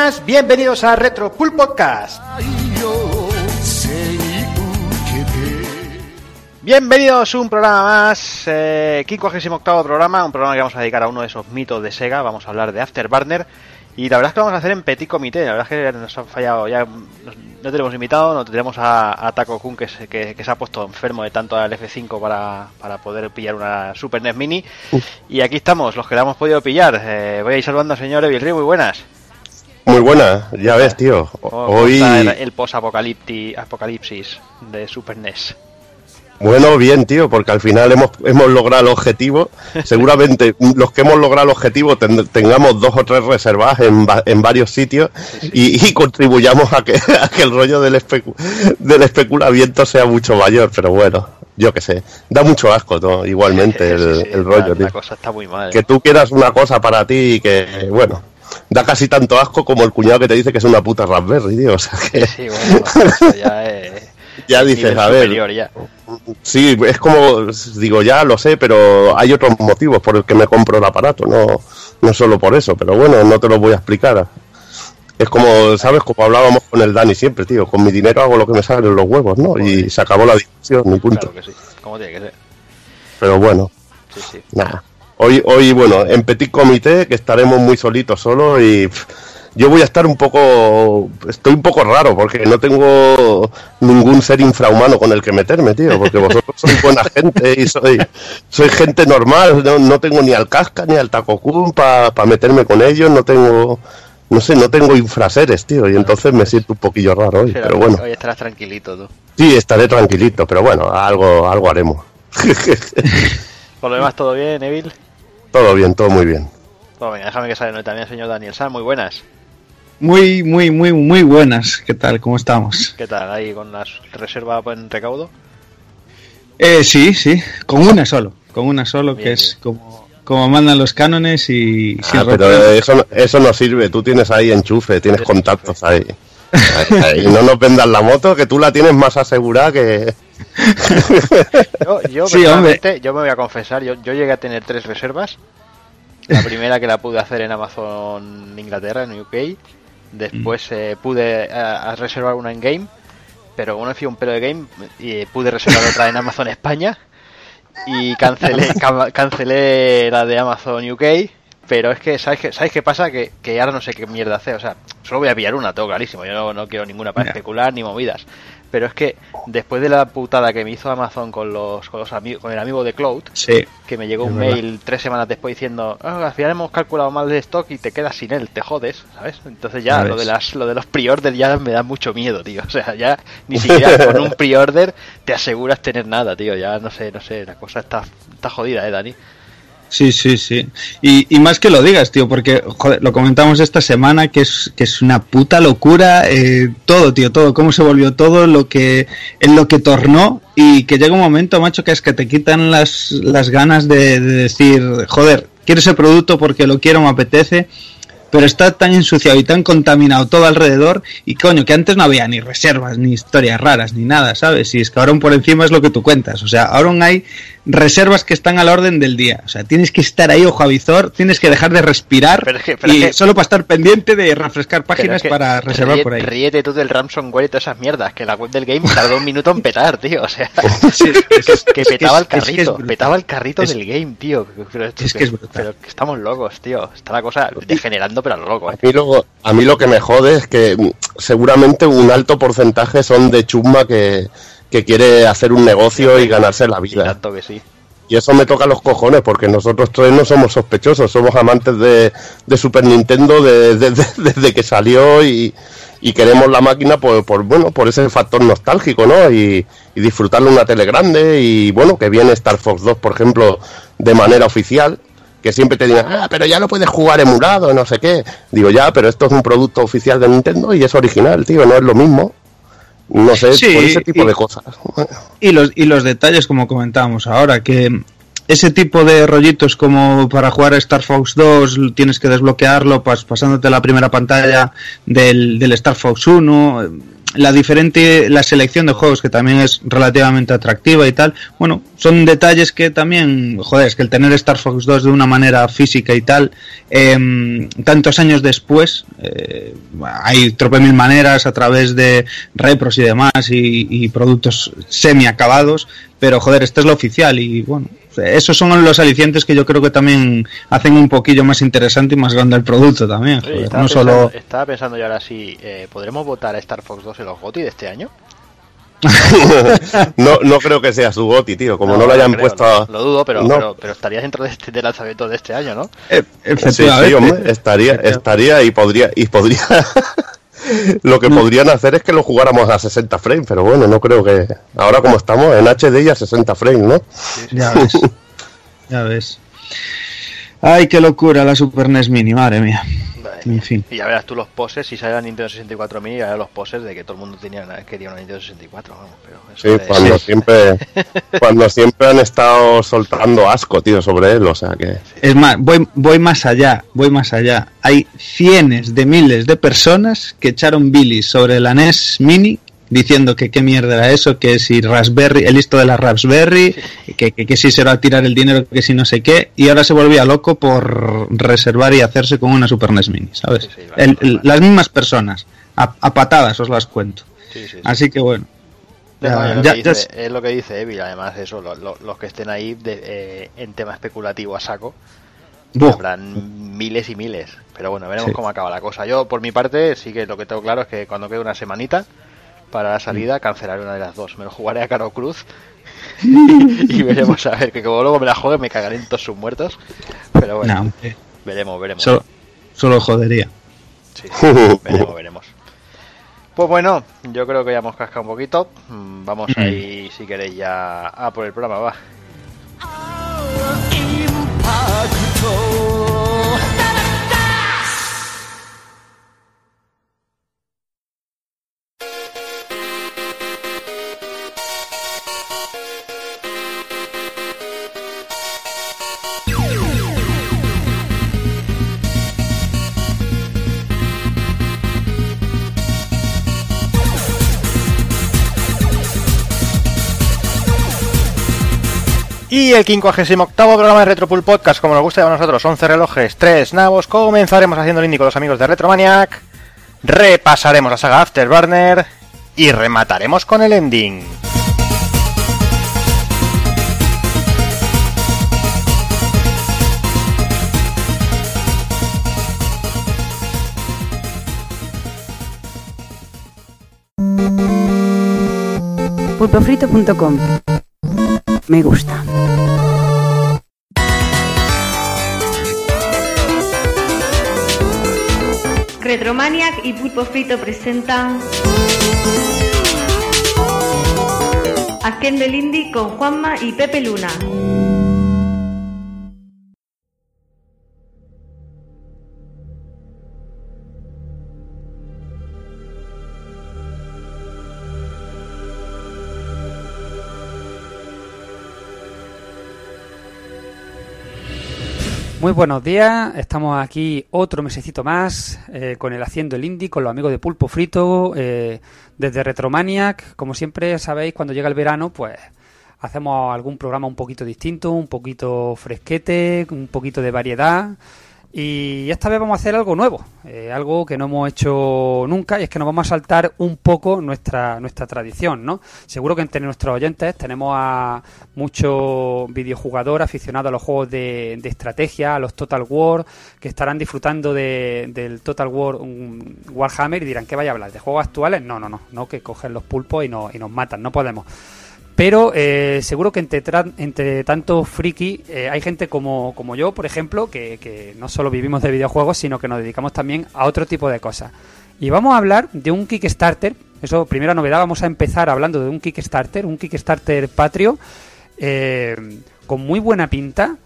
buenas, bienvenidos a Retro Pool Podcast. Bienvenidos a un programa más, eh, 58 programa, un programa que vamos a dedicar a uno de esos mitos de Sega, vamos a hablar de Afterburner y la verdad es que lo vamos a hacer en petit comité, la verdad es que nos ha fallado, ya no tenemos invitado, no tenemos a, a Taco Kun que se, que, se ha puesto enfermo de tanto al F5 para, para poder pillar una Super NES Mini y aquí estamos, los que la hemos podido pillar, eh, voy a ir saludando al señor Evil muy buenas. Muy buena, ya ves, tío. Hoy el, el post-apocalipsis de Super NES. Bueno, bien, tío, porque al final hemos, hemos logrado el objetivo. Seguramente los que hemos logrado el objetivo tengamos dos o tres reservas en, en varios sitios y, contribuyamos a que, a que el rollo del, del especulamiento sea mucho mayor. Pero bueno, yo qué sé, da mucho asco, ¿no? igualmente el, rollo, tío. cosa está muy mal. Que tú quieras una cosa para ti y que, bueno, da casi tanto asco como el cuñado que te dice que es una puta Raspberry, tío. O sea que... Sí, bueno, ya es ya dices, a ver. Ya. Sí, es como, digo, ya lo sé, pero hay otros motivos por el que me compro el aparato, no, no solo por eso, pero bueno, no te lo voy a explicar. Es como, ¿sabes? Como hablábamos con el Dani siempre, tío, con mi dinero hago lo que me sale en los huevos, ¿no? Y se acabó la discusión, mi punto. Claro que sí, como tiene que ser. Pero bueno, sí, sí. nada. Hoy, hoy, bueno, en petit comité, que estaremos muy solitos solo y yo voy a estar un poco, estoy un poco raro porque no tengo ningún ser infrahumano con el que meterme, tío, porque vosotros sois buena gente y soy, soy gente normal, no, tengo ni al casca ni al tacocún para meterme con ellos, no tengo, no sé, no tengo infraseres, tío, y entonces me siento un poquillo raro hoy, pero, bueno. Hoy estarás tranquilito tú. Sí, estaré tranquilito, pero bueno, algo, algo haremos. Por lo demás, ¿todo bien, Evil? Todo bien, todo muy bien. Todo bien, déjame que salga también el señor Daniel San, muy buenas. Muy, muy, muy, muy buenas. ¿Qué tal? ¿Cómo estamos? ¿Qué tal? ¿Ahí con las reservas en recaudo? Eh, sí, sí. Con una solo. Con una solo, que es como, como mandan los cánones y... Ah, pero eso, eso no sirve. Tú tienes ahí enchufe, tienes contactos ahí. Y no nos vendas la moto, que tú la tienes más asegurada que... yo, yo, sí, yo me voy a confesar, yo, yo llegué a tener tres reservas. La primera que la pude hacer en Amazon Inglaterra, en UK Después eh, pude eh, reservar una en Game, pero como no fui un pelo de Game, y pude reservar otra en Amazon España y cancelé, cancelé la de Amazon UK. Pero es que, ¿sabes qué, ¿sabes qué pasa? Que, que ahora no sé qué mierda hacer. O sea, solo voy a pillar una, todo clarísimo. Yo no, no quiero ninguna para especular ni movidas pero es que después de la putada que me hizo Amazon con los con los amigos con el amigo de Cloud que me llegó un mail tres semanas después diciendo ah, al final hemos calculado mal de stock y te quedas sin él te jodes sabes entonces ya lo de las lo de los pre-order ya me da mucho miedo tío. O sea ya ni siquiera con un pre-order te aseguras tener nada tío. Ya no sé no sé la cosa está está jodida eh Dani Sí, sí, sí. Y, y, más que lo digas, tío, porque joder, lo comentamos esta semana que es, que es una puta locura eh, todo, tío, todo, cómo se volvió todo, lo que, en lo que tornó y que llega un momento, macho, que es que te quitan las, las ganas de, de decir, joder, quiero ese producto porque lo quiero, me apetece pero está tan ensuciado y tan contaminado todo alrededor y coño, que antes no había ni reservas, ni historias raras, ni nada, ¿sabes? Y es que ahora por encima es lo que tú cuentas, o sea, ahora hay reservas que están a la orden del día, o sea, tienes que estar ahí ojo a visor, tienes que dejar de respirar y solo para estar pendiente de refrescar páginas para reservar por ahí. Ríete tú del ransomware y todas esas mierdas, que la web del game tardó un minuto en petar, tío, o sea, que, petaba el carrito, petaba el carrito del game, tío, pero, es que, pero estamos locos, tío, está la cosa degenerando pero a lo loco. ¿eh? A, mí lo, a mí lo que me jode es que seguramente un alto porcentaje son de chumba que, quiere hacer un negocio y ganarse la vida. Y que sí. Y eso me toca los cojones, porque nosotros tres no somos sospechosos, somos amantes de, Super Nintendo desde que salió y, queremos la máquina por, por, bueno por ese factor nostálgico, ¿no? Y, y disfrutarle una tele grande y bueno, que viene Star Fox 2, por ejemplo, de manera oficial que siempre te digan, ah, pero ya lo puedes jugar emulado, no sé qué. Digo, ya, pero esto es un producto oficial de Nintendo y es original, tío, no es lo mismo. No sé, por ese tipo de cosas. Y los, y los detalles, como comentábamos ahora, que ese tipo de rollitos como para jugar Star Fox 2 tienes que desbloquearlo pasándote la primera pantalla del, Star Fox 1 la diferente la selección de juegos que también es relativamente atractiva y tal. Bueno son detalles que también joder es que el tener Star Fox 2 de una manera física y tal em, tantos años después eh, hay trope mil maneras a través de repros y demás y, y productos semi acabados pero joder este es lo oficial y bueno esos son los alicientes que yo creo que también hacen un poquillo más interesante y más grande el producto también. estaba, no pensando, solo... estaba pensando yo ahora si eh, podremos votar a Star Fox 2 en los GOTI de este año. no, no creo que sea su GOTI, tío. Como no, lo hayan puesto. Lo, dudo, pero, pero, pero, estaría dentro de este de lanzamiento de este año, ¿no? Eh, sí, sí, hombre, estaría, estaría y podría, y podría lo que podrían hacer es que lo jugáramos a 60 frames, pero bueno, no creo que. Ahora como estamos en HD y a 60 frames, ¿no? Ya ves. ya ves. Ay, qué locura la Super NES Mini, madre mía. En fin. Y ya verás tú los poses, si sale la Nintendo 64 Mini, ya verás los poses de que todo el mundo tenía, quería una Nintendo 64. pero sí, cuando, siempre, cuando siempre han estado soltando asco, tío, sobre él, o sea que... Es más, voy, voy más allá, voy más allá. Hay cientos de miles de personas que echaron Billy sobre la NES Mini diciendo que qué mierda era eso, que si Raspberry, el listo de la Raspberry, que, que, si se va a tirar el dinero, que si no sé qué, y ahora se volvía loco por reservar y hacerse con una Super NES Mini, ¿sabes? las mismas personas, a, patadas os las cuento. Así que bueno. es lo que dice Evil, además eso, los que estén ahí eh, en tema especulativo a saco, habrán miles y miles. Pero bueno, veremos cómo acaba la cosa. Yo, por mi parte, sí que lo que tengo claro es que cuando quede una semanita, para la salida, cancelaré una de las dos. Me lo jugaré a Caro Cruz y, veremos a ver, que como luego me la juegue me cagaré en todos sus muertos. Pero bueno, veremos, veremos. Solo, jodería. Sí, veremos, veremos. Pues bueno, yo creo que ya hemos cascado un poquito. Mm, vamos ahí, si queréis, ya a por el programa, va. Y el 58 programa de Retropool Podcast, como nos gusta a nosotros, 11 relojes, 3 nabos. Comenzaremos haciendo el indie con los amigos de Retromaniac. Repasaremos la saga Afterburner. Y remataremos con el ending. pulpofrito.com me gusta. Retromaniac y Pulpo Frito presentan Haciendo el Indie con Juanma y Pepe Luna. Muy buenos días, estamos aquí otro mesecito más eh, con el Haciendo el Indie, con los amigos de Pulpo Frito, eh, desde Retromaniac. Como siempre sabéis, cuando llega el verano, pues hacemos algún programa un poquito distinto, un poquito fresquete, un poquito de variedad. Y esta vez vamos a hacer algo nuevo, eh, algo que no hemos hecho nunca, y es que nos vamos a saltar un poco nuestra, nuestra tradición, ¿no? Seguro que entre nuestros oyentes tenemos a muchos videojugadores aficionados a los juegos de, estrategia, a los Total War, que estarán disfrutando del Total War Warhammer y dirán, ¿qué vaya a hablar? ¿De juegos actuales? No, no, no, no, que cogen los pulpos y, no, y nos matan, no podemos. Pero eh, seguro que entre, entre tanto friki eh, hay gente como, como yo, por ejemplo, que, que, no solo vivimos de videojuegos, sino que nos dedicamos también a otro tipo de cosas. Y vamos a hablar de un Kickstarter. Eso, primera novedad, vamos a empezar hablando de un Kickstarter, un Kickstarter patrio, eh, con muy buena pinta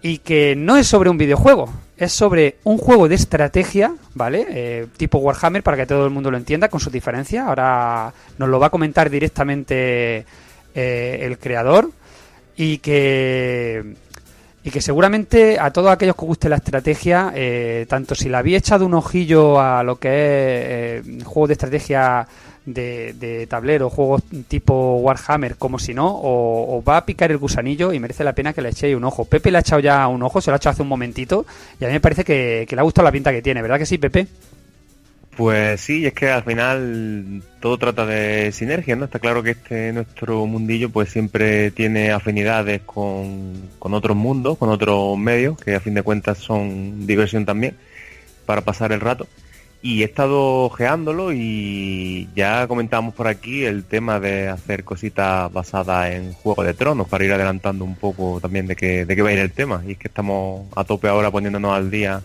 y que no es sobre un videojuego, es sobre un juego de estrategia, ¿vale? tipo Warhammer, para que todo el mundo lo entienda, con su diferencia. Ahora nos lo va a comentar directamente eh, el creador. y que y que seguramente a todos aquellos que guste la estrategia, eh, tanto si la habéis echado un ojillo a lo que es eh, juegos de estrategia de, tablero, juegos tipo Warhammer, como si no, o, va a picar el gusanillo y merece la pena que le echéis un ojo. Pepe le ha echado ya un ojo, se lo ha echado hace un momentito, y a mí me parece que, que le ha gustado la pinta que tiene, ¿verdad que sí, Pepe? Pues sí, es que al final todo trata de sinergia, ¿no? Está claro que este nuestro mundillo pues siempre tiene afinidades con, con otros mundos, con otros medios, que a fin de cuentas son diversión también, para pasar el rato. Y he estado ojeándolo y ya comentamos por aquí el tema de hacer cositas basadas en Juego de Tronos para ir adelantando un poco también de qué, de qué va a ir el tema. Y es que estamos a tope ahora poniéndonos al día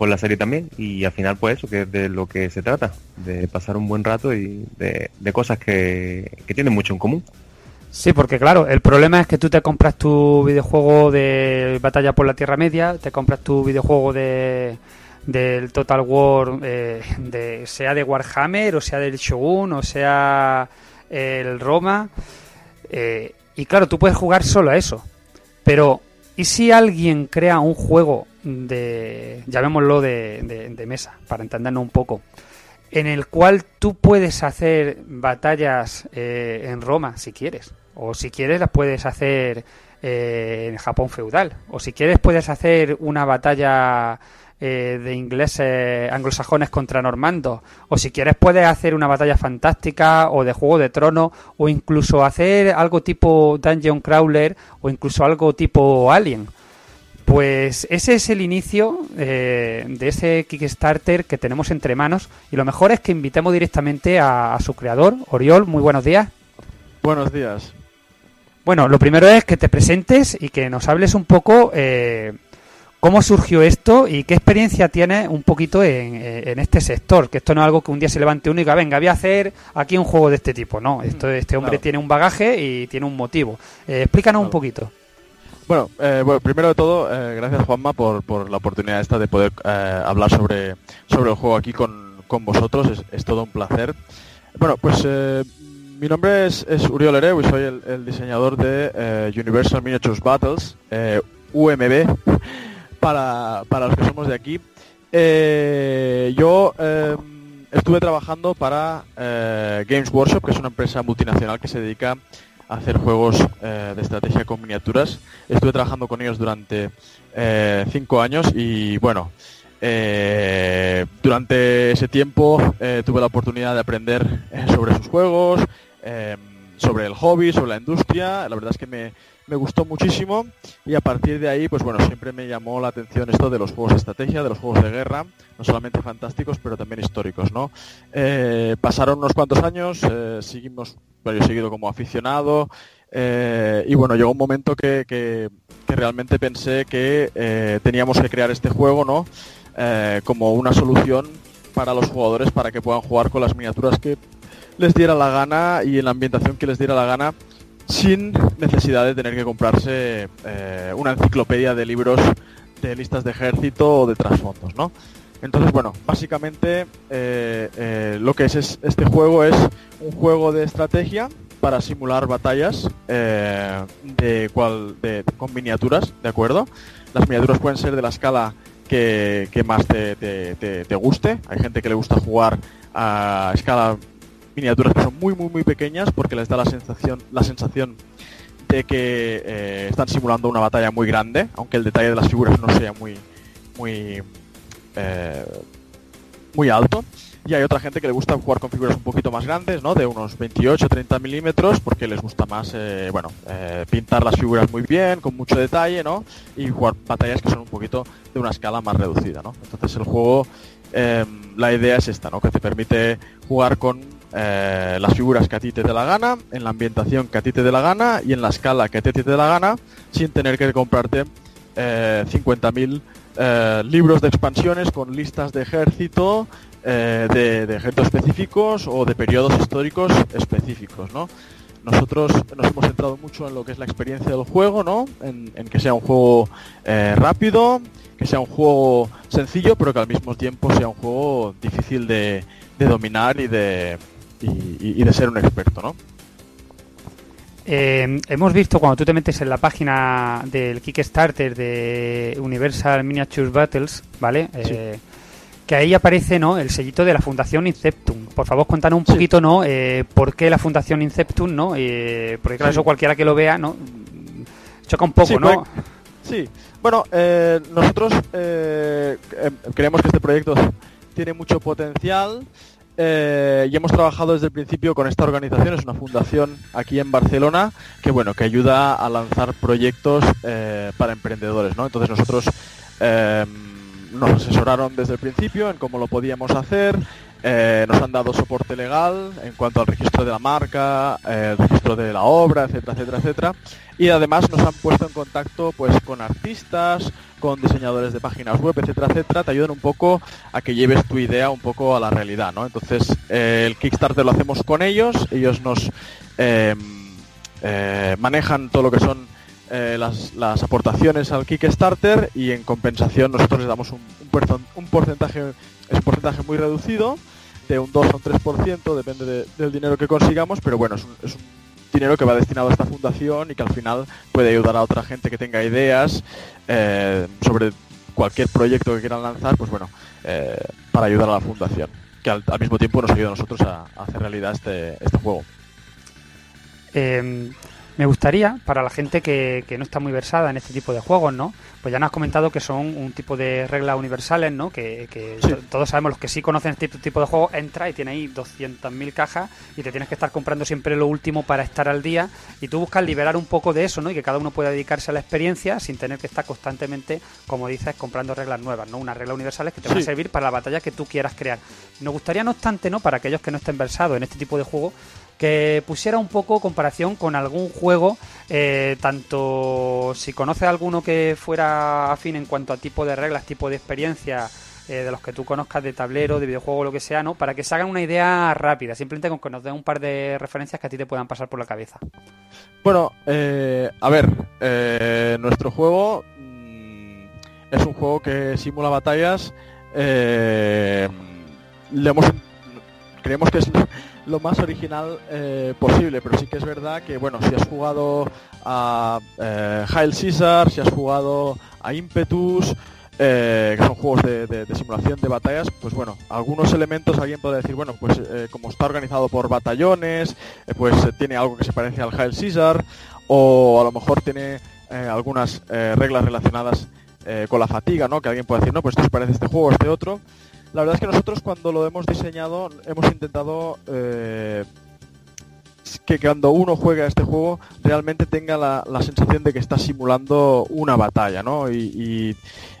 con la serie también y al final pues eso que es de lo que se trata de pasar un buen rato y de, cosas que, tienen mucho en común. Sí, porque claro, el problema es que tú te compras tu videojuego de Batalla por la Tierra Media, te compras tu videojuego de del Total War, eh, de, sea de Warhammer, o sea del Shogun, o sea el Roma, eh, y claro, tú puedes jugar solo a eso, pero ¿y si alguien crea un juego de, llamémoslo de, de, mesa, para entendernos un poco, en el cual tú puedes hacer batallas eh, en Roma si quieres, o si quieres las puedes hacer eh, en Japón feudal, o si quieres puedes hacer una batalla eh, de ingleses anglosajones contra normandos, o si quieres puedes hacer una batalla fantástica o de Juego de Tronos, o incluso hacer algo tipo Dungeon Crawler, o incluso algo tipo Alien. Pues ese es el inicio eh, de ese Kickstarter que tenemos entre manos y lo mejor es que invitemos directamente a, su creador, Oriol. Muy buenos días. Buenos días. Bueno, lo primero es que te presentes y que nos hables un poco eh, cómo surgió esto y qué experiencia tienes un poquito en, eh, este sector. Que esto no es algo que un día se levante uno y diga, venga, voy a hacer aquí un juego de este tipo. No, esto, este hombre tiene un bagaje y tiene un motivo. explícanos un poquito. Eh, bueno, primero de todo, eh, gracias Juanma por, por, la oportunidad esta de poder eh, hablar sobre, sobre el juego aquí con, con vosotros. Es, todo un placer. Bueno, pues mi nombre es, es Uriol Ereu y soy el, diseñador de Universal Miniatures Battles, UMB, para, para, los que somos de aquí. yo estuve trabajando para Games Workshop, que es una empresa multinacional que se dedica hacer juegos eh, de estrategia con miniaturas. Estuve trabajando con ellos durante eh, cinco años y bueno, eh, durante ese tiempo tuve la oportunidad de aprender sobre sus juegos, sobre el hobby, sobre la industria. La verdad es que me, me gustó muchísimo y a partir de ahí, pues bueno, siempre me llamó la atención esto de los juegos de estrategia, de los juegos de guerra, no solamente fantásticos, pero también históricos, ¿no? Eh, pasaron unos cuantos años, eh, seguimos, bueno, yo he seguido como aficionado eh, y bueno, llegó un momento que, que, realmente pensé que teníamos que crear este juego, ¿no? como una solución para los jugadores para que puedan jugar con las miniaturas que les diera la gana y en la ambientación que les diera la gana sin necesidad de tener que comprarse eh, una enciclopedia de libros de listas de ejército o de trasfondos, ¿no? Entonces, bueno, básicamente eh, eh, lo que es, este juego es un juego de estrategia para simular batallas de, cual, de, con miniaturas, ¿de acuerdo? Las miniaturas pueden ser de la escala que, más te, te, guste. Hay gente que le gusta jugar a escala miniaturas que son muy muy muy pequeñas porque les da la sensación la sensación de que eh, están simulando una batalla muy grande aunque el detalle de las figuras no sea muy muy eh, muy alto y hay otra gente que le gusta jugar con figuras un poquito más grandes, ¿no? De unos 28-30 milímetros, porque les gusta más, eh, bueno, pintar las figuras muy bien, con mucho detalle, ¿no? Y jugar batallas que son un poquito de una escala más reducida, ¿no? Entonces el juego, la idea es esta, ¿no? Que te permite jugar con eh, las figuras que a ti te dé la gana, en la ambientación que a ti te dé la gana y en la escala que a ti te dé la gana, sin tener que comprarte eh, 50.000 eh, libros de expansiones con listas de ejército, eh, de, ejércitos específicos o de periodos históricos específicos, ¿no? Nosotros nos hemos centrado mucho en lo que es la experiencia del juego, ¿no? En, que sea un juego rápido, que sea un juego sencillo, pero que al mismo tiempo sea un juego difícil de dominar y de, y, de ser un experto, ¿no? Eh, hemos visto cuando tú te metes en la página del Kickstarter de Universal Miniatures Battles, ¿vale? Eh, que ahí aparece ¿no? el sellito de la Fundación Inceptum. Por favor, cuéntanos un poquito, ¿no? Eh, ¿Por qué la Fundación Inceptum, no? Eh, porque claro, eso cualquiera que lo vea, ¿no? Choca un poco, ¿no? sí. Bueno, eh, nosotros creemos que este proyecto tiene mucho potencial y hemos trabajado desde el principio con esta organización, es una fundación aquí en Barcelona que bueno que ayuda a lanzar proyectos para emprendedores, ¿no? Entonces nosotros nos asesoraron desde el principio en cómo lo podíamos hacer, eh, nos han dado soporte legal en cuanto al registro de la marca, eh, el registro de la obra, etcétera, etcétera, etcétera. Y además nos han puesto en contacto pues con artistas, con diseñadores de páginas web, etcétera, etcétera. Te ayudan un poco a que lleves tu idea un poco a la realidad, ¿no? Entonces eh, el Kickstarter lo hacemos con ellos, ellos nos manejan todo lo que son eh, las, aportaciones al Kickstarter y en compensación nosotros les damos un, un, porcentaje, es un porcentaje muy reducido, un 2 o un 3%, depende del dinero que consigamos, pero bueno, es un, dinero que va destinado a esta fundación y que al final puede ayudar a otra gente que tenga ideas eh, sobre cualquier proyecto que quieran lanzar, pues bueno, eh, para ayudar a la fundación, que al, mismo tiempo nos ayuda a nosotros a, hacer realidad este, este juego. Eh, me gustaría, para la gente que, que, no está muy versada en este tipo de juegos, ¿no? Pues ya nos has comentado que son un tipo de reglas universales, ¿no? Que, todos sabemos, los que sí conocen este tipo de juegos, entra y tiene ahí 200.000 cajas y te tienes que estar comprando siempre lo último para estar al día y tú buscas liberar un poco de eso, ¿no? Y que cada uno pueda dedicarse a la experiencia sin tener que estar constantemente, como dices, comprando reglas nuevas, ¿no? Unas reglas universales que te van a servir para la batalla que tú quieras crear. Nos gustaría, no obstante, ¿no? Para aquellos que no estén versados en este tipo de juego, que pusiera un poco comparación con algún juego, eh, tanto si conoces alguno que fuera afín en cuanto a tipo de reglas, tipo de experiencia, eh, de los que tú conozcas de tablero, de videojuego, lo que sea, ¿no? Para que se hagan una idea rápida, simplemente con que nos den un par de referencias que a ti te puedan pasar por la cabeza. Bueno, eh, a ver, nuestro juego mm, es un juego que simula batallas. le hemos, creemos que es lo más original eh, posible, pero sí que es verdad que, bueno, si has jugado a eh, Hail Caesar, si has jugado a Impetus, eh, que son juegos de, simulación de batallas, pues bueno, algunos elementos alguien puede decir, bueno, pues eh, como está organizado por batallones, pues tiene algo que se parece al Hail Caesar, o a lo mejor tiene algunas reglas relacionadas con la fatiga, ¿no? Que alguien puede decir, no, pues esto se parece a este juego, este otro. La verdad es que nosotros cuando lo hemos diseñado hemos intentado eh, que cuando uno juega este juego realmente tenga la, sensación de que está simulando una batalla, ¿no? Y,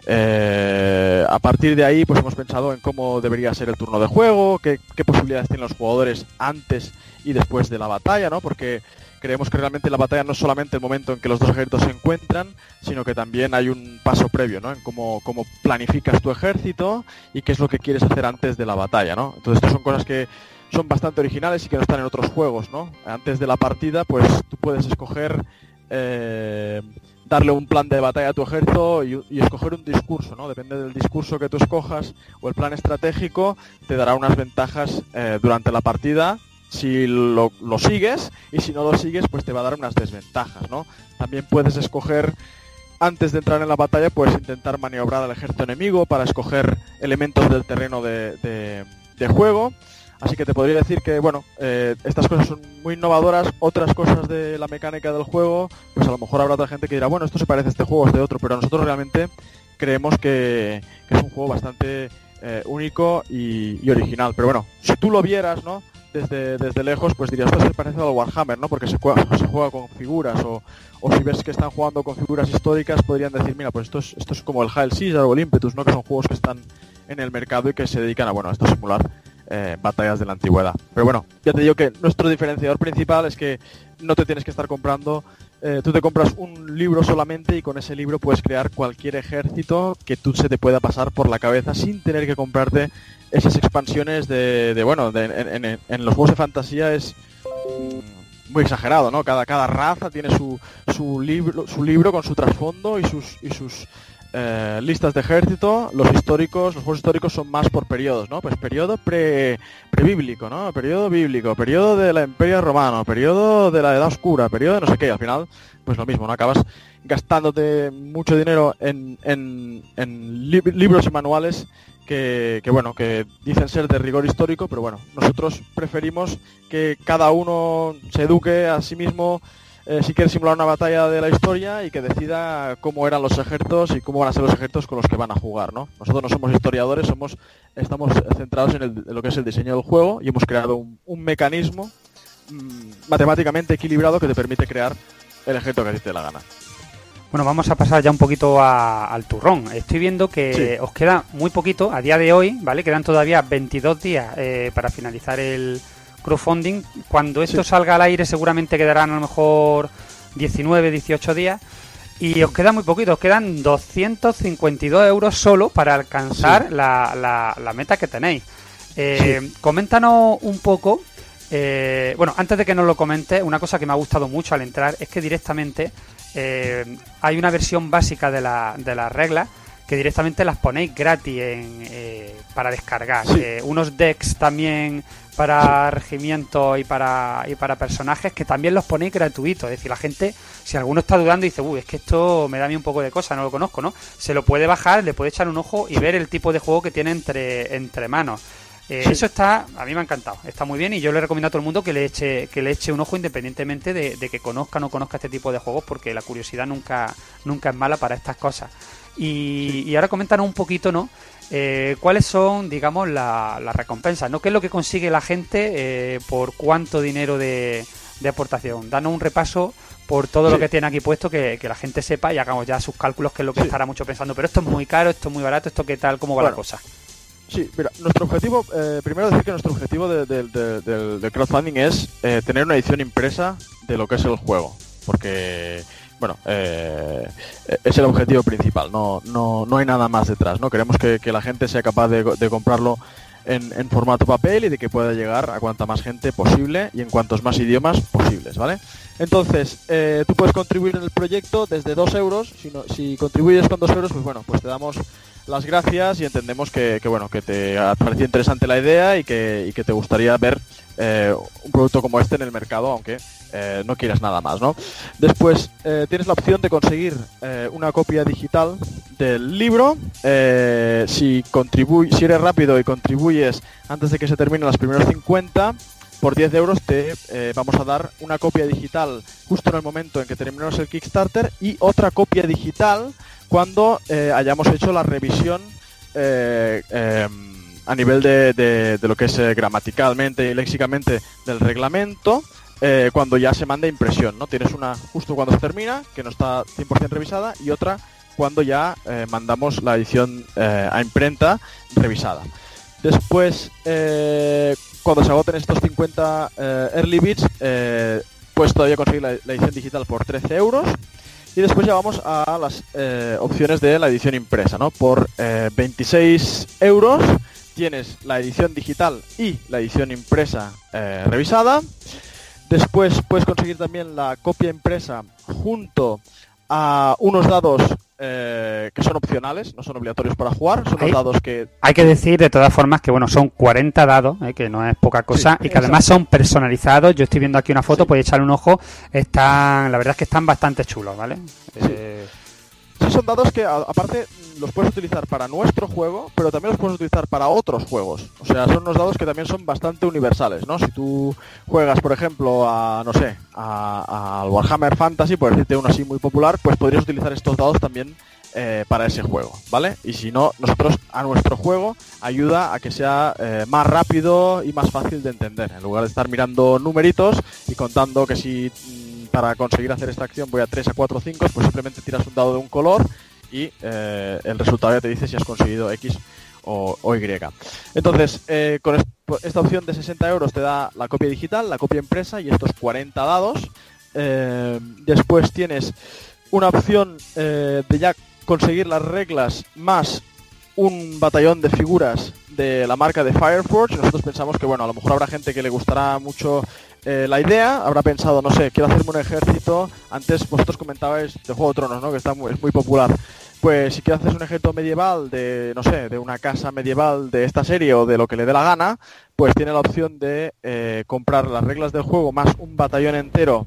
eh, a partir de ahí pues hemos pensado en cómo debería ser el turno de juego, qué, qué posibilidades tienen los jugadores antes y después de la batalla, ¿no? Porque creemos que realmente la batalla no es solamente el momento en que los dos ejércitos se encuentran, sino que también hay un paso previo, ¿no? En cómo, cómo planificas tu ejército y qué es lo que quieres hacer antes de la batalla, ¿no? Entonces, estas son cosas que son bastante originales y que no están en otros juegos, ¿no? Antes de la partida, pues tú puedes escoger eh, darle un plan de batalla a tu ejército y, escoger un discurso, ¿no? Depende del discurso que tú escojas o el plan estratégico, te dará unas ventajas eh, durante la partida si lo, sigues y si no lo sigues pues te va a dar unas desventajas, ¿no? También puedes escoger antes de entrar en la batalla puedes intentar maniobrar al ejército enemigo para escoger elementos del terreno de, juego. Así que te podría decir que, bueno, eh, estas cosas son muy innovadoras. Otras cosas de la mecánica del juego, pues a lo mejor habrá otra gente que dirá, bueno, esto se parece a este juego, a este otro, pero nosotros realmente creemos que, es un juego bastante eh, único y, y, original. Pero bueno, si tú lo vieras, ¿no? Desde, desde lejos, pues dirías, esto se parece al Warhammer, ¿no? Porque se juega, se juega con figuras, o, o, si ves que están jugando con figuras históricas, podrían decir, mira, pues esto es, esto es como el Hail Caesar o el Impetus, ¿no? Que son juegos que están en el mercado y que se dedican a, bueno, a simular eh, batallas de la antigüedad. Pero bueno, ya te digo que nuestro diferenciador principal es que no te tienes que estar comprando eh, tú te compras un libro solamente y con ese libro puedes crear cualquier ejército que tú se te pueda pasar por la cabeza sin tener que comprarte esas expansiones de, bueno, en, los juegos de fantasía es muy exagerado, ¿no? Cada, cada raza tiene su, su, libro, su libro con su trasfondo y sus, y sus eh, listas de ejército, los históricos, los juegos históricos son más por periodos, ¿no? Pues periodo pre, prebíblico, ¿no? Periodo bíblico, periodo de la Imperia Romano, periodo de la Edad Oscura, periodo de no sé qué, al final, pues lo mismo, ¿no? Acabas gastándote mucho dinero en, en, en libros y manuales que, que, bueno, que dicen ser de rigor histórico, pero bueno, nosotros preferimos que cada uno se eduque a sí mismo eh, si quiere simular una batalla de la historia y que decida cómo eran los ejércitos y cómo van a ser los ejércitos con los que van a jugar, ¿no? Nosotros no somos historiadores, somos estamos centrados en, lo que es el diseño del juego y hemos creado un, mecanismo mm, matemáticamente equilibrado que te permite crear el ejército que a ti te la gana. Bueno, vamos a pasar ya un poquito al turrón. Estoy viendo que os queda muy poquito a día de hoy, ¿vale? Quedan todavía 22 días eh, para finalizar el, crowdfunding. Cuando esto salga al aire seguramente quedarán a lo mejor 19, 18 días. Y os queda muy poquito, os quedan 252 euros solo para alcanzar la, la, meta que tenéis. Eh, Coméntanos un poco, eh, bueno, antes de que nos lo comentes, una cosa que me ha gustado mucho al entrar es que directamente eh, hay una versión básica de, la, de las reglas que directamente las ponéis gratis en, para descargar. unos decks también para regimientos y para, y para personajes que también los ponéis gratuitos. Es decir, la gente, si alguno está dudando y dice, uy, es que esto me da a mí un poco de cosa, no lo conozco, ¿no? Se lo puede bajar, le puede echar un ojo y ver el tipo de juego que tiene entre, entre manos. Eh, eso está, a mí me ha encantado, está muy bien y yo le recomiendo a todo el mundo que le eche, que le eche un ojo independientemente de, que conozca o no conozca este tipo de juegos porque la curiosidad nunca, nunca es mala para estas cosas. Y, y ahora coméntanos un poquito, ¿no? Eh, ¿Cuáles son, digamos, las recompensas? ¿no? ¿Qué es lo que consigue la gente eh, por cuánto dinero de, aportación? Danos un repaso por todo lo que tiene aquí puesto, que, la gente sepa y hagamos ya sus cálculos, que es lo que estará mucho pensando. Pero esto es muy caro, esto es muy barato, esto qué tal, cómo va la cosa. Sí, mira, nuestro objetivo, eh, primero decir que nuestro objetivo del crowdfunding es tener una edición impresa de lo que es el juego. Porque bueno, eh, es el objetivo principal, no, no, no hay nada más detrás, ¿no? Queremos que, la gente sea capaz de, comprarlo en, formato papel y de que pueda llegar a cuanta más gente posible y en cuantos más idiomas posibles, ¿vale? Entonces, eh, tú puedes contribuir en el proyecto desde 2 euros, si, contribuyes con 2 euros, pues bueno, pues te damos las gracias y entendemos que, bueno que te ha parecido interesante la idea y que, y que te gustaría ver eh, un producto como este en el mercado, aunque eh, no quieras nada más, ¿no? Después eh, tienes la opción de conseguir una copia digital del libro. si, si eres rápido y contribuyes antes de que se terminen las primeras 50, por 10 euros te vamos a dar una copia digital justo en el momento en que terminemos el Kickstarter y otra copia digital cuando hayamos hecho la revisión em, a nivel de, lo que es eh, gramaticalmente y léxicamente del reglamento eh, cuando ya se manda impresión, ¿no? Tienes una justo cuando se termina, que no está 100% revisada, y otra cuando ya eh, mandamos la edición a imprenta revisada. Después, cuando se agoten estos 50 early bits, pues todavía conseguir la, la, edición digital por 13 euros. Y después ya vamos a las opciones de la edición impresa, ¿no? Por 26 euros tienes la edición digital y la edición impresa eh, revisada. Después puedes conseguir también la copia impresa junto a unos dados eh, que son opcionales, no son obligatorios para jugar, son los dados que... Hay que decir de todas formas que bueno, son 40 dados, eh, que no es poca cosa, y que además son personalizados. Yo estoy viendo aquí una foto, podéis echarle un ojo, están, la verdad es que están bastante chulos, ¿vale? Sí, son dados que aparte los puedes utilizar para nuestro juego, pero también los puedes utilizar para otros juegos. O sea, son unos dados que también son bastante universales, ¿no? Si tú juegas, por ejemplo, a, no sé, al Warhammer Fantasy, por decirte uno así muy popular, pues podrías utilizar estos dados también eh, para ese juego, ¿vale? Y si no, nosotros a nuestro juego ayuda a que sea eh, más rápido y más fácil de entender. En lugar de estar mirando numeritos y contando que si mm, para conseguir hacer esta acción voy a 3, a 4, 5, pues simplemente tiras un dado de un color y eh, el resultado ya te dice si has conseguido X o, Y. Entonces, eh, con esta opción de 60 euros te da la copia digital, la copia impresa y estos 40 dados. Eh, después tienes una opción de ya conseguir las reglas más un batallón de figuras de la marca de Fireforge. Nosotros pensamos que, bueno, a lo mejor habrá gente que le gustará mucho la idea, habrá pensado, no sé, quiero hacerme un ejército. Antes vosotros comentabais de Juego de Tronos, ¿no? Que está es muy popular. pues si quieres hacer un ejército medieval de, no sé, de una casa medieval de esta serie o de lo que le dé la gana, pues tiene la opción de eh, comprar las reglas del juego más un batallón entero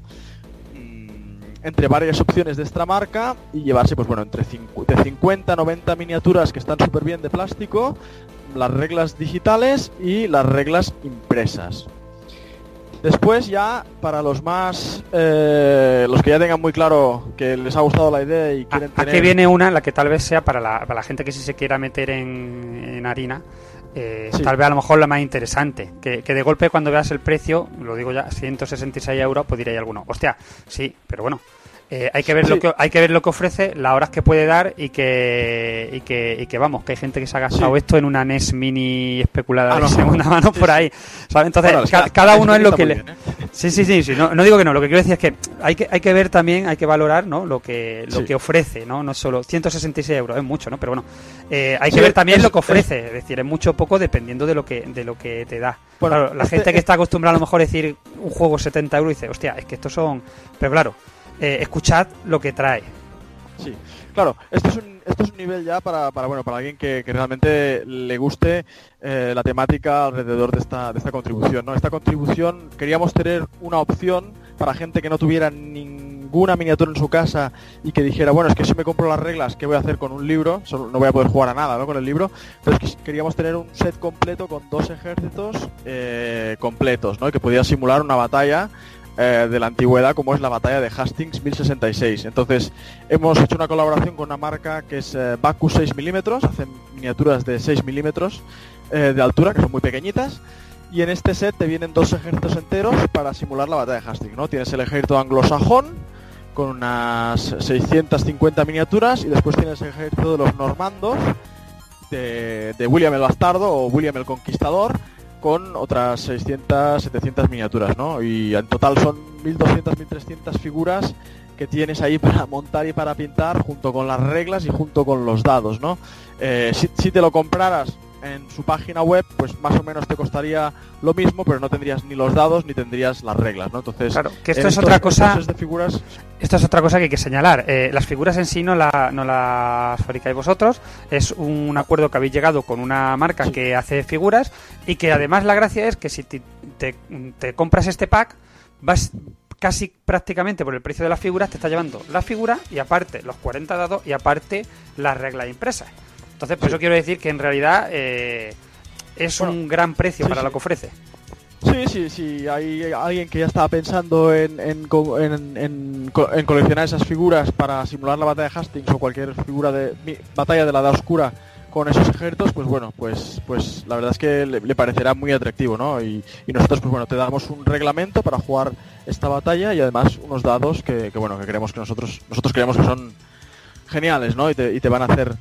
mm, entre varias opciones de esta marca y llevarse, pues bueno, entre de 50 a 90 miniaturas que están súper bien de plástico, las reglas digitales y las reglas impresas. Después ya, para los más... Eh, los que ya tengan muy claro que les ha gustado la idea y quieren tener... Aquí viene una, la que tal vez sea para la, para la gente que sí se quiera meter en, en harina, eh, tal vez a lo mejor la más interesante. Que, que, de golpe cuando veas el precio, lo digo ya, 166 euros, pues diréis alguno, hostia, sí, pero bueno, eh, hay que ver lo que hay que ver lo que ofrece, las horas que puede dar y que y que, y que vamos, que hay gente que se ha gastado esto en una NES mini especulada ah, de segunda mano por ahí. Entonces, cada uno es lo que le ¿eh? Sí, sí, sí, sí, no, digo que no, lo que quiero decir es que hay que hay que ver también, hay que valorar, ¿no? lo que lo que ofrece, ¿no? No solo 166 euros, es mucho, ¿no? Pero bueno, eh, hay que ver también lo que ofrece, es decir, es mucho o poco dependiendo de lo que de lo que te da. claro, la este gente que está acostumbrada a lo mejor a decir un juego 70 euros dice, hostia, es que estos son, pero claro, eh, escuchad lo que trae. Sí, claro, esto es un, esto es un nivel ya para, para, bueno, para alguien que, realmente le guste eh, la temática alrededor de esta, de esta contribución. ¿no? Esta contribución queríamos tener una opción para gente que no tuviera ninguna miniatura en su casa y que dijera, bueno, es que si me compro las reglas, ¿qué voy a hacer con un libro? no voy a poder jugar a nada ¿no? con el libro. Pero es que queríamos tener un set completo con dos ejércitos eh, completos, ¿no? que pudiera simular una batalla eh, de la antigüedad como es la batalla de Hastings 1066. Entonces hemos hecho una colaboración con una marca que es eh, Baku 6 milímetros, hacen miniaturas de 6 milímetros eh, de altura que son muy pequeñitas. Y en este set te vienen dos ejércitos enteros para simular la batalla de Hastings. ¿no? Tienes el ejército anglosajón con unas 650 miniaturas y después tienes el ejército de los normandos de, de William el Bastardo o William el Conquistador con otras 600, 700 miniaturas, ¿no? Y en total son 1200, 1300 figuras que tienes ahí para montar y para pintar junto con las reglas y junto con los dados, ¿no? Eh, si, si, te lo compraras en su página web, pues más o menos te costaría lo mismo, pero no tendrías ni los dados ni tendrías las reglas, ¿no? Entonces, claro, que esto es otra cosa. De figuras... Esto es otra cosa que hay que señalar. Eh, las figuras en sí no, la, no las fabricáis vosotros. Es un acuerdo que habéis llegado con una marca que hace figuras y que además la gracia es que si te, te, compras este pack vas casi prácticamente por el precio de las figuras te está llevando la figura y aparte los 40 dados y aparte las reglas impresas. Entonces, por eso quiero decir que en realidad eh, es un gran precio para lo que ofrece. Sí, sí, sí. Hay alguien que ya estaba pensando en, en, en, coleccionar esas figuras para simular la batalla de Hastings o cualquier figura de batalla de la Edad Oscura con esos ejércitos, pues bueno, pues pues la verdad es que le, parecerá muy atractivo, ¿no? Y, nosotros, pues bueno, te damos un reglamento para jugar esta batalla y además unos dados que, bueno, que creemos que nosotros nosotros creemos que son geniales, ¿no? Y te, y te van a hacer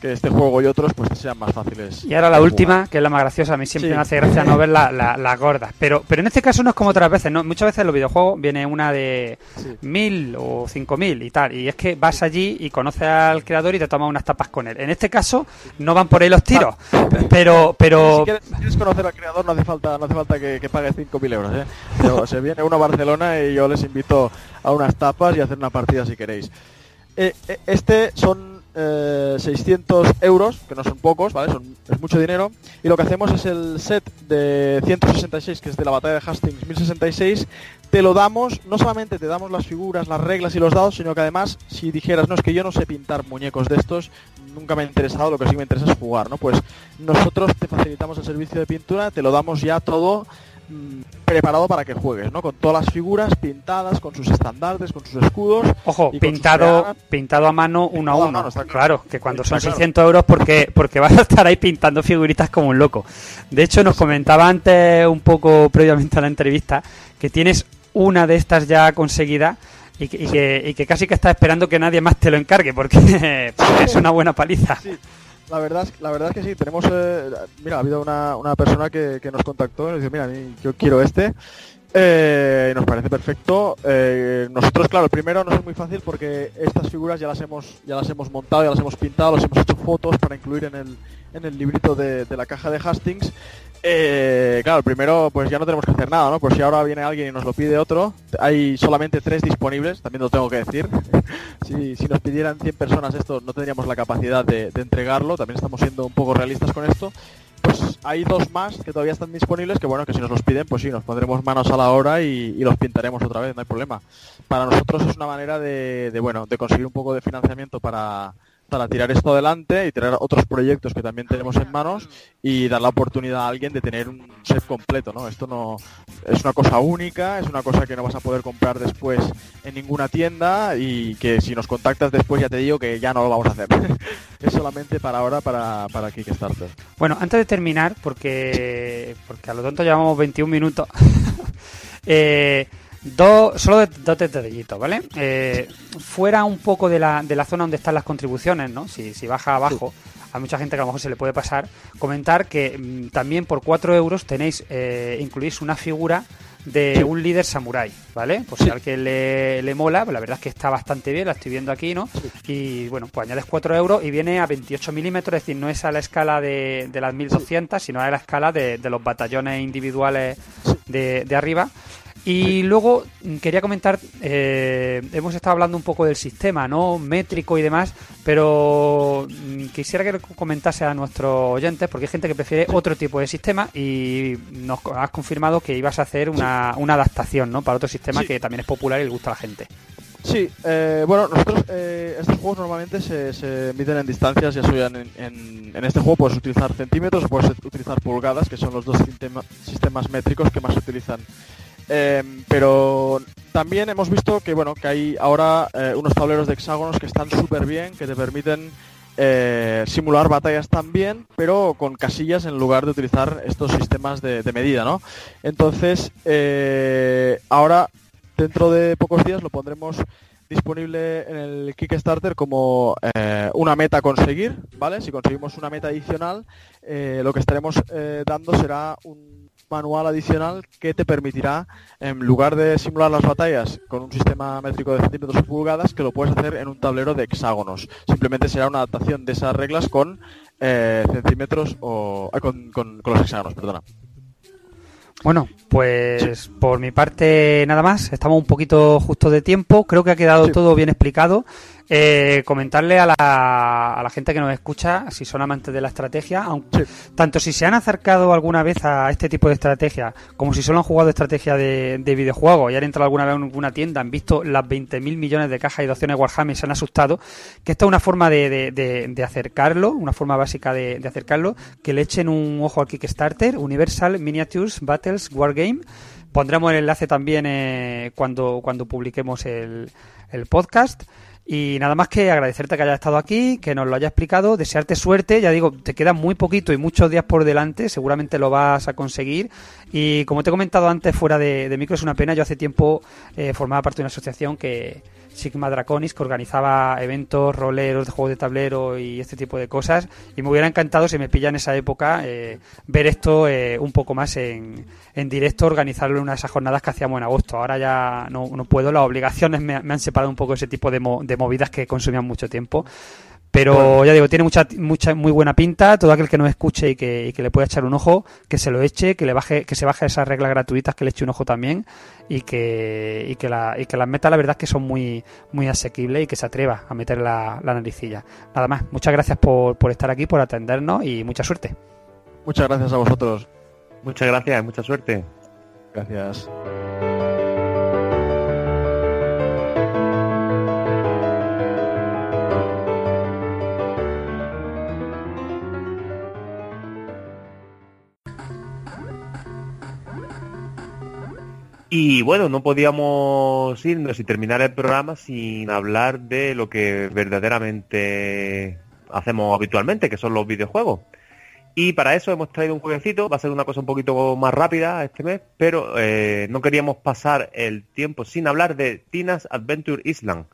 que este juego y otros pues sean más fáciles. Y ahora la última, que es la más graciosa, a mí siempre me hace gracia no ver las la, gordas. Pero, pero en este caso no es como otras veces, ¿no? Muchas veces en los videojuegos viene una de mil o cinco mil y tal. Y es que vas allí y conoces al creador y te tomas unas tapas con él. En este caso no van por ahí los tiros. Ah. Pero, pero... Si quieres, conocer al creador no hace falta, no hace falta que, que pagues cinco mil euros, ¿eh? se viene uno a Barcelona y yo les invito a unas tapas y a hacer una partida si queréis. Eh, eh, este son 600 eh, euros, que no son pocos, ¿vale? Es mucho dinero. Y lo que hacemos es el set de 166, que es de la batalla de Hastings 1066. Te lo damos, no solamente te damos las figuras, las reglas y los dados, sino que además, si dijeras, no, es que yo no sé pintar muñecos de estos, nunca me ha interesado, lo que sí me interesa es jugar, ¿no? Pues nosotros te facilitamos el servicio de pintura, te lo damos ya todo Mm, preparado para que juegues, ¿no? Con todas las figuras pintadas, con sus estandartes, con sus escudos. Ojo, pintado pintado a mano uno a uno. claro, que cuando son 600 euros porque, porque vas a estar ahí pintando figuritas como un loco. De hecho, nos comentaba antes, un poco previamente a la entrevista, que tienes una de estas ya conseguida y que, y que, casi que estás esperando que nadie más te lo encargue porque, es una buena paliza. La verdad, la verdad es que sí, tenemos, eh, mira, ha habido una, una persona que, que, nos contactó y nos dice, mira, yo quiero este. Eh, nos parece perfecto. Eh, nosotros, claro, primero no es muy fácil porque estas figuras ya las hemos ya las hemos montado, ya las hemos pintado, las hemos hecho fotos para incluir en el, en el librito de, la caja de Hastings. Eh, claro, primero pues ya no tenemos que hacer nada, ¿no? Pues si ahora viene alguien y nos lo pide otro, hay solamente tres disponibles, también lo tengo que decir. si, nos pidieran 100 personas esto, no tendríamos la capacidad de entregarlo, también estamos siendo un poco realistas con esto pues hay dos más que todavía están disponibles que bueno que si nos los piden pues sí nos pondremos manos a la hora y, los pintaremos otra vez no hay problema. Para nosotros es una manera de bueno de conseguir un poco de financiamiento para para tirar esto adelante y tener otros proyectos que también tenemos en manos y dar la oportunidad a alguien de tener un set completo, ¿no? Esto no es una cosa única, es una cosa que no vas a poder comprar después en ninguna tienda y que si nos contactas después ya te digo que ya no lo vamos a hacer. es solamente para ahora para, para Kickstarter. Bueno, antes de terminar, porque porque a lo tonto llevamos 21 minutos. eh, Dos, solo dos detallitos, ¿vale? Eh, fuera un poco de la, de la zona donde están las contribuciones, ¿no? Si, si baja abajo, a mucha gente que a lo mejor se le puede pasar, comentar que mm, también por 4 euros tenéis, eh, incluís una figura de un líder samurái, ¿vale? Por si a alguien le, le mola, pues la verdad es que está bastante bien, la estoy viendo aquí, ¿no? Y bueno, pues añades 4 euros y viene a 28 milímetros, es decir, no es a la escala de, de las 1200, sino a la escala de, de los batallones individuales de, de arriba. Y luego mm, quería comentar, eh, hemos estado hablando un poco del sistema, ¿no? Métrico y demás, pero mm, quisiera que comentase a nuestros oyentes, porque hay gente que prefiere otro tipo de sistema y nos has confirmado que ibas a hacer una, una adaptación, ¿no? Para otro sistema que también es popular y le gusta a la gente. Sí, eh, bueno, nosotros eh, estos juegos normalmente se, se miden en distancias, ya en, en, en, este juego puedes utilizar centímetros o puedes utilizar pulgadas, que son los dos sistemas métricos que más se utilizan Em, pero también hemos visto que bueno que hay ahora eh, unos tableros de hexágonos que están súper bien, que te permiten eh, simular batallas también, pero con casillas en lugar de utilizar estos sistemas de, medida, ¿no? Entonces, eh, ahora, dentro de pocos días, lo pondremos disponible en el Kickstarter como una meta a conseguir, ¿vale? Si conseguimos una meta adicional, lo que estaremos dando será un manual adicional que te permitirá, en lugar de simular las batallas con un sistema métrico de centímetros o pulgadas, que lo puedes hacer en un tablero de hexágonos. Simplemente será una adaptación de esas reglas con eh, centímetros o eh, con, con, los hexágonos, perdona. Bueno, pues por mi parte nada más. Estamos un poquito justo de tiempo. Creo que ha quedado todo bien explicado. Eh, comentarle a la, a la, gente que nos escucha, si son amantes de la estrategia, aunque, tanto si se han acercado alguna vez a este tipo de estrategia, como si solo han jugado estrategia de, de videojuegos y han entrado alguna vez en alguna tienda, han visto las 20.000 millones de cajas y de opciones Warhammer y se han asustado, que esta es una forma de, de, de acercarlo, una forma básica de, acercarlo, que le echen un ojo al Kickstarter, Universal Miniatures Battles Wargame. Pondremos el enlace también eh, cuando, cuando publiquemos el, el podcast. Y nada más que agradecerte que hayas estado aquí, que nos lo hayas explicado, desearte suerte, ya digo, te queda muy poquito y muchos días por delante, seguramente lo vas a conseguir. Y como te he comentado antes, fuera de, micro, es una pena, yo hace tiempo eh, formaba parte de una asociación que, Sigma Draconis, que organizaba eventos, roleros juegos de tablero y este tipo de cosas. Y me hubiera encantado, si me pilla en esa época, eh, ver esto eh, un poco más en, en directo, organizarlo en una de esas jornadas que hacíamos en agosto. Ahora ya no, no puedo, las obligaciones me, han separado un poco ese tipo de, de movidas que consumían mucho tiempo. Pero ya digo, tiene mucha, mucha, muy buena pinta. Todo aquel que nos escuche y que, le pueda echar un ojo, que se lo eche, que le baje, que se baje esas reglas gratuitas, que le eche un ojo también y que, y que, la, y que las metas la verdad es que son muy, muy asequibles y que se atreva a meter la, la naricilla. Nada más, muchas gracias por, por estar aquí, por atendernos y mucha suerte. Muchas gracias a vosotros. Muchas gracias, mucha suerte. Gracias. Y bueno, no podíamos irnos y terminar el programa sin hablar de lo que verdaderamente hacemos habitualmente, que son los videojuegos. Y para eso hemos traído un jueguecito, va a ser una cosa un poquito más rápida este mes, pero eh, no queríamos pasar el tiempo sin hablar de Tina's Adventure Island.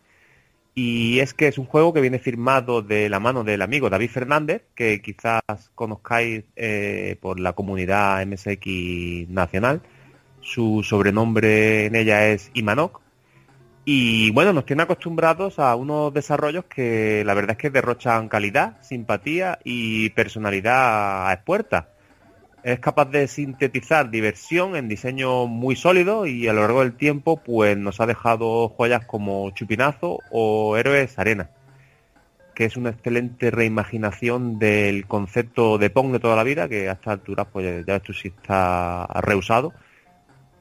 Y es que es un juego que viene firmado de la mano del amigo David Fernández, que quizás conozcáis eh, por la comunidad MSX nacional Su sobrenombre en ella es Imanok. Y bueno, nos tiene acostumbrados a unos desarrollos que la verdad es que derrochan calidad, simpatía y personalidad a expuerta. Es capaz de sintetizar diversión en diseño muy sólido y a lo largo del tiempo pues nos ha dejado joyas como Chupinazo o Héroes Arena, que es una excelente reimaginación del concepto de Pong de toda la vida, que a estas alturas pues ya esto sí está reusado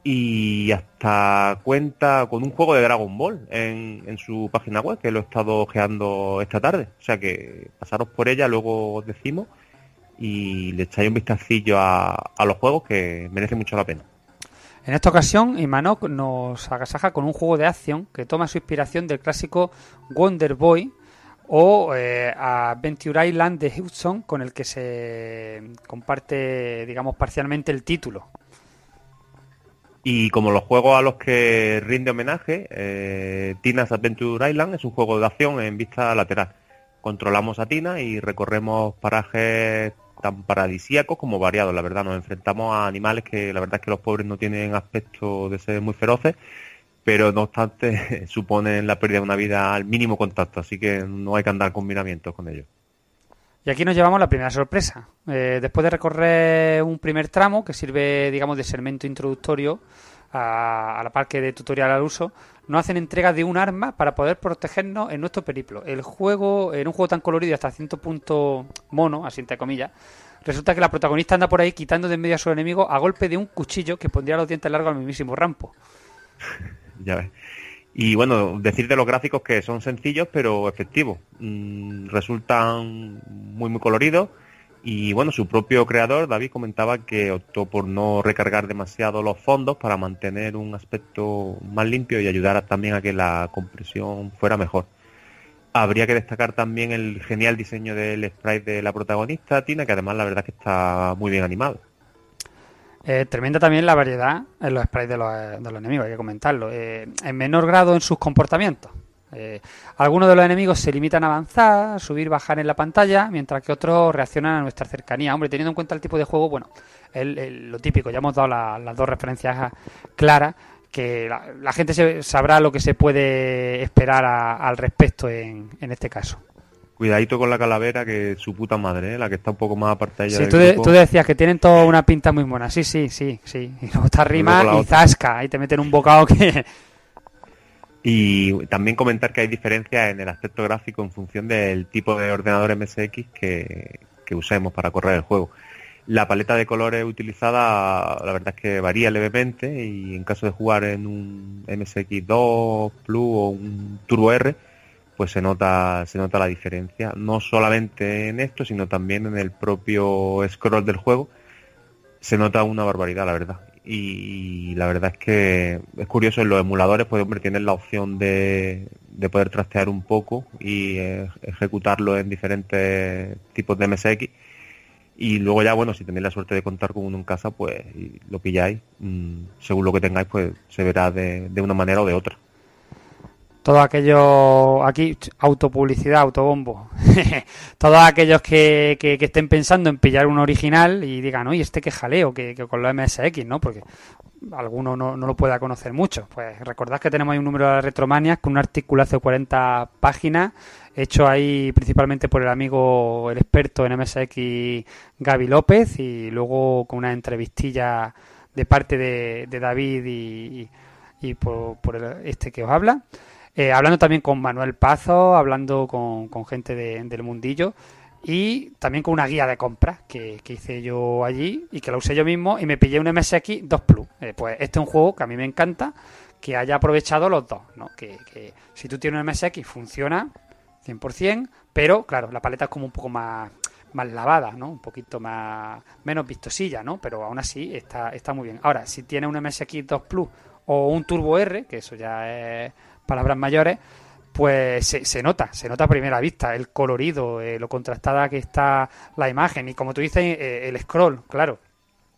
y hasta cuenta con un juego de Dragon Ball en, su página web, que lo he estado ojeando esta tarde. O sea que pasaros por ella, luego os decimos, y le echáis un vistacillo a, los juegos que merece mucho la pena. En esta ocasión, Imanok nos agasaja con un juego de acción que toma su inspiración del clásico Wonder Boy o eh, Adventure Island de Hudson, con el que se comparte, digamos, parcialmente el título. Y como los juegos a los que rinde homenaje, eh, Tina's Adventure Island es un juego de acción en vista lateral. Controlamos a Tina y recorremos parajes tan paradisíacos como variados, la verdad. Nos enfrentamos a animales que la verdad es que los pobres no tienen aspecto de ser muy feroces, pero no obstante suponen la pérdida de una vida al mínimo contacto, así que no hay que andar con miramientos con ellos. Y aquí nos llevamos la primera sorpresa. Eh, después de recorrer un primer tramo que sirve, digamos, de segmento introductorio a, la parte de tutorial al uso, nos hacen entrega de un arma para poder protegernos en nuestro periplo. El juego, en un juego tan colorido hasta cierto punto mono, así entre comillas, resulta que la protagonista anda por ahí quitando de en medio a su enemigo a golpe de un cuchillo que pondría los dientes largos al mismísimo Rampo. ya ves. Y bueno, decir de los gráficos que son sencillos pero efectivos. Mm, resultan muy muy coloridos. Y bueno, su propio creador, David, comentaba que optó por no recargar demasiado los fondos para mantener un aspecto más limpio y ayudar también a que la compresión fuera mejor. Habría que destacar también el genial diseño del sprite de la protagonista, Tina, que además la verdad es que está muy bien animado. Eh, tremenda también la variedad en los sprites de los, de los enemigos, hay que comentarlo. Eh, en menor grado en sus comportamientos. Eh, algunos de los enemigos se limitan a avanzar, subir, bajar en la pantalla, mientras que otros reaccionan a nuestra cercanía. Hombre, teniendo en cuenta el tipo de juego, bueno, lo típico, ya hemos dado las dos referencias claras, que la, gente sabrá lo que se puede esperar al respecto en este caso. Cuidadito con la calavera, que su puta madre, ¿eh? la que está un poco más apartada. Sí, tú, decías que tienen toda una pinta muy buena. Sí, sí, sí, sí. Y luego está rima y zasca. Ahí te meten un bocado que... Y también comentar que hay diferencias en el aspecto gráfico en función del tipo de ordenador MSX que, que usemos para correr el juego. La paleta de colores utilizada, la verdad es que varía levemente y en caso de jugar en un MSX2 Plus o un Turbo R, pues se nota, se nota la diferencia, no solamente en esto, sino también en el propio scroll del juego. Se nota una barbaridad, la verdad. Y la verdad es que es curioso, en los emuladores, pues hombre, tienen la opción de, de poder trastear un poco y eh, ejecutarlo en diferentes tipos de MSX. Y luego ya, bueno, si tenéis la suerte de contar con uno en casa, pues lo pilláis. Mm, según lo que tengáis, pues se verá de una manera o de otra todos aquellos, aquí, autopublicidad, autobombo, todos aquellos que, que, estén pensando en pillar un original y digan, oye, este que jaleo, que, con los MSX, ¿no? Porque alguno no, lo pueda conocer mucho. Pues recordad que tenemos ahí un número de Retromanias con un artículo hace 40 páginas, hecho ahí principalmente por el amigo, el experto en MSX Gaby López, y luego con una entrevistilla de parte de, de David y, y, por, por este que os habla. Eh, hablando también con Manuel Pazo, hablando con, gente del mundillo y también con una guía de compras que, hice yo allí y que la usé yo mismo y me pillé un MSX 2 Plus. Eh, pues este es un juego que a mí me encanta que haya aprovechado los dos, ¿no? Que, si tú tienes un MSX funciona 100%, pero claro, la paleta es como un poco más más lavada, ¿no? Un poquito más menos vistosilla, ¿no? Pero aún así está está muy bien. Ahora, si tienes un MSX 2 Plus o un Turbo R, que eso ya es palabras mayores, pues se, nota, se nota a primera vista el colorido, eh, lo contrastada que está la imagen y como tú dices, eh, el scroll, claro.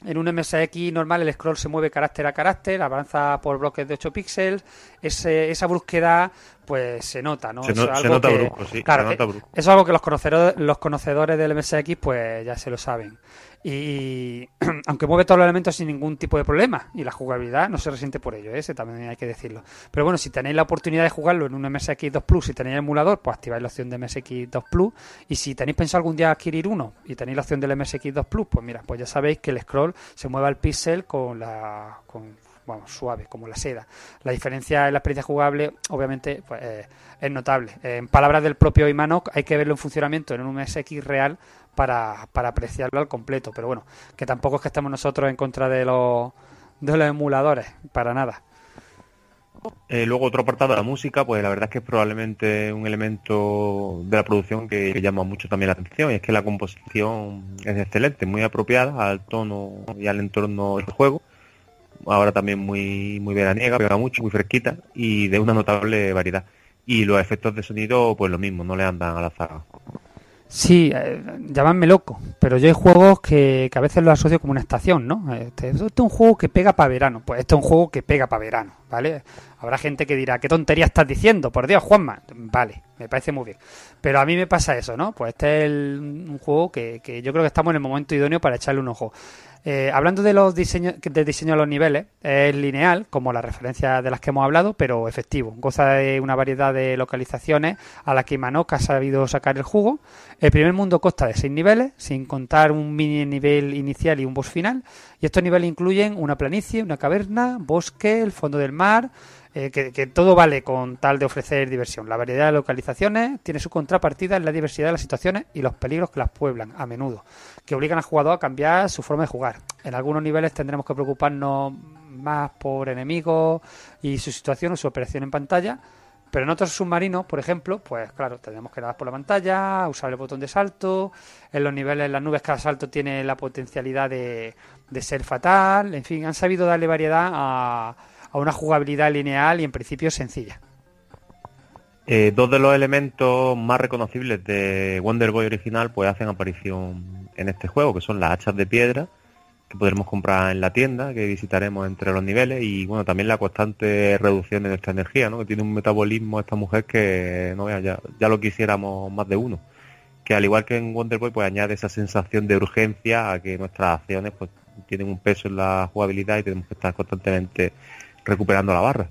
En un MSX normal el scroll se mueve carácter a carácter, avanza por bloques de 8 píxeles, esa búsqueda pues se nota, ¿no? Se, Eso no- es se algo nota que- brusco, sí. claro, se nota brusco. Eso es algo que los conocedores, los conocedores del MSX pues ya se lo saben. Y aunque mueve todos los elementos sin ningún tipo de problema y la jugabilidad no se resiente por ello, ¿eh? ese también hay que decirlo. Pero bueno, si tenéis la oportunidad de jugarlo en un MSX 2 Plus, si tenéis el emulador, pues activáis la opción de MSX 2 Plus. Y si tenéis pensado algún día adquirir uno y tenéis la opción del MSX 2 Plus, pues mira, pues ya sabéis que el scroll se mueve al pixel con la con vamos, suave, como la seda. La diferencia en la experiencia jugable, obviamente, pues, eh, es notable. En palabras del propio Imanok, hay que verlo en funcionamiento en un MSX real para, para apreciarlo al completo. Pero bueno, que tampoco es que estemos nosotros en contra de los, de los emuladores, para nada. Eh, luego otro apartado, la música, pues la verdad es que es probablemente un elemento de la producción que, que llama mucho también la atención y es que la composición es excelente, muy apropiada al tono y al entorno del juego. Ahora también muy muy veraniega, pega mucho, muy fresquita y de una notable variedad. Y los efectos de sonido, pues lo mismo, no le andan a la zaga. Sí, eh, loco, pero yo hay juegos que, que a veces los asocio como una estación, ¿no? Este, este es un juego que pega para verano. Pues este es un juego que pega para verano, ¿vale? Habrá gente que dirá, ¿qué tontería estás diciendo? Por Dios, Juanma. Vale, me parece muy bien. Pero a mí me pasa eso, ¿no? Pues este es el- un juego que, que yo creo que estamos en el momento idóneo para echarle un ojo. Eh, hablando de los diseños de diseño de los niveles, es lineal, como las referencias de las que hemos hablado, pero efectivo. Goza de una variedad de localizaciones a las que Imanok ha sabido sacar el jugo. El primer mundo consta de seis niveles, sin contar un mini nivel inicial y un boss final. Y estos niveles incluyen una planicie, una caverna, bosque, el fondo del mar, eh, que, todo vale con tal de ofrecer diversión. La variedad de localizaciones tiene su contrapartida en la diversidad de las situaciones y los peligros que las pueblan a menudo, que obligan al jugador a cambiar su forma de jugar. En algunos niveles tendremos que preocuparnos más por enemigos y su situación o su operación en pantalla, pero en otros submarinos, por ejemplo, pues claro, tendremos que dar por la pantalla, usar el botón de salto. En los niveles, las nubes, cada salto tiene la potencialidad de, de ser fatal. En fin, han sabido darle variedad a, a una jugabilidad lineal y en principio sencilla. Eh, dos de los elementos más reconocibles de Wonder Boy original pues hacen aparición en este juego, que son las hachas de piedra que podremos comprar en la tienda, que visitaremos entre los niveles y bueno, también la constante reducción de nuestra energía, ¿no? Que tiene un metabolismo esta mujer que no ya, ya lo quisiéramos más de uno. Que al igual que en Wonder Boy pues añade esa sensación de urgencia a que nuestras acciones pues tienen un peso en la jugabilidad y tenemos que estar constantemente recuperando la barra.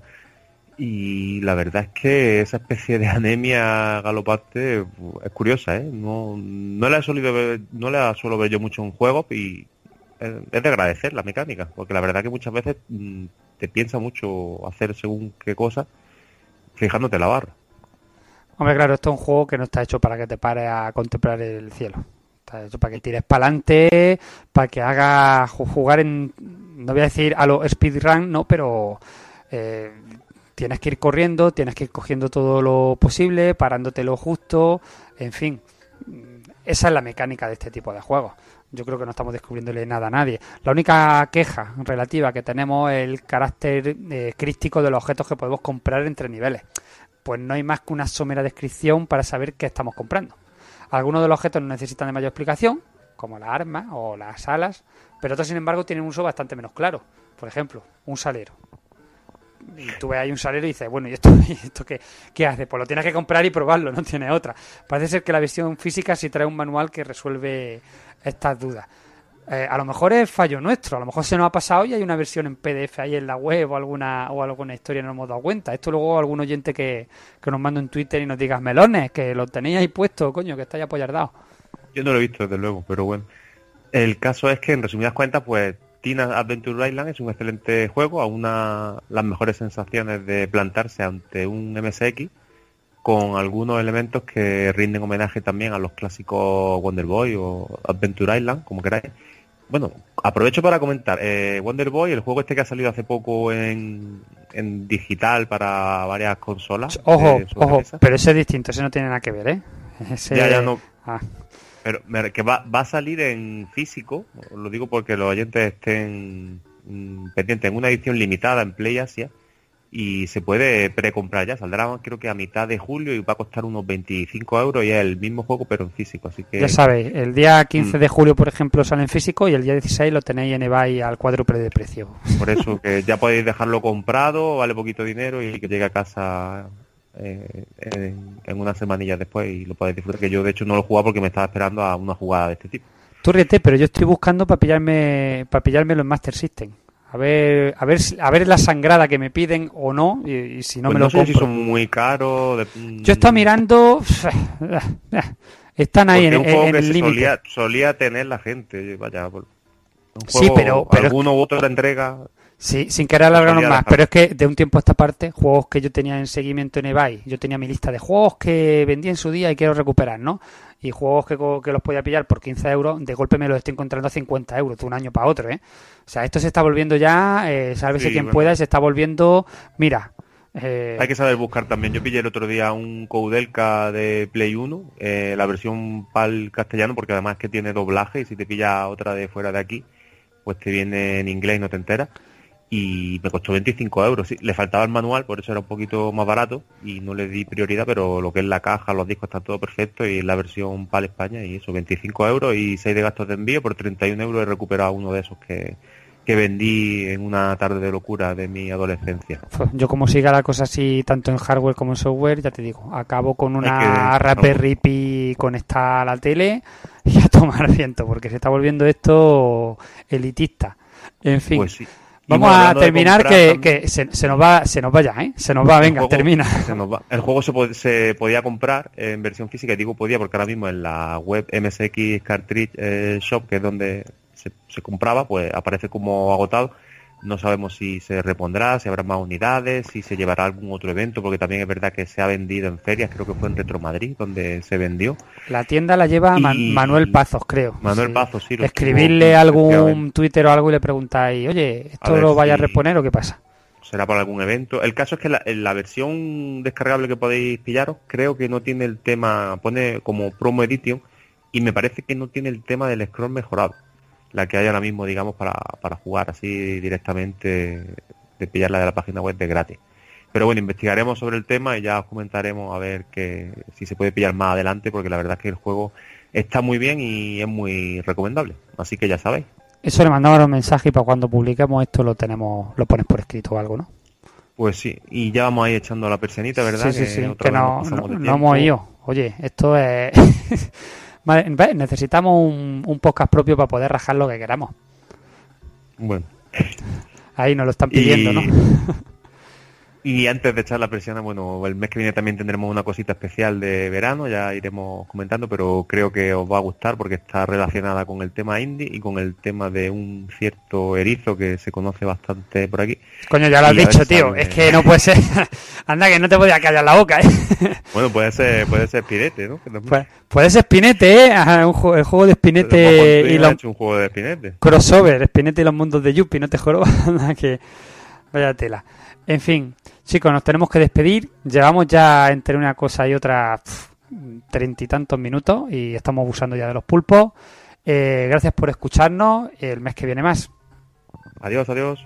Y la verdad es que esa especie de anemia galopante pues, es curiosa, ¿eh? No, no la he ver, no la suelo ver yo mucho en juegos y es es de agradecer la mecánica, porque la verdad que muchas veces mm, te piensa mucho hacer según qué cosa, fijándote la barra. Hombre, claro, esto es un juego que no está hecho para que te pares a contemplar el cielo. Está para que tires para adelante, para que hagas ju- jugar en, no voy a decir a lo speedrun, no, pero eh, tienes que ir corriendo, tienes que ir cogiendo todo lo posible, parándote lo justo, en fin. Esa es la mecánica de este tipo de juegos. Yo creo que no estamos descubriéndole nada a nadie. La única queja relativa que tenemos es el carácter eh, crístico de los objetos que podemos comprar entre niveles. Pues no hay más que una somera descripción para saber qué estamos comprando. Algunos de los objetos no necesitan de mayor explicación, como las armas o las alas, pero otros, sin embargo, tienen un uso bastante menos claro. Por ejemplo, un salero. Y tú ves ahí un salero y dices, bueno, ¿y esto, esto qué, hace? Pues lo tienes que comprar y probarlo, no tiene otra. Parece ser que la versión física sí trae un manual que resuelve estas dudas. Eh, a lo mejor es fallo nuestro, a lo mejor se nos ha pasado y hay una versión en PDF ahí en la web o alguna o alguna historia no nos hemos dado cuenta. Esto luego algún oyente que, que nos manda en Twitter y nos diga, melones, que lo tenéis ahí puesto, coño, que estáis apoyardados. Yo no lo he visto, desde luego, pero bueno. El caso es que, en resumidas cuentas, pues Tina Adventure Island es un excelente juego, a una las mejores sensaciones de plantarse ante un MSX con algunos elementos que rinden homenaje también a los clásicos Wonder Boy o Adventure Island, como queráis. Bueno, aprovecho para comentar, eh, Wonder Boy, el juego este que ha salido hace poco en, en digital para varias consolas. Ojo, eh, ojo, pero ese es distinto, ese no tiene nada que ver, ¿eh? Ese- Ya, ya no. Ah. Pero que va, va a salir en físico, lo digo porque los oyentes estén mm, pendientes, en una edición limitada en Play Asia y se puede precomprar ya, saldrá creo que a mitad de julio y va a costar unos 25 euros y es el mismo juego pero en físico, así que Ya sabéis, el día 15 Mm. de julio, por ejemplo, sale en físico y el día 16 lo tenéis en eBay al cuádruple de precio. por eso que ya podéis dejarlo comprado, vale poquito dinero y que llegue a casa eh, en, unas semanillas después y lo podéis disfrutar. Que yo de hecho no lo he jugado porque me estaba esperando a una jugada de este tipo. Tú ríete, pero yo estoy buscando para pillarme para pillármelo en Master System. A ver, a ver, a ver la sangrada que me piden o no, y, si no pues me lo sé si son muy caros. Yo estoy mirando. Están ahí en, el límite. Solía, tener la gente, vaya. Un sí, pero, pero alguno u otro entrega. Sí, sin querer alargarnos más, pero es que de un tiempo a esta parte, juegos que yo tenía en seguimiento en eBay, yo tenía mi lista de juegos que vendí en su día y quiero recuperar, ¿no? Y juegos que, que los podía pillar por 15 euros, de golpe me los estoy encontrando a 50 euros, de un año para otro, ¿eh? O sea, esto se está volviendo ya, eh, sálvese quien pueda, se está volviendo, mira, eh... Hay que saber buscar también. Yo pillé el otro día un Coudelka de Play 1, eh, la versión PAL castellano, porque además que tiene doblaje y si te pilla otra de fuera de aquí, pues te viene en inglés y no te enteras y me costó 25 euros. Sí, le faltaba el manual, por eso era un poquito más barato y no le di prioridad, pero lo que es la caja, los discos, está todo perfecto y la versión PAL España y eso, 25 euros y 6 de gastos de envío, por 31 euros he recuperado uno de esos que, que vendí en una tarde de locura de mi adolescencia. Yo como siga la cosa así, tanto en hardware como en software, ya te digo, acabo con una Raspberry Pi conectada a la tele y a tomar viento, porque se está volviendo esto elitista. En fin. Pues sí. Vamos a terminar que, se, nos va se nos vaya, ¿eh? Se nos va, venga, termina. El juego se, podía comprar en versión física, y digo podía porque ahora mismo en la web MSX Cartridge eh, Shop, que es donde se, se compraba, pues aparece como agotado no sabemos si se repondrá, si habrá más unidades, si se llevará algún otro evento, porque también es verdad que se ha vendido en ferias, creo que fue en Retro Madrid donde se vendió. La tienda la lleva Manuel Pazos, creo. Manuel Pazos, sí. Escribirle algún Twitter o algo y le preguntáis, oye, ¿esto lo vaya a reponer o qué pasa? Será para algún evento. El caso es que la, la versión descargable que podéis pillaros, creo que no tiene el tema, pone como promo edition, y me parece que no tiene el tema del scroll mejorado la que hay ahora mismo, digamos, para, para jugar así directamente, de pillarla de la página web de gratis. Pero bueno, investigaremos sobre el tema y ya os comentaremos a ver que, si se puede pillar más adelante, porque la verdad es que el juego está muy bien y es muy recomendable. Así que ya sabéis. Eso le mandamos un mensaje y para cuando publiquemos esto lo tenemos, lo pones por escrito o algo, ¿no? Pues sí, y ya vamos ahí echando la persianita, ¿verdad? Sí, sí, sí, que no, no hemos ido. Oye, esto es... Vale, necesitamos un, un, podcast propio para poder rajar lo que queramos. Bueno. Ahí nos lo están pidiendo, ¿no? Y antes de echar la presión, bueno, el mes que viene también tendremos una cosita especial de verano, ya iremos comentando, pero creo que os va a gustar porque está relacionada con el tema indie y con el tema de un cierto erizo que se conoce bastante por aquí. Coño, ya lo has dicho, tío, es que no puede ser. Anda, que no te podía callar la boca, ¿eh? Bueno, puede ser, puede ser Spinete, ¿no? puede ser Spinete, ¿eh? un juego, el juego de Spinete y los... un juego de Spinete. Crossover, Spinete y los mundos de Yuppie, no te juro, que vaya tela. En fin, chicos, nos tenemos que despedir. Llevamos ya entre una cosa y otra treinta y tantos minutos y estamos usando ya de los pulpos. Eh, gracias por escucharnos. El mes que viene más. Adiós, adiós.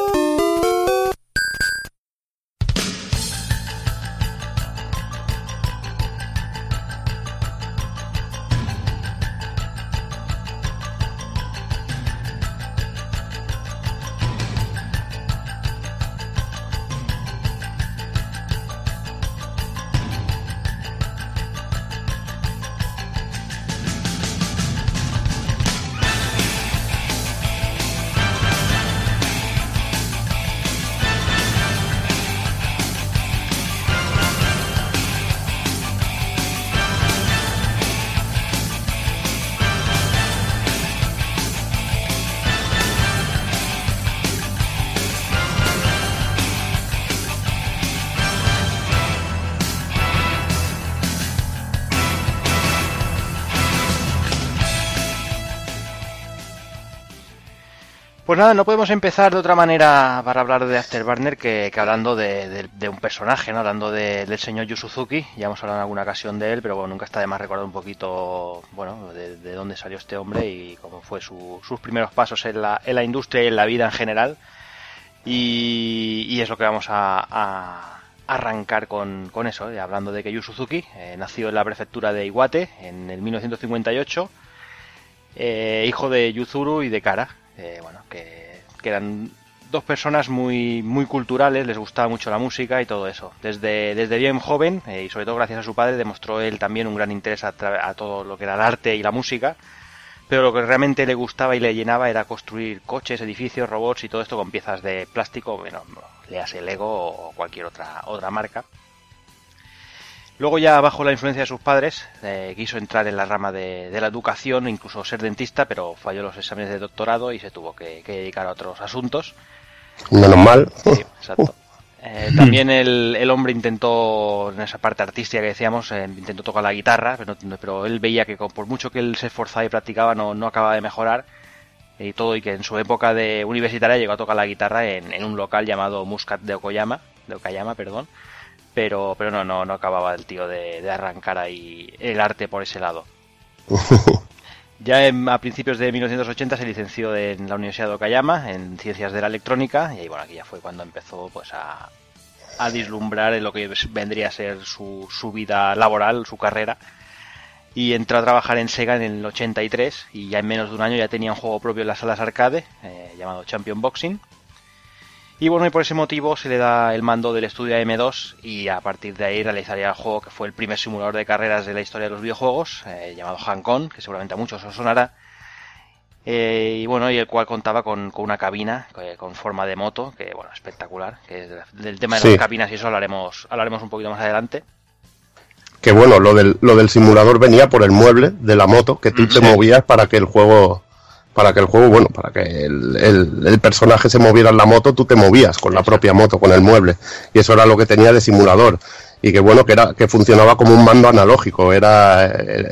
Nada, no podemos empezar de otra manera para hablar de Afterburner que, que hablando de, un personaje, ¿no? Hablando del señor Yu Suzuki. Ya hemos hablado en alguna ocasión de él, pero bueno, nunca está de más recordar un poquito, bueno, de, dónde salió este hombre y cómo fue sus primeros pasos en la, en la industria y en la vida en general. Y, es lo que vamos a, arrancar con, eso, eh, hablando de que Yu Suzuki eh, nació en la prefectura de Iwate en el 1958, eh, hijo de Yuzuru y de Kara, bueno, que, eran dos personas muy, muy culturales, les gustaba mucho la música y todo eso. Desde, desde bien joven, y sobre todo gracias a su padre, demostró él también un gran interés a, a todo lo que era el arte y la música pero lo que realmente le gustaba y le llenaba era construir coches, edificios, robots y todo esto con piezas de plástico, bueno, le hace Lego o cualquier otra, otra marca. Luego ya bajo la influencia de sus padres eh, quiso entrar en la rama de, la educación, incluso ser dentista, pero falló los exámenes de doctorado y se tuvo que, que dedicar a otros asuntos. Menos mal. Sí, exacto. Eh, también el, hombre intentó, en esa parte artística que decíamos, eh, intentó tocar la guitarra, pero, él veía que por mucho que él se esforzaba y practicaba no, no acababa de mejorar y todo, y que en su época de universitaria llegó a tocar la guitarra en, un local llamado Muscat de Okoyama, de Okayama, perdón, pero, pero no, no, no acababa el tío de, arrancar ahí el arte por ese lado. Ya a principios de 1980 se licenció en la Universidad de Okayama en Ciencias de la Electrónica y ahí, bueno, aquí ya fue cuando empezó pues a, a vislumbrar en lo que vendría a ser su, su vida laboral, su carrera. Y entró a trabajar en Sega en el 83 y ya en menos de un año ya tenía un juego propio en las salas arcade eh, llamado Champion Boxing y bueno, y por ese motivo se le da el mando del estudio M2 y a partir de ahí realizaría el juego que fue el primer simulador de carreras de la historia de los videojuegos, eh, llamado Hancon, que seguramente a muchos os sonará. Eh, y bueno, y el cual contaba con, una cabina eh, con forma de moto, que bueno, espectacular. Que del tema de las cabinas y eso hablaremos, hablaremos un poquito más adelante. Que bueno, lo del, lo del simulador venía por el mueble de la moto que tú te movías para que el juego para que el juego, bueno, para que el, personaje se moviera en la moto, tú te movías con la propia moto, con el mueble. Y eso era lo que tenía de simulador. Y que bueno, que era, que funcionaba como un mando analógico, era,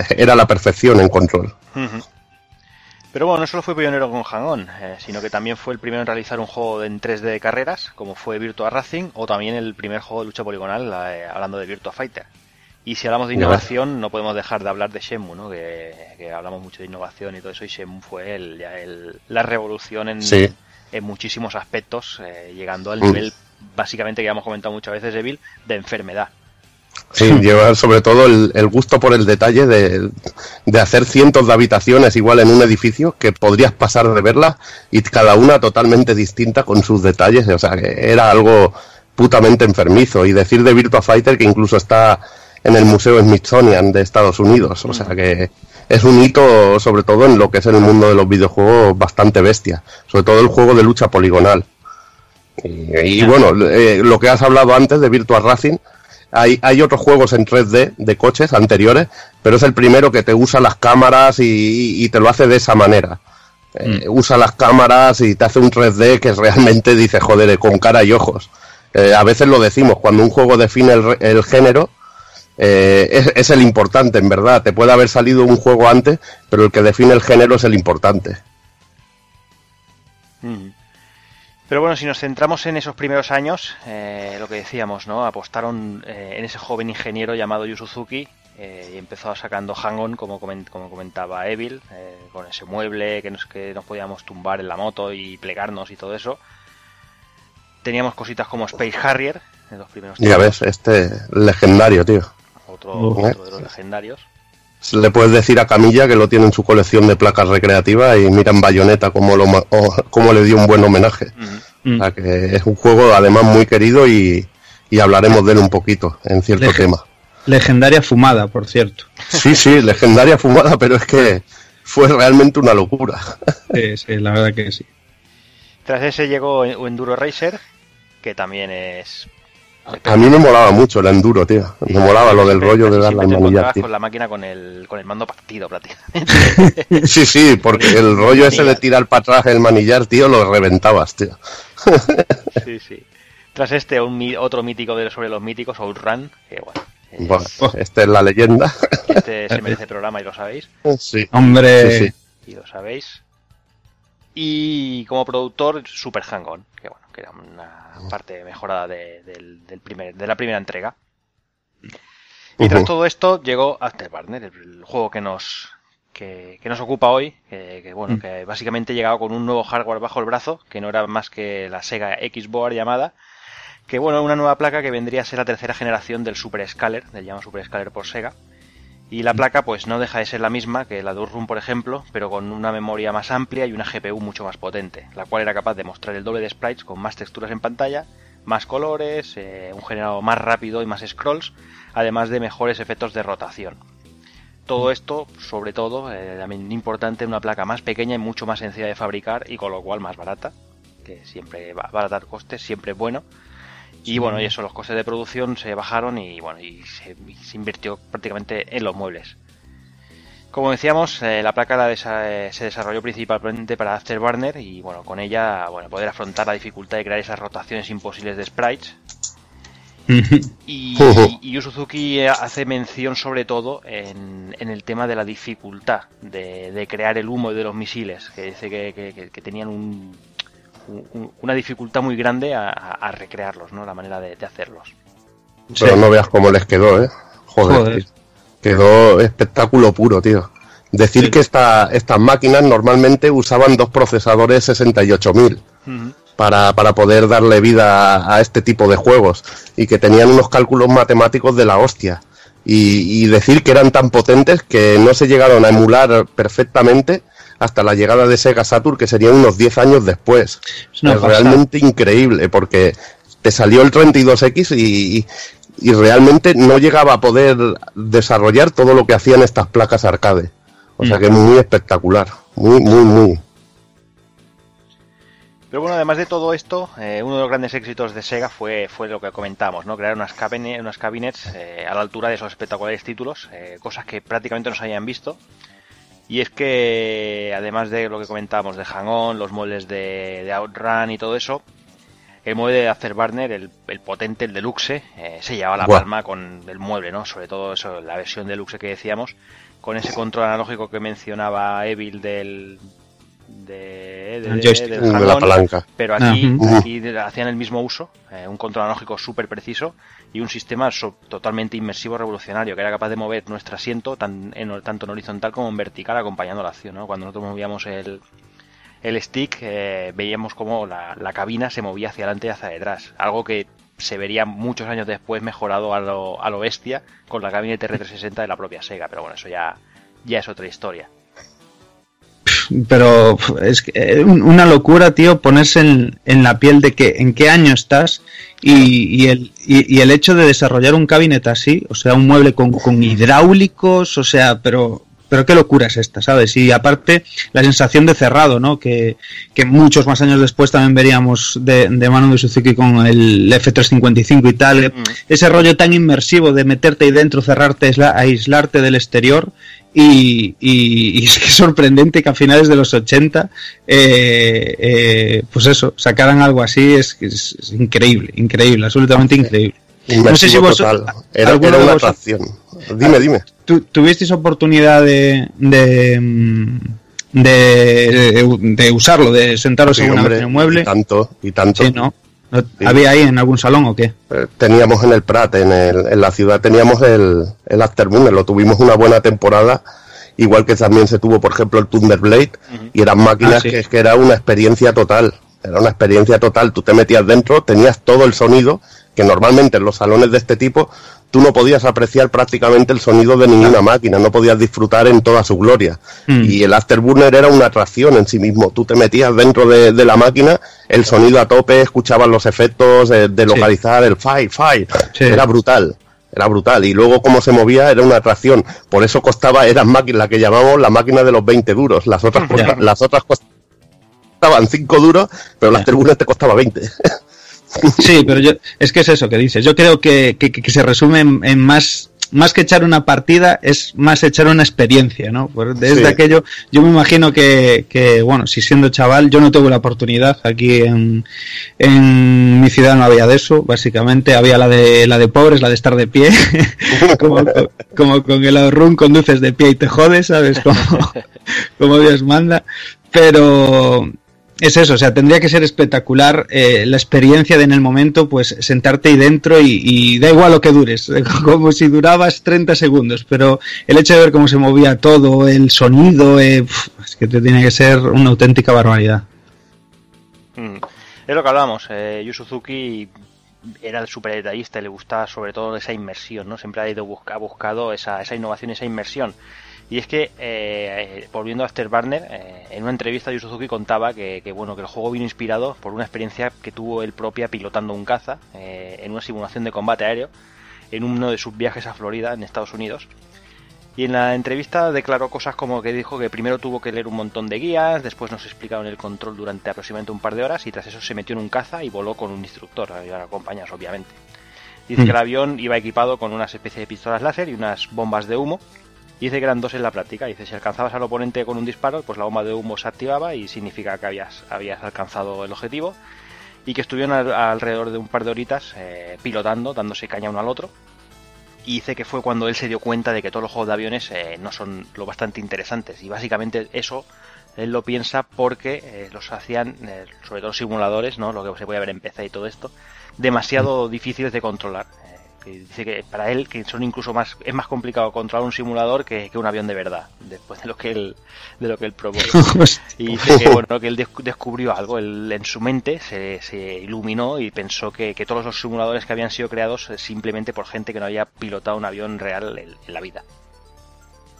era la perfección en control. Pero bueno, no solo fue pionero con Hang-On, eh, sino que también fue el primero en realizar un juego en 3D de carreras, como fue Virtua Racing, o también el primer juego de lucha poligonal, eh, hablando de Virtua Fighter. Y si hablamos de innovación, no podemos dejar de hablar de Shenmue, ¿no? Que, hablamos mucho de innovación y todo eso, y Shenmue fue el, la revolución en, en muchísimos aspectos, eh, llegando al mm. nivel, básicamente, que ya hemos comentado muchas veces, Evil, de enfermedad. Sí, lleva sobre todo el, gusto por el detalle de, de, hacer cientos de habitaciones igual en un edificio que podrías pasar de verla y cada una totalmente distinta con sus detalles. O sea, que era algo putamente enfermizo. Y decir de Virtua Fighter que incluso está en el Museo Smithsonian de Estados Unidos. O sea que es un hito, sobre todo en lo que es el mundo de los videojuegos, bastante bestia. Sobre todo el juego de lucha poligonal. Y, bueno, eh, lo que has hablado antes de Virtual Racing, hay, hay otros juegos en 3D de coches anteriores, pero es el primero que te usa las cámaras y, te lo hace de esa manera. Eh, mm. usa las cámaras y te hace un 3D que realmente dice, joder, con cara y ojos. Eh, a veces lo decimos, cuando un juego define el, el género, eh, es, el importante, en verdad. Te puede haber salido un juego antes, pero el que define el género es el importante. Mm. Pero bueno, si nos centramos en esos primeros años, eh, lo que decíamos, ¿no? Apostaron eh, en ese joven ingeniero llamado Yu Suzuki y empezó sacando hang-on, como, como, comentaba Evil, con ese mueble que nos, que nos podíamos tumbar en la moto y plegarnos y todo eso. Teníamos cositas como Space Harrier, en los primeros Ya ves, este legendario, tío otro, de los legendarios. Le puedes decir a Camilla que lo tiene en su colección de placas recreativas y mira en Bayonetta cómo, lo, cómo le dio un buen homenaje. que es un juego además muy querido y, hablaremos de él un poquito en cierto tema. Legendaria fumada, por cierto. Sí, sí, legendaria fumada, pero es que fue realmente una locura. Sí, sí, la verdad que sí. Tras ese llegó Enduro Racer, que también es a mí me molaba mucho el enduro, tío. Me molaba lo del rollo de dar la manillar, con la máquina con el, con el mando partido, prácticamente. sí, sí, porque el rollo ese de tirar para atrás el manillar, tío, lo reventabas, tío. sí, sí. Tras este, un, otro mítico de, sobre los míticos, Outrun, que bueno. este es la leyenda. Este se merece programa y lo sabéis. Sí. Hombre. Y lo sabéis. Y como productor, Super Hang-On, que bueno, que era una parte mejorada de, del, primer, de la primera entrega. Y tras todo esto llegó Afterburner, el, juego que nos, que, nos ocupa hoy, que, bueno, mm. que básicamente llegaba con un nuevo hardware bajo el brazo, que no era más que la Sega Xboard llamada, que bueno, una nueva placa que vendría a ser la tercera generación del Super Scaler, del llamado Super Scaler por Sega. Y la placa pues no deja de ser la misma que la de Urrum, por ejemplo, pero con una memoria más amplia y una GPU mucho más potente, la cual era capaz de mostrar el doble de sprites con más texturas en pantalla, más colores, eh, un generado más rápido y más scrolls, además de mejores efectos de rotación. Todo esto, sobre todo, eh, también importante, una placa más pequeña y mucho más sencilla de fabricar y con lo cual más barata, que siempre va a dar costes, siempre es bueno y bueno, y eso, los costes de producción se bajaron y bueno, y se, invirtió prácticamente en los muebles. Como decíamos, eh, la placa eh, se desarrolló principalmente para Afterburner y bueno, con ella bueno, poder afrontar la dificultad de crear esas rotaciones imposibles de sprites. y, y Suzuki hace mención sobre todo en, el tema de la dificultad de, crear el humo de los misiles, que dice que tenían un, una dificultad muy grande a, recrearlos, ¿no? La manera de, hacerlos. Pero no veas cómo les quedó, ¿eh? Joder, quedó espectáculo puro, tío. Decir que esta, estas máquinas normalmente usaban dos procesadores 68000 para, para poder darle vida a, este tipo de juegos y que tenían unos cálculos matemáticos de la hostia. Y, y, decir que eran tan potentes que no se llegaron a emular perfectamente hasta la llegada de Sega Saturn, que sería unos 10 años después. Es, realmente increíble, porque te salió el 32X y, y, realmente no llegaba a poder desarrollar todo lo que hacían estas placas arcade. O sea que es muy espectacular, muy, muy, muy. Pero bueno, además de todo esto, eh, uno de los grandes éxitos de Sega fue, fue lo que comentamos, ¿no? Crear unas, unas cabinets eh, a la altura de esos espectaculares títulos, eh, cosas que prácticamente no se habían visto. Y es que, además de lo que comentábamos de Hang-On, los moldes de, Outrun y todo eso, el mueble de Afterburner, el, el potente, el deluxe, eh, se llevaba la palma con el mueble, ¿no? Sobre todo eso, la versión deluxe que decíamos, con ese control analógico que mencionaba Evil del, de, de, la palanca. Pero aquí, aquí hacían el mismo uso, eh, un control analógico súper preciso y un sistema totalmente inmersivo revolucionario que era capaz de mover nuestro asiento tan, en, tanto en horizontal como en vertical acompañando la acción. ¿no? Cuando nosotros movíamos el, el stick eh, veíamos como la, la, cabina se movía hacia adelante y hacia detrás. Algo que se vería muchos años después mejorado a lo, a lo bestia con la cabina TR360 de la propia Sega. Pero bueno, eso ya, ya es otra historia pero es eh, una locura, tío, ponerse en, la piel de que en qué año estás y, el, y, el hecho de desarrollar un cabinet así, o sea, un mueble con, con hidráulicos, o sea, pero pero qué locura es esta, ¿sabes? Y aparte, la sensación de cerrado, ¿no? Que, que muchos más años después también veríamos de, de mano de Suzuki con el F355 y tal. Mm. Ese rollo tan inmersivo de meterte ahí dentro, cerrarte, aislarte del exterior y, y, es que es sorprendente que a finales de los 80, eh, eh, pues eso, sacaran algo así, es, es, increíble, increíble, absolutamente increíble. no sé si vos, total. Era, era una atracción. Dime, dime. ¿Tuvisteis oportunidad de, de, de, usarlo, de sentaros en una mueble? Y tanto, y tanto. Sí, ¿no? ¿Había ahí en algún salón o qué? Eh, teníamos en el Prat, en, el, en la ciudad teníamos el, el Afterburner, lo tuvimos una buena temporada, igual que también se tuvo, por ejemplo, el Thunderblade, y eran máquinas ah, que, que era una experiencia total, era una experiencia total, tú te metías dentro, tenías todo el sonido, que normalmente en los salones de este tipo tú no podías apreciar prácticamente el sonido de ninguna máquina, no podías disfrutar en toda su gloria. Mm. Y el Afterburner era una atracción en sí mismo. Tú te metías dentro de, la máquina, el sonido a tope, escuchabas los efectos de, localizar el fire, fire. Era brutal. Era brutal. Y luego cómo se movía era una atracción. Por eso costaba, eran máquinas, la que llamamos la máquina de los 20 duros. Las otras, las otras costaban 5 duros, pero el Afterburner te costaba 20. Sí, pero yo, es que es eso que dices. Yo creo que, que, se resume en, más, más que echar una partida, es más echar una experiencia, ¿no? Pues desde aquello, yo me imagino que, que, bueno, si siendo chaval, yo no tuve la oportunidad. Aquí en, en mi ciudad no había de eso, básicamente. Había la de, la de pobres, la de estar de pie. como, como, con el run conduces de pie y te jodes, ¿sabes? Como, como Dios manda. Pero, es eso, o sea, tendría que ser espectacular eh, la experiencia de en el momento, pues sentarte ahí dentro y, da igual lo que dures, como si durabas 30 segundos, pero el hecho de ver cómo se movía todo, el sonido, eh, es que te tiene que ser una auténtica barbaridad. Mm. Es lo que hablábamos, eh, Yu Suzuki era súper detallista y le gustaba sobre todo esa inmersión, ¿no? Siempre ha ido busca, ha buscado esa, esa innovación, esa inmersión. Y es que, eh, volviendo a Afterburner, eh, en una entrevista Yu Suzuki contaba que, bueno, que el juego vino inspirado por una experiencia que tuvo él propia pilotando un caza eh, en una simulación de combate aéreo en uno de sus viajes a Florida, en Estados Unidos. Y en la entrevista declaró cosas como que dijo que primero tuvo que leer un montón de guías, después nos explicaron el control durante aproximadamente un par de horas y tras eso se metió en un caza y voló con un instructor, a obviamente. Dice que el mm. avión iba equipado con unas especies de pistolas láser y unas bombas de humo dice que eran dos en la práctica. Dice, si alcanzabas al oponente con un disparo, pues la bomba de humo se activaba y significa que habías, habías alcanzado el objetivo. Y que estuvieron alrededor de un par de horitas eh, pilotando, dándose caña uno al otro. Y dice que fue cuando él se dio cuenta de que todos los juegos de aviones eh, no son lo bastante interesantes. Y básicamente eso él lo piensa porque eh, los hacían, sobre todo simuladores, ¿no? lo que se puede ver en PC y todo esto, demasiado difíciles de controlar dice que para él que son incluso más es más complicado controlar un simulador que, un avión de verdad después de lo que él de lo que él probó. Y dice que bueno que él descubrió algo él, en su mente se, se iluminó y pensó que, todos los simuladores que habían sido creados simplemente por gente que no había pilotado un avión real en, la vida.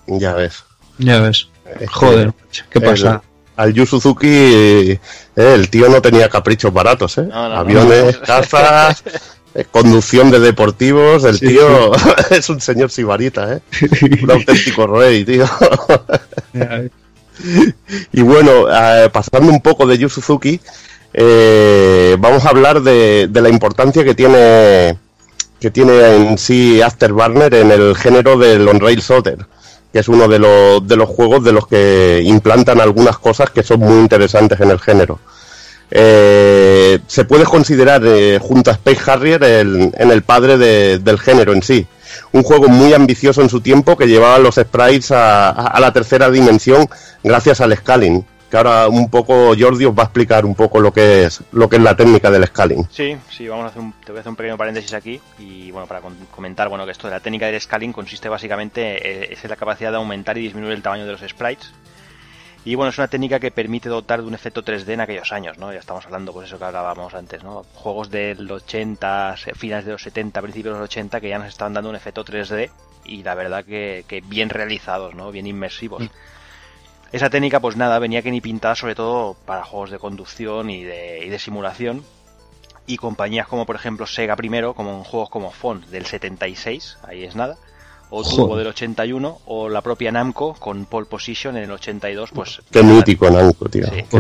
Ya ves. Ya ves. Joder qué pasa al Yu Suzuki eh, el tío no tenía caprichos baratos, ¿eh? Aviones, cazas, Eh, conducción de deportivos, el tío es un señor sibarita, ¿eh? un auténtico rey, tío. y bueno, eh, pasando un poco de Yu Suzuki, eh, vamos a hablar de, la importancia que tiene que tiene en sí Afterburner en el género del on-rail solder, que es uno de los, de los juegos de los que implantan algunas cosas que son muy interesantes en el género. Eh, se puede considerar eh, junto a Space Harrier el, en el padre del género en sí. Un juego muy ambicioso en su tiempo que llevaba los sprites a, la tercera dimensión gracias al scaling. Que ahora un poco Jordi os va a explicar un poco lo que es lo que es la técnica del scaling. Sí, sí, vamos a hacer un, te voy a hacer un pequeño paréntesis aquí y bueno para comentar bueno que esto de la técnica del scaling consiste básicamente eh, es la capacidad de aumentar y disminuir el tamaño de los sprites y bueno, es una técnica que permite dotar de un efecto 3D en aquellos años, ¿no? Ya estamos hablando, pues eso que hablábamos antes, ¿no? Juegos del 80, finales de los 70, principios de los 80, que ya nos estaban dando un efecto 3D y la verdad que, bien realizados, ¿no? Bien inmersivos. Mm. Esa técnica, pues nada, venía que ni pintada sobre todo para juegos de conducción y de, y de simulación. Y compañías como por ejemplo Sega primero, como en juegos como Font del 76, ahí es nada o Turbo del 81 o la propia Namco con Pole Position en el 82 pues qué mítico Namco tío. Qué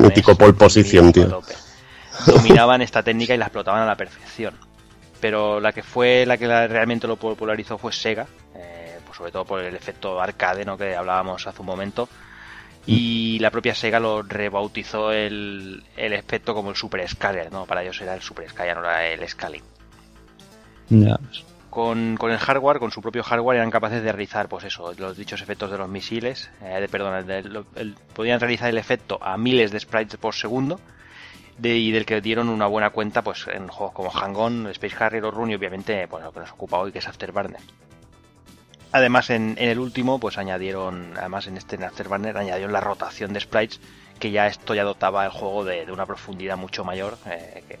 mítico, Pole Position tío. dominaban esta técnica y la explotaban a la perfección. Pero la que fue la que realmente lo popularizó fue Sega eh, pues sobre todo por el efecto arcade ¿no? que hablábamos hace un momento. Y la propia Sega lo rebautizó el, el efecto como el Super Scaler, ¿no? Para ellos era el Super Scaler, no era el Scaling. Ya con, el hardware, con su propio hardware, eran capaces de realizar, pues eso, los dichos efectos de los misiles, eh, de, perdón, podían realizar el efecto a miles de sprites por segundo, y del que dieron una buena cuenta, pues en juegos como Hang-On, Space Harrier o Rune, y obviamente, pues lo que nos ocupa hoy, que es Afterburner. Además, en, el último, pues añadieron, además en este Afterburner, añadieron la rotación de sprites, que ya esto ya dotaba el juego de, una profundidad mucho mayor, eh,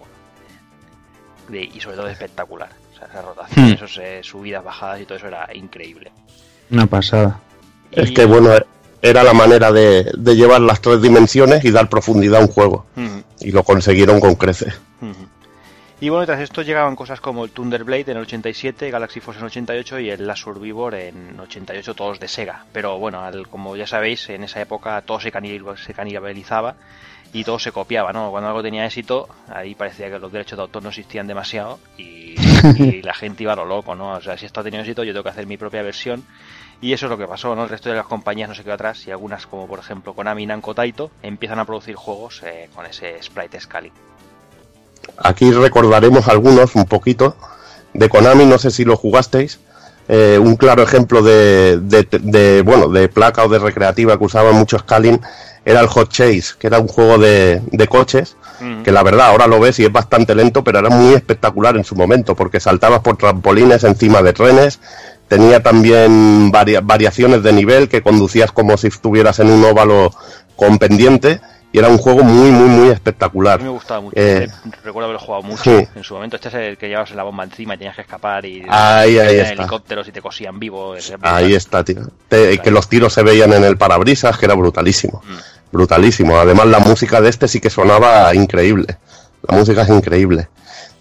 y sobre todo espectacular esa rotación, hmm. esas eh, subidas, bajadas y todo eso era increíble. Una pasada. Es que bueno, era la manera de, llevar las tres dimensiones y dar profundidad a un juego. Hmm. Y lo consiguieron con creces. Hmm. Y bueno, tras esto llegaban cosas como el Thunderblade en el 87, Galaxy Force en el 88 y el Last Survivor en 88, todos de Sega. Pero bueno, como ya sabéis, en esa época todo se, se canibalizaba y todo se copiaba, ¿no? Cuando algo tenía éxito, ahí parecía que los derechos de autor no existían demasiado y, la gente iba a lo loco, ¿no? O sea, si esto ha tenido éxito, yo tengo que hacer mi propia versión. Y eso es lo que pasó, ¿no? El resto de las compañías no se quedó atrás y algunas, como por ejemplo Konami y Namco Taito, empiezan a producir juegos eh, con ese sprite scaling. Aquí recordaremos algunos un poquito de Konami, no sé si lo jugasteis. Eh, un claro ejemplo de, de, bueno, de placa o de recreativa que usaba mucho scaling era el Hot Chase, que era un juego de, de coches, que la verdad ahora lo ves y es bastante lento, pero era muy espectacular en su momento, porque saltabas por trampolines encima de trenes, tenía también varia- variaciones de nivel que conducías como si estuvieras en un óvalo con pendiente, y era un juego muy, muy, muy A espectacular. mí me gustaba mucho. Eh, eh, Recuerdo haberlo jugado mucho sí. en su momento. Este es el que llevabas la bomba encima y tenías que escapar y Ahí, ahí está. helicópteros y te cosían vivo. Ahí está, tío. Te- que los tiros se veían en el parabrisas, que era brutalísimo. Mm. Brutalísimo. Además, la música de este sí que sonaba increíble. La música es increíble.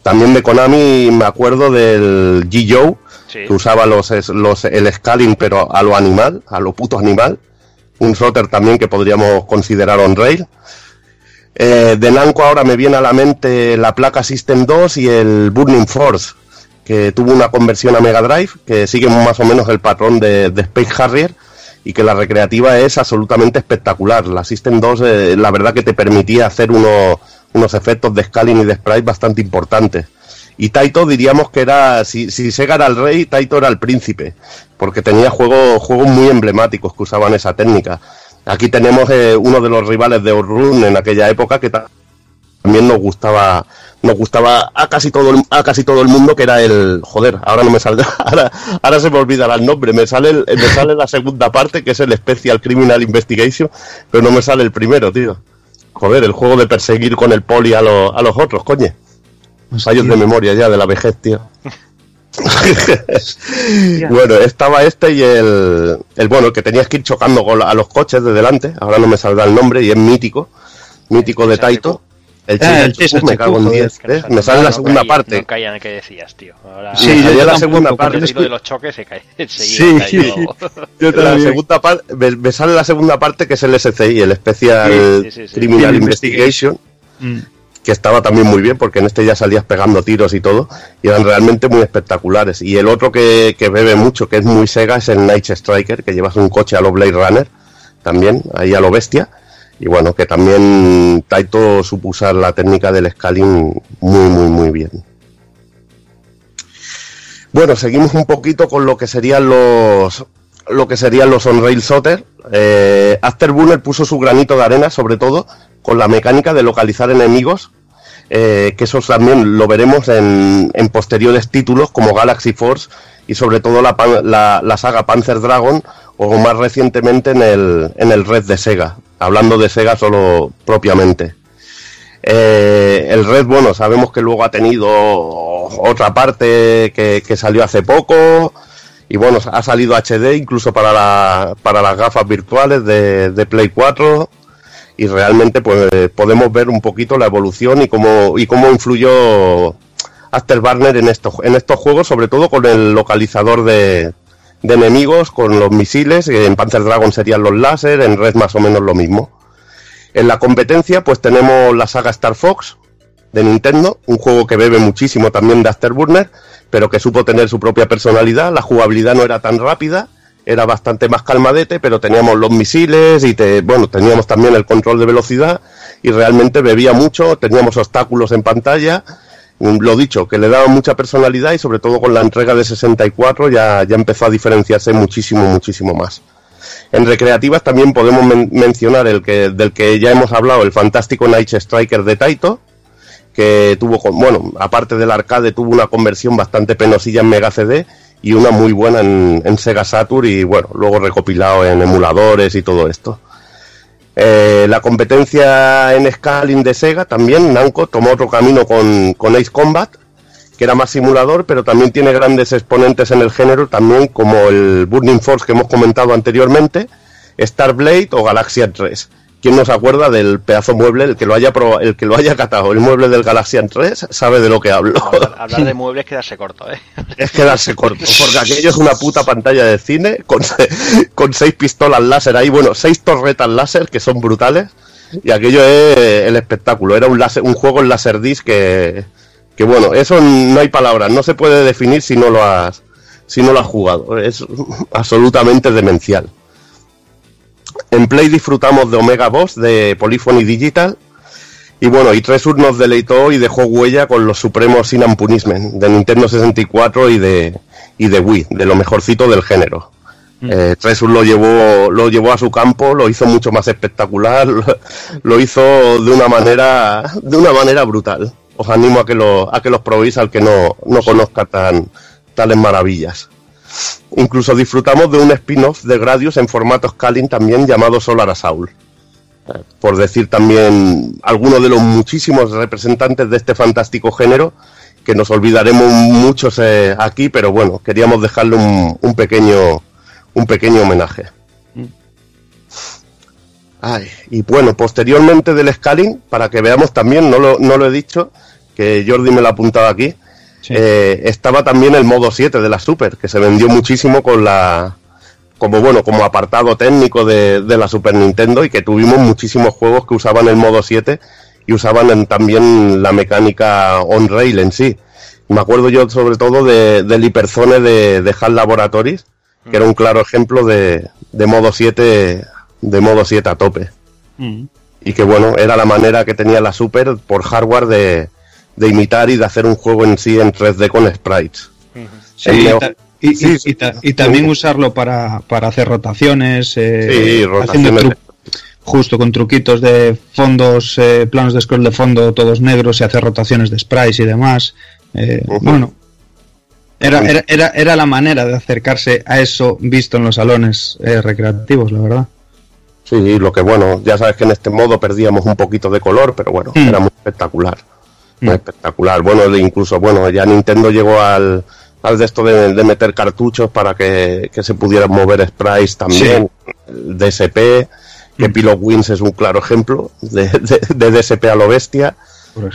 También de Konami me acuerdo del G-Joe, Sí. que usaba los, los, el scaling, pero a lo animal, a lo puto animal. Un Sotter también que podríamos considerar on-rail. Eh, de Namco ahora me viene a la mente la placa System 2 y el Burning Force, que tuvo una conversión a Mega Drive, que sigue más o menos el patrón de, de Space Harrier y que la recreativa es absolutamente espectacular. La System 2, eh, la verdad que te permitía hacer unos, unos efectos de scaling y de sprite bastante importantes. Y Taito diríamos que era, si, si Sega era el rey, Taito era el príncipe, porque tenía juegos, juegos muy emblemáticos que usaban esa técnica. Aquí tenemos eh, uno de los rivales de Outrun en aquella época que ta- también nos gustaba nos gustaba a casi todo el, a casi todo el mundo que era el joder ahora no me saldrá ahora, se me olvidará el nombre me sale el- me sale la segunda parte que es el Special Criminal Investigation pero no me sale el primero tío joder el juego de perseguir con el poli a, los a los otros coño fallos de memoria ya de la vejez tío bueno, estaba este y el, el bueno, que tenías que ir chocando con a los coches de delante, ahora no me saldrá el nombre y es mítico, mítico de Taito. El Ah, Chisachuku, me cago en joder, 10, Que no ¿eh? sale- me sale la no segunda caía- parte. No caía en el que decías, tío. Ahora, Sí, me yo salía la tampoco, segunda parte. el de los choques se cae Sí, enseguida. sí. Yo La segunda parte, me, me sale la segunda parte que es el SCI, el Special Sí, sí, sí, sí. Criminal Criminal Investigation, Mm. Que estaba también muy bien porque en este ya salías pegando tiros y todo y eran realmente muy espectaculares. Y el otro que, que bebe mucho que es muy Sega es el Night Striker que llevas un coche a lo Blade Runner también ahí a lo bestia. Y bueno que también Taito supo usar la técnica del scaling muy muy muy bien. Bueno seguimos un poquito con lo que serían los lo que serían los on-rail Sotter eh, Afterburner puso su granito de arena sobre todo con la mecánica de localizar enemigos, eh, que eso también lo veremos en, en posteriores títulos como Galaxy Force y sobre todo la, la, la saga Panzer Dragon o más recientemente en el, en el Red de Sega, hablando de Sega solo propiamente. Eh, el Red, bueno, sabemos que luego ha tenido otra parte que, que salió hace poco y bueno, ha salido HD incluso para, la, para las gafas virtuales de, de Play 4 y realmente pues podemos ver un poquito la evolución y cómo y cómo influyó Afterburner en estos en estos juegos sobre todo con el localizador de, de enemigos con los misiles en Panzer Dragon serían los láser en Red más o menos lo mismo. En la competencia pues tenemos la saga Star Fox de Nintendo un juego que bebe muchísimo también de Afterburner pero que supo tener su propia personalidad la jugabilidad no era tan rápida era bastante más calmadete, pero teníamos los misiles y te, bueno, teníamos también el control de velocidad y realmente bebía mucho, teníamos obstáculos en pantalla, lo dicho, que le daba mucha personalidad y sobre todo con la entrega de 64 ya, ya empezó a diferenciarse muchísimo, muchísimo más. En recreativas también podemos men- mencionar el que, del que ya hemos hablado, el fantástico Night Striker de Taito, que tuvo, con- bueno, aparte del arcade, tuvo una conversión bastante penosilla en Mega CD y una muy buena en, Sega Saturn y bueno, luego recopilado en emuladores y todo esto. Eh, la competencia en scaling de Sega también, Namco tomó otro camino con, Ace Combat, que era más simulador, pero también tiene grandes exponentes en el género, también como el Burning Force que hemos comentado anteriormente, Starblade o Galaxian 3. ¿Quién nos acuerda del pedazo mueble, el que lo haya proba- el que lo haya catado, el mueble del Galaxian 3, sabe de lo que hablo? Hablar, hablar de muebles es quedarse corto, ¿eh? es quedarse corto, porque aquello es una puta pantalla de cine con, con seis pistolas láser ahí, bueno, seis torretas láser que son brutales, y aquello es el espectáculo, era un, láser, un juego en Laserdisc que, que bueno, eso no hay palabras, no se puede definir si no lo has, si no lo has jugado, es absolutamente demencial. En Play disfrutamos de Omega Boss, de Polyphony Digital, y bueno, y Tresur nos deleitó y dejó huella con los supremos Sin and Punishment de Nintendo 64 y de, y de Wii, de lo mejorcito del género. Mm. Eh, Tresus lo llevó, lo llevó a su campo, lo hizo mucho más espectacular, lo, hizo de una manera, de una manera brutal. Os animo a que lo, a que los probéis al que no, no conozca tan, tales maravillas. Incluso disfrutamos de un spin-off de Gradius en formato scaling también llamado Solar Assault. Eh, por decir también algunos de los muchísimos representantes de este fantástico género que nos olvidaremos muchos eh, aquí, pero bueno, queríamos dejarle un, pequeño un pequeño homenaje. Mm. y bueno, posteriormente del scaling, para que veamos también, no lo, no lo he dicho, que Jordi me lo ha apuntado aquí, eh, estaba también el modo 7 de la Super, que se vendió muchísimo con la como bueno, como apartado técnico de, de la Super Nintendo y que tuvimos muchísimos juegos que usaban el modo 7 y usaban también la mecánica on-rail en sí. Me acuerdo yo sobre todo de, del Hyperzone de, de HAL Laboratories, que era un claro ejemplo de, de modo 7 de modo 7 a tope. Mm. Y que bueno, era la manera que tenía la Super por hardware de, de imitar y de hacer un juego en sí en 3D con sprites. y, también usarlo para, para hacer rotaciones, eh, rotaciones justo con truquitos de fondos, eh, planos de scroll de fondo todos negros y hacer rotaciones de sprites y demás. Eh, bueno, era, era, era, la manera de acercarse a eso visto en los salones eh, recreativos, la verdad. Sí, lo que bueno, ya sabes que en este modo perdíamos un poquito de color, pero bueno, mm. era muy espectacular. Mm. espectacular. Bueno, incluso, bueno, ya Nintendo llegó al, al de esto de, meter cartuchos para que, se pudieran mover sprites también, DSP que mm. Pilot Wings es un claro ejemplo de, DSP a lo bestia.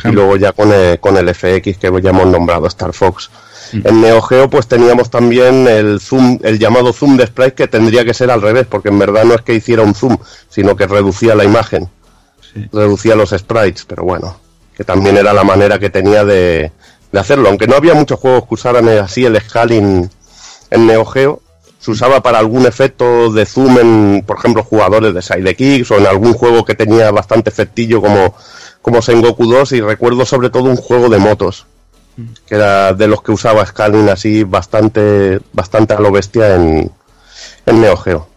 Y luego ya con el, con el FX que ya hemos nombrado, Star Fox. Mm. En Neo Geo pues teníamos también el zoom, el llamado zoom de sprite que tendría que ser al revés, porque en verdad no es que hiciera un zoom, sino que reducía la imagen, reducía los sprites, pero bueno, que también era la manera que tenía de, de hacerlo, aunque no había muchos juegos que usaran así el scaling en Neo Geo, se usaba para algún efecto de zoom en, por ejemplo, jugadores de Sidekicks o en algún juego que tenía bastante efectillo como, como Sengoku 2 y recuerdo sobre todo un juego de motos que era de los que usaba Scaling así bastante, bastante a lo bestia en, en Neo Geo.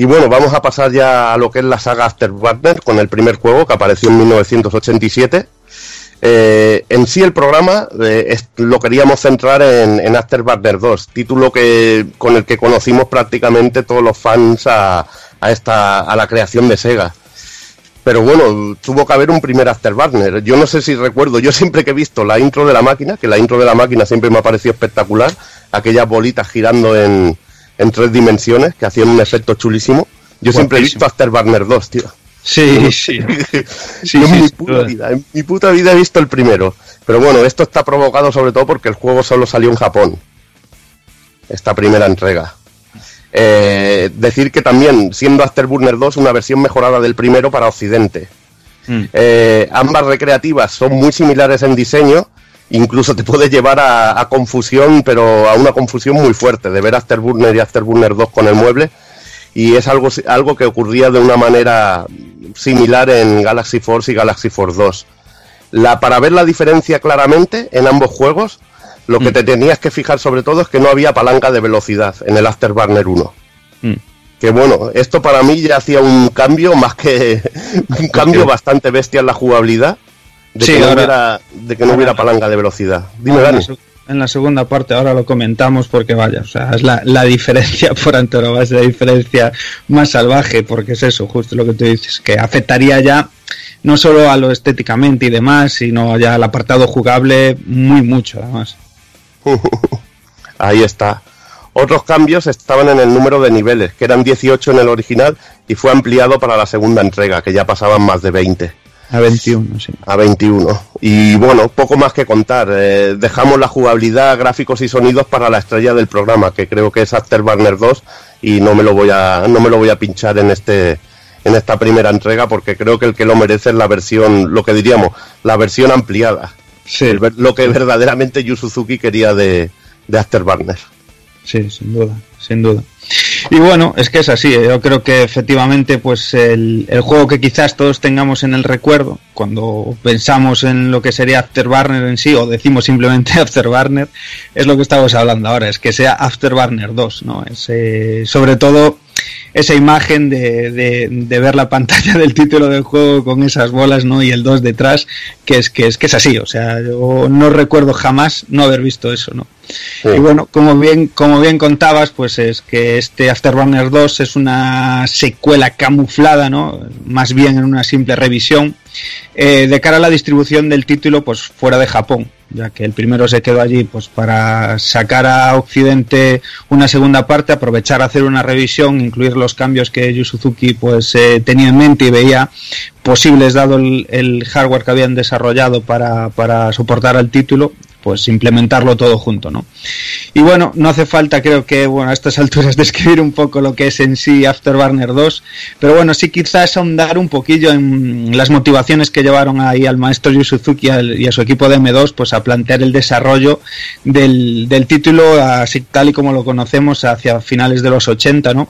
Y bueno, vamos a pasar ya a lo que es la saga Afterburner con el primer juego que apareció en 1987 eh, en sí el programa eh, lo queríamos centrar en, en Afterburner 2, título que con el que conocimos prácticamente todos los fans a, a, esta, a la creación de Sega. Pero bueno, tuvo que haber un primer Afterburner. Yo no sé si recuerdo, yo siempre que he visto la intro de la máquina, que la intro de la máquina siempre me ha parecido espectacular, aquellas bolitas girando en, en tres dimensiones que hacían un efecto chulísimo. Yo siempre he visto Afterburner 2, tío. Sí, sí. en, mi puta vida, en mi puta vida he visto el primero. Pero bueno, esto está provocado sobre todo porque el juego solo salió en Japón. Esta primera entrega. Eh, decir que también, siendo Afterburner 2, una versión mejorada del primero para Occidente. Mm. Eh, ambas recreativas son muy similares en diseño, incluso te puede llevar a, a, confusión, pero a una confusión muy fuerte, de ver Afterburner y Afterburner 2 con el mueble, y es algo, algo que ocurría de una manera similar en Galaxy Force y Galaxy Force 2. La, para ver la diferencia claramente en ambos juegos, lo que mm. te tenías que fijar sobre todo es que no había palanca de velocidad en el Afterburner 1. Mm. Que bueno, esto para mí ya hacía un cambio más que un cambio bastante bestia en la jugabilidad de, que, no hubiera, de que no hubiera palanca de velocidad. Dime, Dani en la segunda parte, ahora lo comentamos porque vaya, o sea, es la, la diferencia por es la diferencia más salvaje, porque es eso, justo lo que tú dices, que afectaría ya no solo a lo estéticamente y demás, sino ya al apartado jugable muy mucho además. Ahí está. Otros cambios estaban en el número de niveles, que eran 18 en el original y fue ampliado para la segunda entrega, que ya pasaban más de 20. A 21, sí. A 21. Y bueno, poco más que contar. Eh, dejamos la jugabilidad, gráficos y sonidos para la estrella del programa, que creo que es Afterburner 2 y no me lo voy a no me lo voy a pinchar en este en esta primera entrega porque creo que el que lo merece es la versión, lo que diríamos, la versión ampliada. Sí. lo que verdaderamente Yu Suzuki quería de, de Afterburner. Sí, sin duda, sin duda. Y bueno, es que es así. ¿eh? Yo creo que efectivamente, pues el, el, juego que quizás todos tengamos en el recuerdo, cuando pensamos en lo que sería Afterburner en sí, o decimos simplemente Afterburner, es lo que estamos hablando ahora, es que sea Afterburner 2, ¿no? Es, eh, sobre todo esa imagen de, de, ver la pantalla del título del juego con esas bolas, ¿no? Y el 2 detrás, que es que es que es así, o sea, yo no recuerdo jamás no haber visto eso, ¿no? Y bueno, como bien, como bien contabas, pues es que este Afterburner 2 es una secuela camuflada, ¿no? Más bien en una simple revisión, eh, de cara a la distribución del título, pues fuera de Japón, ya que el primero se quedó allí, pues para sacar a Occidente una segunda parte, aprovechar a hacer una revisión, incluir los cambios que Yu Suzuki pues eh, tenía en mente y veía posibles dado el, hardware que habían desarrollado para, para soportar al título pues implementarlo todo junto, ¿no? Y bueno, no hace falta, creo que, bueno, a estas alturas describir un poco lo que es en sí Afterburner 2, pero bueno, sí quizás ahondar un poquillo en las motivaciones que llevaron ahí al maestro Yu Suzuki y a su equipo de M2, pues a plantear el desarrollo del, del título así tal y como lo conocemos hacia finales de los 80, ¿no?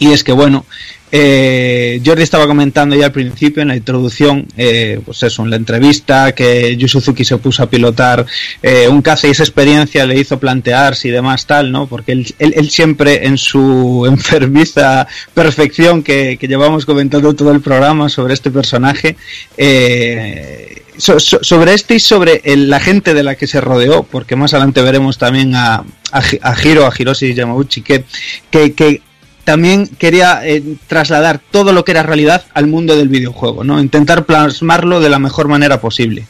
Y es que, bueno, eh, Jordi estaba comentando ya al principio en la introducción, eh, pues eso, en la entrevista, que Yu Suzuki se puso a pilotar eh, un caza y esa experiencia le hizo plantearse y demás tal, ¿no? Porque él, siempre en su enfermiza perfección que, llevamos comentando todo el programa sobre este personaje, eh, so, so, sobre este y sobre la gente de la que se rodeó, porque más adelante veremos también a, a, a Hiro, a Hiroshi Yamauchi, que, que, que también quería eh, trasladar todo lo que era realidad al mundo del videojuego, ¿no? Intentar plasmarlo de la mejor manera posible.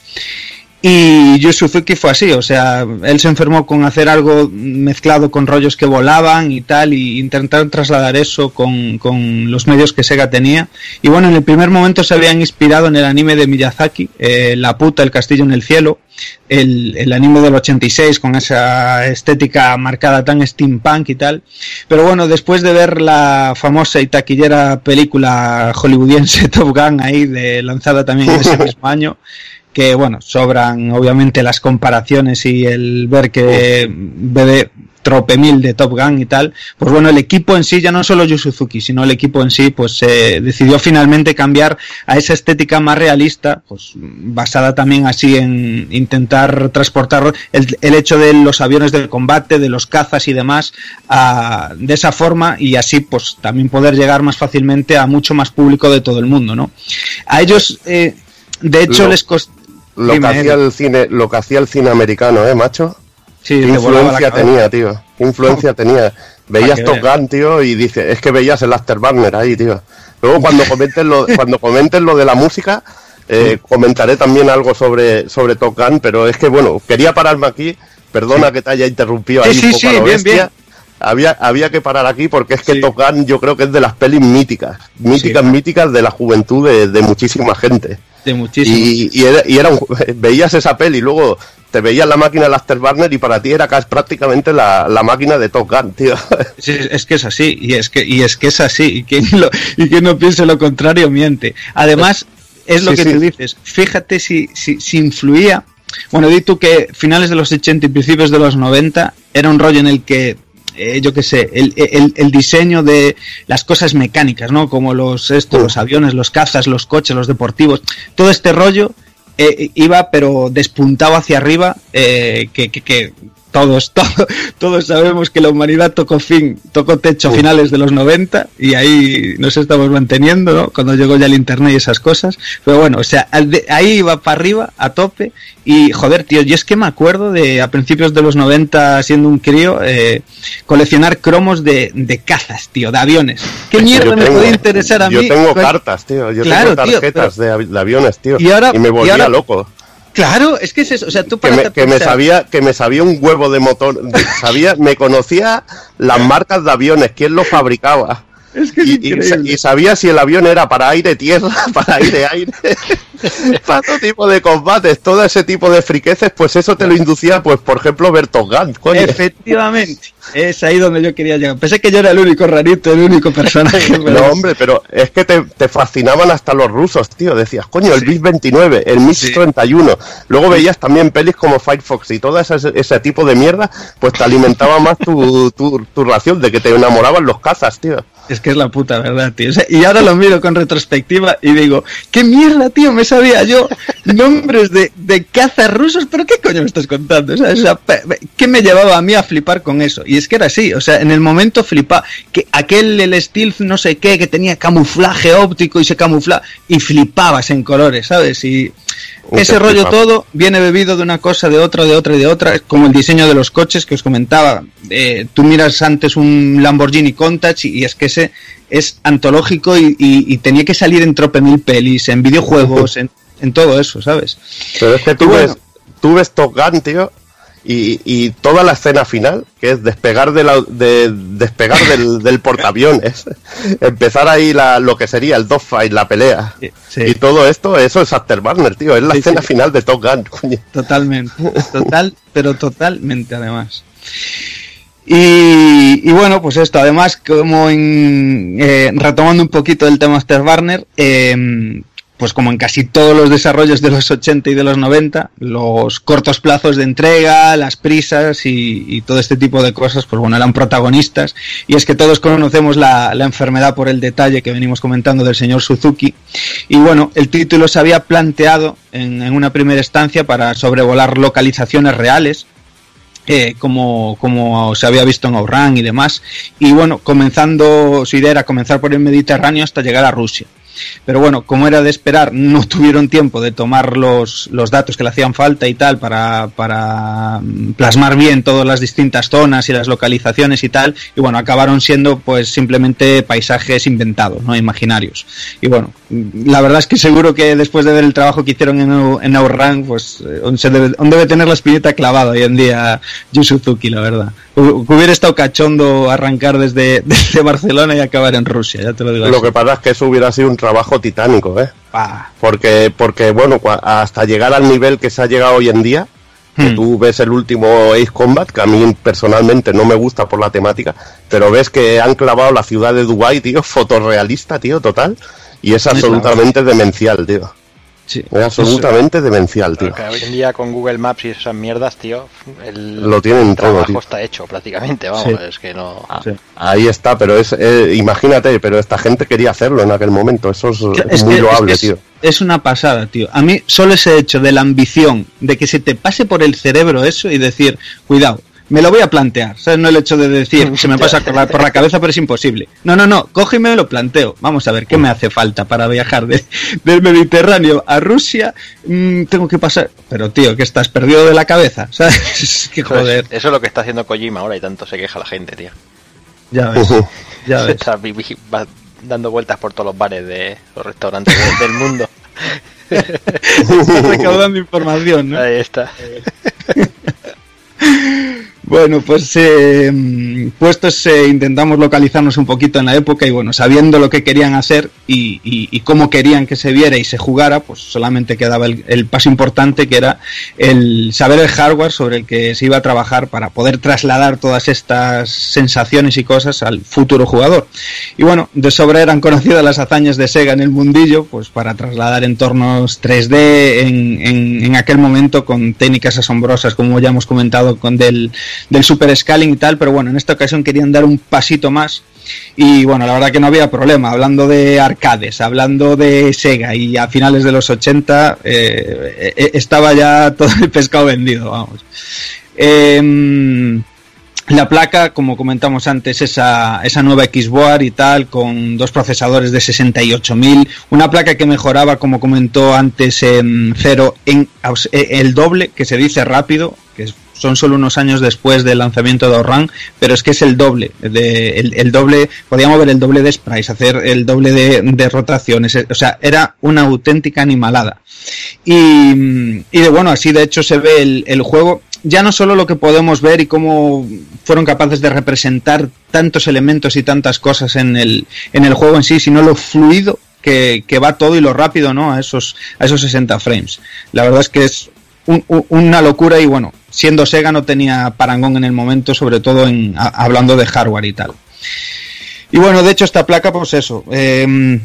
Y Yu Suzuki fue así, o sea, él se enfermó con hacer algo mezclado con rollos que volaban y tal, y intentar trasladar eso con, con los medios que Sega tenía. Y bueno, en el primer momento se habían inspirado en el anime de Miyazaki, eh, La puta, el castillo en el cielo, el, el, anime del 86 con esa estética marcada tan steampunk y tal. Pero bueno, después de ver la famosa y taquillera película hollywoodiense Top Gun ahí, de, lanzada también en ese mismo año, que bueno, sobran obviamente las comparaciones y el ver que bebe trope mil de Top Gun y tal, pues bueno, el equipo en sí, ya no solo Yu Suzuki, sino el equipo en sí, pues eh, decidió finalmente cambiar a esa estética más realista, pues basada también así en intentar transportar el, el hecho de los aviones del combate, de los cazas y demás, a, de esa forma y así pues también poder llegar más fácilmente a mucho más público de todo el mundo, ¿no? A ellos, eh, de hecho, Lo- les costó... Lo que, hacía el cine, lo que hacía el cine americano, ¿eh, macho? Sí, ¿Qué influencia tenía, tío? ¿Qué influencia tenía? Veías Top. Gun, tío, y dices, es que veías el Afterburner ahí, tío. Luego cuando comentes lo, cuando comentes lo de la música, eh, comentaré también algo sobre, sobre Top Gun, pero es que bueno, quería pararme aquí, perdona que te haya interrumpido ahí sí, un poco sí, a lo bien, bestia. bien. Había, había que parar aquí porque es que Sí. Top Gun yo creo que es de las pelis míticas, míticas, míticas de la juventud de, de muchísima gente. De muchísimo. Y, y era, y era un- veías esa peli y luego te veías la máquina del Afterburner y para ti era casi prácticamente la, la máquina de Top Gun, tío. Sí, es que es así, y es que, y es que es así, y quien, lo, y quien no piense lo contrario miente. Además, es lo Sí, que sí. tú dices, fíjate si, si, si influía, bueno, di tú que finales de los 80 y principios de los 90 era un rollo en el que, eh, yo qué sé, el, el, el diseño de las cosas mecánicas, ¿no? Como los, esto, los aviones, los cazas, los coches, los deportivos, todo este rollo eh, iba pero despuntado hacia arriba, eh, que, que, que todos, todo- todos sabemos que la humanidad tocó fin, tocó techo a finales de los 90 y ahí nos estamos manteniendo, ¿no? Cuando llegó ya el internet y esas cosas. Pero bueno, o sea, ahí iba para arriba, a tope. Y joder, tío, yo es que me acuerdo de a principios de los 90, siendo un crío, eh, coleccionar cromos de, de cazas, tío, de aviones. ¿Qué mierda Yo me puede interesar a yo mí? tengo Pues- cartas, tío. Yo Claro, tengo tío, tarjetas de, avi- de aviones, tío. Y ahora- me y volvía ahora- loco. Claro, es que es eso. O sea, tú Que me, que me sabía que me sabía un huevo de motor. sabía, me conocía las marcas de aviones, quién los fabricaba. Y, sabía si el avión era para aire, tierra, para aire, aire, para todo tipo de combates, todo ese tipo de friqueces, pues eso te lo inducía, pues por ejemplo, Berto Gant. Efectivamente, es ahí donde yo quería llegar. Pensé que yo era el único rarito, el único personaje. No, hombre, pero es que te, fascinaban hasta los rusos, tío. Decías, coño, el MiG 29, el MiG 31. Luego veías también pelis como Firefox y todo ese, ese tipo de mierda, pues te alimentaba más tu, tu, tu ración de que te enamoraban los cazas, tío. Es que es la puta verdad, tío. y ahora lo miro con retrospectiva y digo, ¿qué mierda, tío? Me sabía yo nombres de, de cazas rusos, pero ¿qué coño me estás contando? O sea, ¿qué me llevaba a mí a flipar con eso? Y es que era así, o sea, en el momento flipa que aquel, el stealth no sé qué, que tenía camuflaje óptico y se camufla y flipabas en colores, ¿sabes? Y ese rollo todo viene bebido de una cosa, de otra, de otra y de otra, como el diseño de los coches que os comentaba. Eh, tú miras antes un Lamborghini Countach y, es que ese es antológico y, tenía que salir en trope mil pelis, en videojuegos, en, todo eso, ¿sabes? Pero es que tú, ves, tú ves Top Gun, tío, y, toda la escena final, que es despegar de, la, de despegar del, del portaaviones, empezar ahí la, lo que sería el dogfight, la pelea, y todo esto, eso es Afterburner, tío, es la escena final de Top Gun. Totalmente, total, pero totalmente además. Y, bueno, pues esto, además, como en, eh, retomando un poquito el tema Afterburner, eh, pues como en casi todos los desarrollos de los 80 y de los 90, los cortos plazos de entrega, las prisas y, todo este tipo de cosas, pues bueno, eran protagonistas. Y es que todos conocemos la, enfermedad por el detalle que venimos comentando del señor Suzuki. Y bueno, el título se había planteado en, una primera estancia para sobrevolar localizaciones reales, eh, como, como se había visto en Ouran y demás. Y bueno, comenzando, su idea era comenzar por el Mediterráneo hasta llegar a Rusia. Pero bueno, como era de esperar, no tuvieron tiempo de tomar los, los datos que le hacían falta y tal para, para mm, plasmar bien todas las distintas zonas y las localizaciones y tal. Y bueno, acabaron siendo pues simplemente paisajes inventados, ¿no? Imaginarios. Y bueno, la verdad es que seguro que después de ver el trabajo que hicieron en, en pues eh, debe, debe, tener la espinita clavada hoy en día Yu la verdad. Hubiera estado cachondo arrancar desde, desde Barcelona y acabar en Rusia, ya te lo digo. Lo que pasa es que eso hubiera sido un trabajo titánico, ¿eh? Porque, porque, bueno, hasta llegar al nivel que se ha llegado hoy en día, que hmm. tú ves el último Ace Combat, que a mí personalmente no me gusta por la temática, pero ves que han clavado la ciudad de Dubai, tío, fotorrealista, tío, total, y es absolutamente demencial, tío. Es absolutamente demencial, tío. hoy en día con Google Maps y esas mierdas, tío, el lo tienen trabajo todo, está hecho prácticamente, vamos, es que no... Ah, ahí está, pero es, eh, imagínate, pero esta gente quería hacerlo en aquel momento, eso es, muy loable, tío. Es una pasada, tío. A mí solo ese hecho de la ambición, de que se te pase por el cerebro eso y decir, cuidado, me lo voy a plantear. ¿Sabes? No el hecho de decir, se me pasa por la, cabeza, pero es imposible. No, no, no, coge y me lo planteo. Vamos a ver, ¿qué me hace falta para viajar del Mediterráneo a Rusia? Mm, tengo que pasar. Pero, tío, que estás perdido de la cabeza, ¿sabes? que joder. Eso es lo que está haciendo Kojima ahora y tanto se queja la gente, tío. Ya ves, ya ves. va dando vueltas por todos los bares de los restaurantes del mundo. Estás recaudando información, ¿no? Ahí está. Bueno, pues eh, puestos eh, intentamos localizarnos un poquito en la época y bueno, sabiendo lo que querían hacer y, cómo querían que se viera y se jugara, pues solamente quedaba el, paso importante que era el saber el hardware sobre el que se iba a trabajar para poder trasladar todas estas sensaciones y cosas al futuro jugador. Y bueno, de sobra eran conocidas las hazañas de Sega en el mundillo, pues para trasladar entornos 3D en, en aquel momento con técnicas asombrosas, como ya hemos comentado, con del del super scaling y tal, pero bueno, en esta ocasión querían dar un pasito más y bueno, la verdad que no había problema, hablando de arcades, hablando de Sega y a finales de los 80 eh, eh, estaba ya todo el pescado vendido, vamos. Em, la placa, como comentamos antes, esa, esa nueva Xboard y tal, con dos procesadores de 68.000, una placa que mejoraba, como comentó antes en cero, en el doble, que se dice rápido, son solo unos años después del lanzamiento de Outrun, pero es que es el doble, de, el, doble, podíamos ver el doble de sprites, hacer el doble de, rotaciones, o sea, era una auténtica animalada. Y, de bueno, así de hecho se ve el, juego, ya no solo lo que podemos ver y cómo fueron capaces de representar tantos elementos y tantas cosas en el, en el juego en sí, sino lo fluido que, va todo y lo rápido, ¿no? A esos, a esos 60 frames. La verdad es que es una locura y bueno, siendo Sega no tenía parangón en el momento, sobre todo en, hablando de hardware y tal. Y bueno, de hecho esta placa, pues eso, em,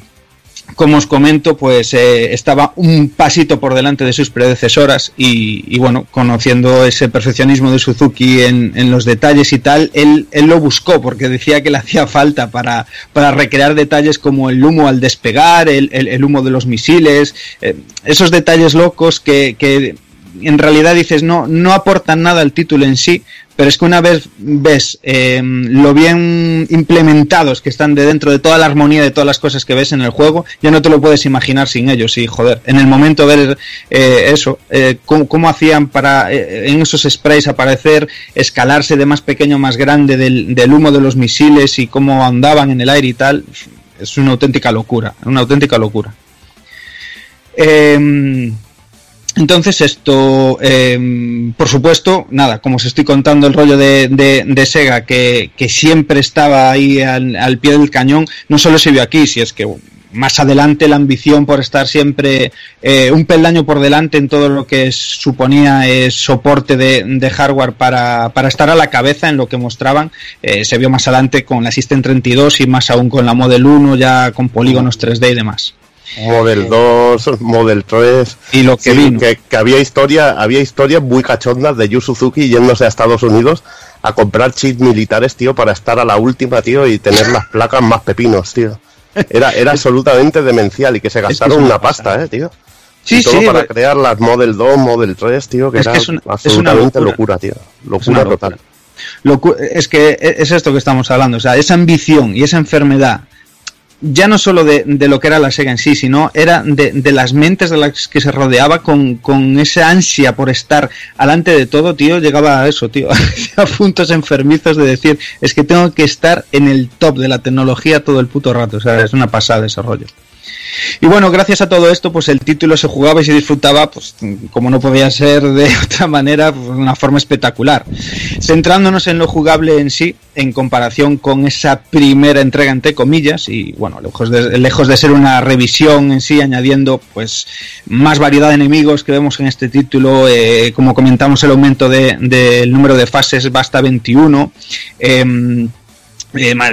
como os comento, pues eh, estaba un pasito por delante de sus predecesoras y, bueno, conociendo ese perfeccionismo de Suzuki en, los detalles y tal, él, él, lo buscó porque decía que le hacía falta para, para recrear detalles como el humo al despegar, el, el, humo de los misiles, eh, esos detalles locos que, que en realidad dices no, no aportan nada al título en sí, pero es que una vez ves eh, lo bien implementados que están de dentro de toda la armonía de todas las cosas que ves en el juego, ya no te lo puedes imaginar sin ellos. Y joder, en el momento ver eh, eso, eh, cómo, hacían para en esos sprays aparecer, escalarse de más pequeño a más grande del, del humo de los misiles y cómo andaban en el aire y tal, es una auténtica locura, una auténtica locura. Eh, entonces esto, em, por supuesto, nada, como os estoy contando el rollo de, de, Sega, que, siempre estaba ahí al, pie del cañón, no solo se vio aquí, si es que más adelante la ambición por estar siempre eh, un peldaño por delante en todo lo que suponía eh, soporte de, hardware para, para, estar a la cabeza en lo que mostraban, eh, se vio más adelante con la System 32 y más aún con la Model 1 ya con polígonos 3D y demás. Model 2, Model 3. Y lo que Que, había historia, había historias muy cachondas de Yu Suzuki yéndose a Estados Unidos a comprar chips militares, tío, para estar a la última, tío, y tener las placas más pepinos, tío. Era, era absolutamente demencial y que se gastaron una pasta, eh, tío. Sí, todo para crear las Model 2, Model 3, tío, que era absolutamente locura. tío. Locura, total. es que es esto que estamos hablando, o sea, esa ambición y esa enfermedad ya no solo de, lo que era la Sega en sí, sino era de, las mentes de las que se rodeaba con, con, esa ansia por estar alante de todo, tío, llegaba a eso, tío, a puntos enfermizos de decir, es que tengo que estar en el top de la tecnología todo el puto rato, o sea, es una pasada ese rollo. Y bueno, gracias a todo esto, pues el título se jugaba y se disfrutaba, pues como no podía ser de otra manera, pues, de una forma espectacular. Centrándonos en lo jugable en sí, en comparación con esa primera entrega entre comillas, y bueno, lejos de, lejos de ser una revisión en sí, añadiendo pues más variedad de enemigos que vemos en este título, eh, como comentamos el aumento del número de fases basta 21. Eh,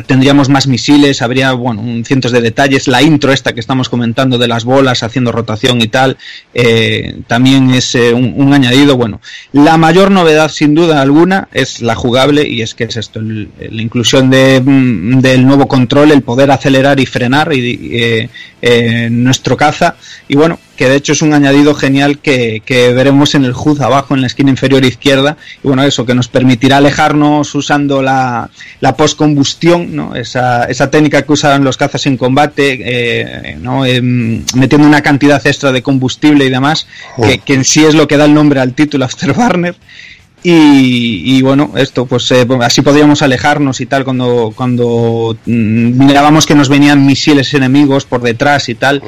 tendríamos más misiles, habría bueno, cientos de detalles. La intro esta que estamos comentando de las bolas haciendo rotación y tal, eh, también es eh, un, añadido. Bueno, la mayor novedad sin duda alguna es la jugable y es que es esto, la inclusión de, mm, del nuevo control, el poder acelerar y frenar y, nuestro caza. Y bueno, que de hecho es un añadido genial que, veremos en el HUD abajo en la esquina inferior izquierda y bueno eso que nos permitirá alejarnos usando la, la postcombustión ¿no? esa, esa técnica que usan los cazas en combate eh, ¿no? Em, metiendo una cantidad extra de combustible y demás que, que, en sí es lo que da el nombre al título Afterburner y, bueno, esto, pues eh, así podríamos alejarnos y tal cuando, cuando mm, mirábamos que nos venían misiles enemigos por detrás y tal.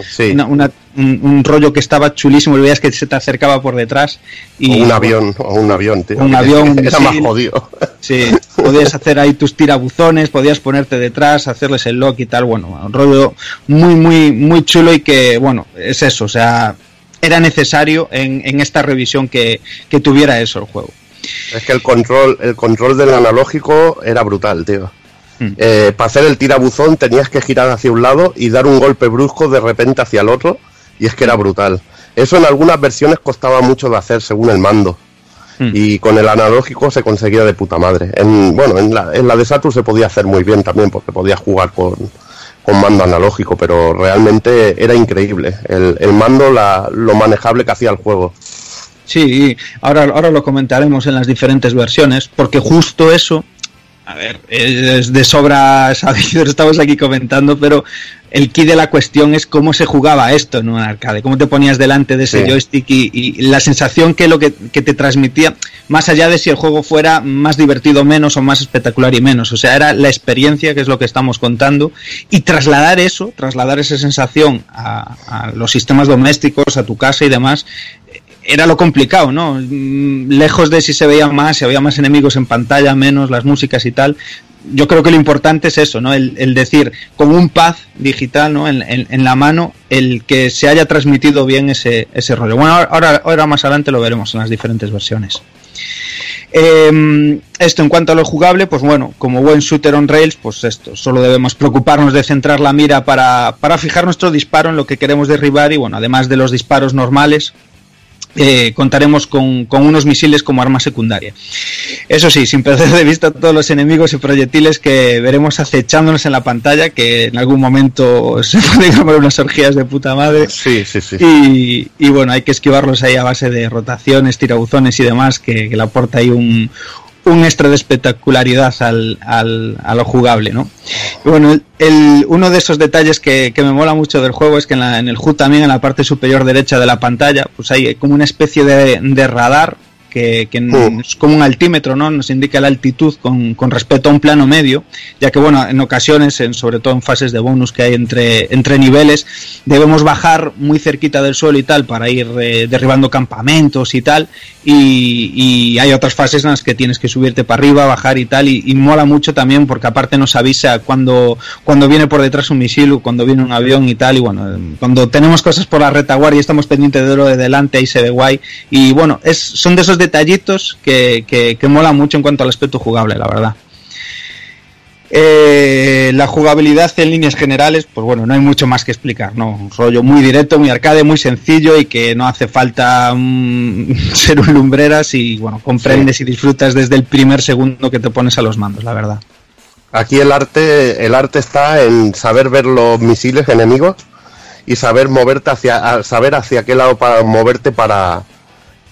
un, rollo que estaba chulísimo, veías que se te acercaba por detrás. Y, un avión, o un avión, tío. Un avión. Era más jodido. Sí, podías hacer ahí tus tirabuzones, podías ponerte detrás, hacerles el lock y tal. Bueno, un rollo muy, muy, muy chulo y que, bueno, es eso, o sea, era necesario en, en esta revisión que, que tuviera eso el juego. Es que el control, el control del analógico era brutal, tío. Hmm. Eh, para hacer el tirabuzón tenías que girar hacia un lado y dar un golpe brusco de repente hacia el otro, y es que era brutal. Eso en algunas versiones costaba mucho de hacer según el mando. Hmm. Y con el analógico se conseguía de puta madre. En, bueno, en la, en la de Saturn se podía hacer muy bien también, porque podías jugar con, con mando analógico, pero realmente era increíble el, el mando, la, lo manejable que hacía el juego. Sí, ahora, ahora lo comentaremos en las diferentes versiones, porque justo eso, a ver, es de sobra sabido, estamos aquí comentando, pero el key de la cuestión es cómo se jugaba esto en un arcade, cómo te ponías delante de ese joystick y, la sensación que lo que, que, te transmitía, más allá de si el juego fuera más divertido menos o más espectacular y menos, o sea, era la experiencia que es lo que estamos contando y trasladar eso, trasladar esa sensación a, a los sistemas domésticos, a tu casa y demás, era lo complicado, ¿no? Mm, lejos de si se veía más, si había más enemigos en pantalla, menos las músicas y tal. Yo creo que lo importante es eso, ¿no? El, decir, con un pad digital, ¿no? En, la mano, el que se haya transmitido bien ese, ese rollo. Bueno, ahora, ahora más adelante lo veremos en las diferentes versiones. Eh, esto en cuanto a lo jugable, pues bueno, como buen shooter on rails, pues esto, solo debemos preocuparnos de centrar la mira para, para fijar nuestro disparo en lo que queremos derribar y bueno, además de los disparos normales, eh, contaremos con, unos misiles como arma secundaria. Eso sí, sin perder de vista todos los enemigos y proyectiles que veremos acechándonos en la pantalla, que en algún momento se pueden comer unas orgías de puta madre. Sí, sí, sí. Y, y, bueno, hay que esquivarlos ahí a base de rotaciones, tirabuzones y demás, que, que le aporta ahí un, un extra de espectacularidad al, al, a lo jugable, ¿no? bueno, el, uno de esos detalles que, que, me mola mucho del juego es que en, la, en el HUD también, en la parte superior derecha de la pantalla, pues hay como una especie de, de radar que, oh. es como un altímetro, ¿no? Nos indica la altitud con, con, respecto a un plano medio, ya que, bueno, en ocasiones, en, sobre todo en fases de bonus que hay entre, entre niveles, debemos bajar muy cerquita del suelo y tal para ir eh, derribando campamentos y tal, y, y, hay otras fases en las que tienes que subirte para arriba, bajar y tal, y, mola mucho también porque aparte nos avisa cuando, cuando viene por detrás un misil o cuando viene un avión y tal, y bueno, cuando tenemos cosas por la retaguardia y estamos pendientes de lo de delante, ahí se ve guay, y bueno, es, son de esos detallitos que, que, mola mucho en cuanto al aspecto jugable, la verdad. Eh, la jugabilidad en líneas generales, pues bueno, no hay mucho más que explicar, ¿no? Un rollo muy directo, muy arcade, muy sencillo y que no hace falta ser un lumbreras y bueno, comprendes y disfrutas desde el primer segundo que te pones a los mandos, la verdad. Aquí el arte, el arte está en saber ver los misiles enemigos y saber moverte hacia, saber hacia qué lado para moverte para,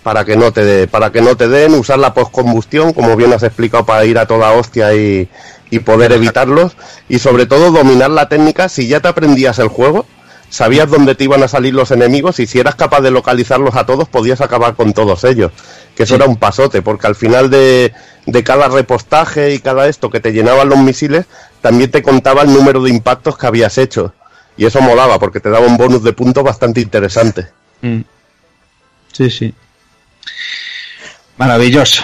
para que no te para que no te den, usar la postcombustión, como bien has explicado, para ir a toda hostia y, y poder evitarlos, y sobre todo dominar la técnica, si ya te aprendías el juego, sabías dónde te iban a salir los enemigos y si eras capaz de localizarlos a todos, podías acabar con todos ellos. Que eso era un pasote, porque al final de, de, cada repostaje y cada esto que te llenaban los misiles, también te contaba el número de impactos que habías hecho. Y eso molaba, porque te daba un bonus de puntos bastante interesante. Mm. Sí, sí. Maravilloso.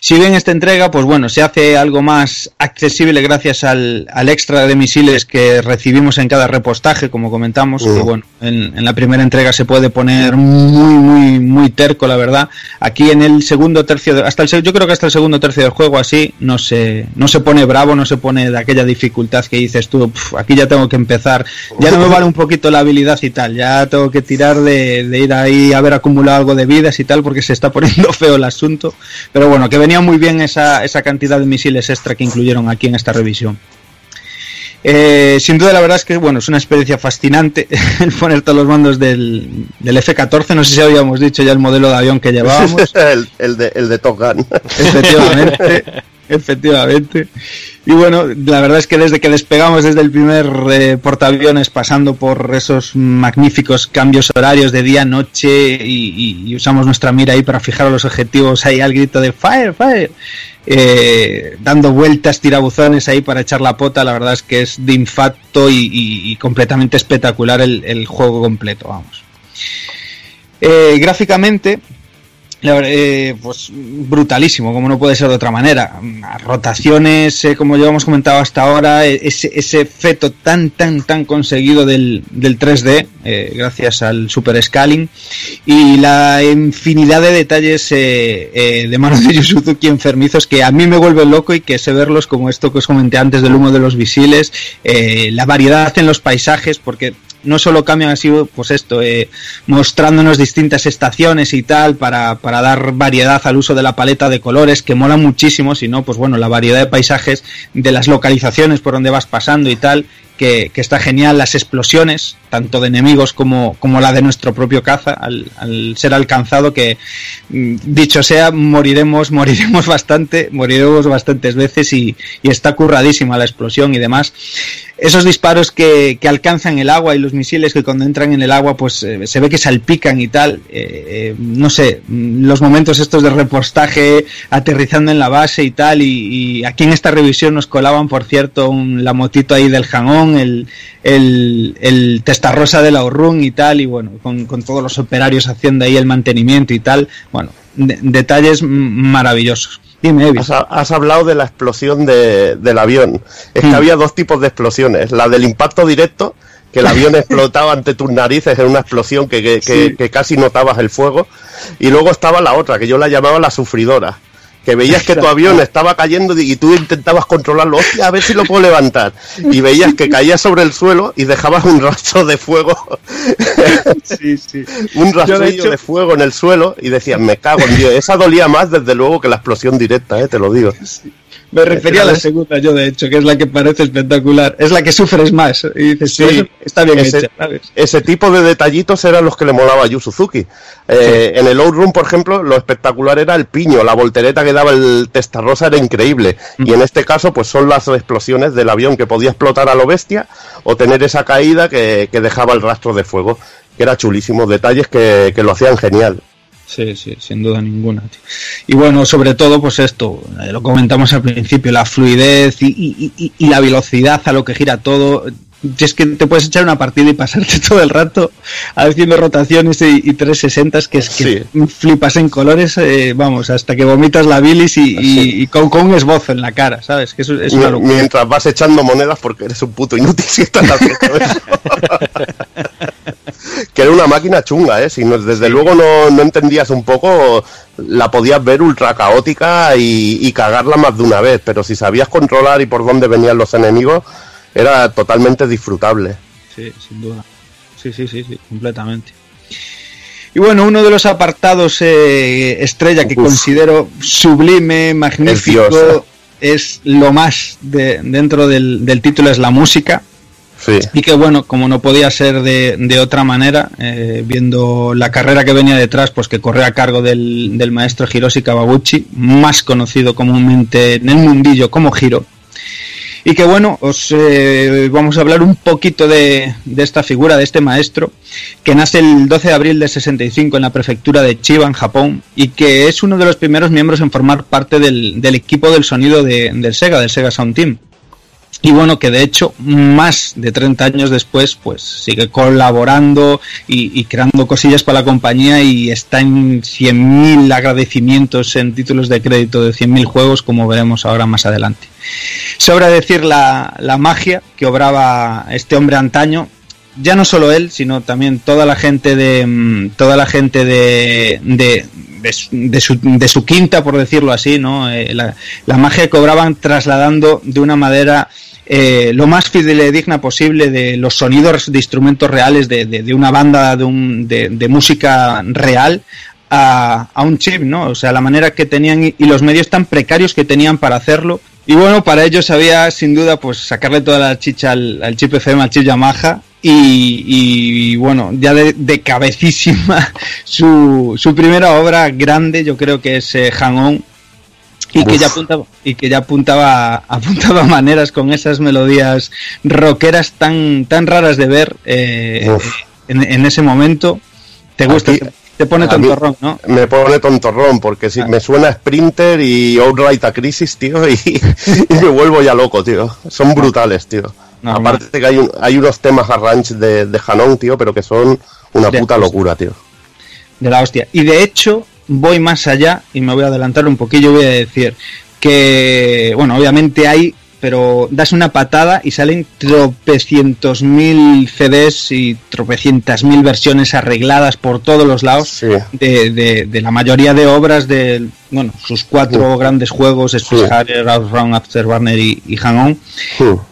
Si bien esta entrega, pues bueno, se hace algo más accesible gracias al, extra de misiles que recibimos en cada repostaje, como comentamos, que bueno, en, la primera entrega se puede poner muy, muy, muy terco, la verdad. Aquí en el segundo tercio, hasta el, yo creo que hasta el segundo tercio del juego así, no se, no se pone bravo, no se pone de aquella dificultad que dices tú, aquí ya tengo que empezar, ya no me vale un poquito la habilidad y tal, ya tengo que tirar de, de ir ahí a haber acumulado algo de vidas y tal, porque se está poniendo feo el asunto. Pero bueno, que venía muy bien esa, esa cantidad de misiles extra que incluyeron aquí en esta revisión. Eh, sin duda, la verdad es que bueno, es una experiencia fascinante el poner todos los mandos del, del F-14. No sé si habíamos dicho ya el modelo de avión que llevábamos. el, el, de, el de Top Gun. Efectivamente. efectivamente. Y bueno, la verdad es que desde que despegamos desde el primer eh, portaaviones, pasando por esos magníficos cambios horarios de día, noche, y, usamos nuestra mira ahí para fijar los objetivos ahí al grito de fire, fire, eh, dando vueltas, tirabuzones ahí para echar la pota, la verdad es que es de infarto y, completamente espectacular el, juego completo, vamos. Eh, gráficamente, eh, pues brutalísimo, como no puede ser de otra manera. Rotaciones, eh, como ya hemos comentado hasta ahora, e-, ese, efecto tan, tan, tan conseguido del, del 3D, eh, gracias al super scaling, y la infinidad de detalles de manos de Yusuzuki enfermizos que a mí me vuelve loco y que sé verlos como esto que os comenté antes del humo de los visiles, la variedad en los paisajes, porque no solo cambian así, pues esto, eh, mostrándonos distintas estaciones y tal, para, para, dar variedad al uso de la paleta de colores, que mola muchísimo, sino, pues bueno, la variedad de paisajes, de las localizaciones por donde vas pasando y tal, que, está genial, las explosiones, tanto de enemigos como, como la de nuestro propio caza, al, al ser alcanzado, que mm, dicho sea, moriremos, moriremos bastante, moriremos bastantes veces y, está curradísima la explosión y demás. Esos disparos que, que, alcanzan el agua y los misiles que cuando entran en el agua pues eh, se ve que salpican y tal eh, eh, no sé los momentos estos de repostaje aterrizando en la base y tal y, aquí en esta revisión nos colaban por cierto la motito ahí del hang el, el, el testarrosa de la Orrun y tal, y bueno, con, todos los operarios haciendo ahí el mantenimiento y tal, bueno, detalles maravillosos. Dime, has, hablado de la explosión de, del avión. Es que mm. había dos tipos de explosiones. La del impacto directo, que el avión explotaba ante tus narices en una explosión que, que, casi notabas el fuego. Y luego estaba la otra, que yo la llamaba la sufridora que veías que tu avión estaba cayendo y tú intentabas controlarlo, hostia, a ver si lo puedo levantar. Y veías que caía sobre el suelo y dejabas un rastro de fuego. Sí, sí. un rastrillo de, fuego en el suelo y decías, me cago en Dios. Esa dolía más, desde luego, que la explosión directa, ¿eh? te lo digo. Me refería a la segunda yo, de hecho, que es la que parece espectacular. Es la que sufres más. Y dices, sí, está bien ese, hecha, Ese tipo de detallitos eran los que le molaba a Yu Suzuki. Eh, en el Outroom, por ejemplo, lo espectacular era el piño, la voltereta que daba el testarrosa era increíble. Y mm. en este caso, pues son las explosiones del avión que podía explotar a lo bestia o tener esa caída que, dejaba el rastro de fuego. Que era chulísimo, detalles que lo hacían genial. Sí, sí, sin duda ninguna. Y bueno, sobre todo, pues esto, eh, lo comentamos al principio, la fluidez y, la velocidad a lo que gira todo. Si es que te puedes echar una partida y pasarte todo el rato haciendo rotaciones y, 360 que es que flipas en colores, eh, vamos, hasta que vomitas la bilis y, con, un esbozo en la cara, ¿sabes? Que es, es una Mientras vas echando monedas porque eres un puto inútil si estás haciendo eso. Que era una máquina chunga, ¿eh? Si no, desde luego no, no, entendías un poco, la podías ver ultra caótica y, cagarla más de una vez, pero si sabías controlar y por dónde venían los enemigos, era totalmente disfrutable. Sí, sin duda. Sí, sí, sí, sí, completamente. Y bueno, uno de los apartados eh, estrella que considero sublime, magnífico, es lo más de, dentro del, del título, es la música y que bueno, como no podía ser de, de otra manera, eh, viendo la carrera que venía detrás, pues que corre a cargo del, del maestro Hiroshi Kawaguchi, más conocido comúnmente en el mundillo como Hiro. Y que bueno, os eh, vamos a hablar un poquito de, de, esta figura, de este maestro, que nace el 12 de abril de 65 en la prefectura de Chiba, en Japón, y que es uno de los primeros miembros en formar parte del, del equipo del sonido de, del Sega, del Sega Sound Team y bueno, que de hecho más de 30 años después pues sigue colaborando y, creando cosillas para la compañía y está en 100.000 agradecimientos en títulos de crédito de 100.000 juegos como veremos ahora más adelante. Sobra decir la, la magia que obraba este hombre antaño ya no solo él, sino también toda la gente de mm, toda la gente de, de, de, su, de su, quinta, por decirlo así, ¿no? Eh, la, magia que cobraban trasladando de una manera eh, lo más fidedigna posible de los sonidos de instrumentos reales de, una banda de, un, de, música real a, a, un chip, ¿no? O sea, la manera que tenían y, los medios tan precarios que tenían para hacerlo. Y bueno, para ellos había sin duda pues sacarle toda la chicha al, chip FM, al chip Yamaha. Y, y bueno, ya de, cabecísima su, su primera obra grande, yo creo que es eh, Hang On, y que ya apuntaba y que ya apuntaba apuntaba maneras con esas melodías rockeras tan tan raras de ver eh, en, ese momento. Te gusta te pone tontorrón no me pone tontorrón porque si ah. me suena Sprinter y Outright a Crisis tío y, me vuelvo ya loco tío. Son brutales tío aparte que hay, hay unos temas a ranch de, de Hanon tío pero que son una puta locura tío. De la hostia. Y de hecho voy más allá y me voy a adelantar un poquillo, voy a decir que, bueno, obviamente hay, pero das una patada y salen tropecientos mil CDs y tropecientas mil versiones arregladas por todos los lados de, de, la mayoría de obras de, bueno, sus cuatro grandes juegos, Space Harrier, Outrun, Afterburner y, y Hang On.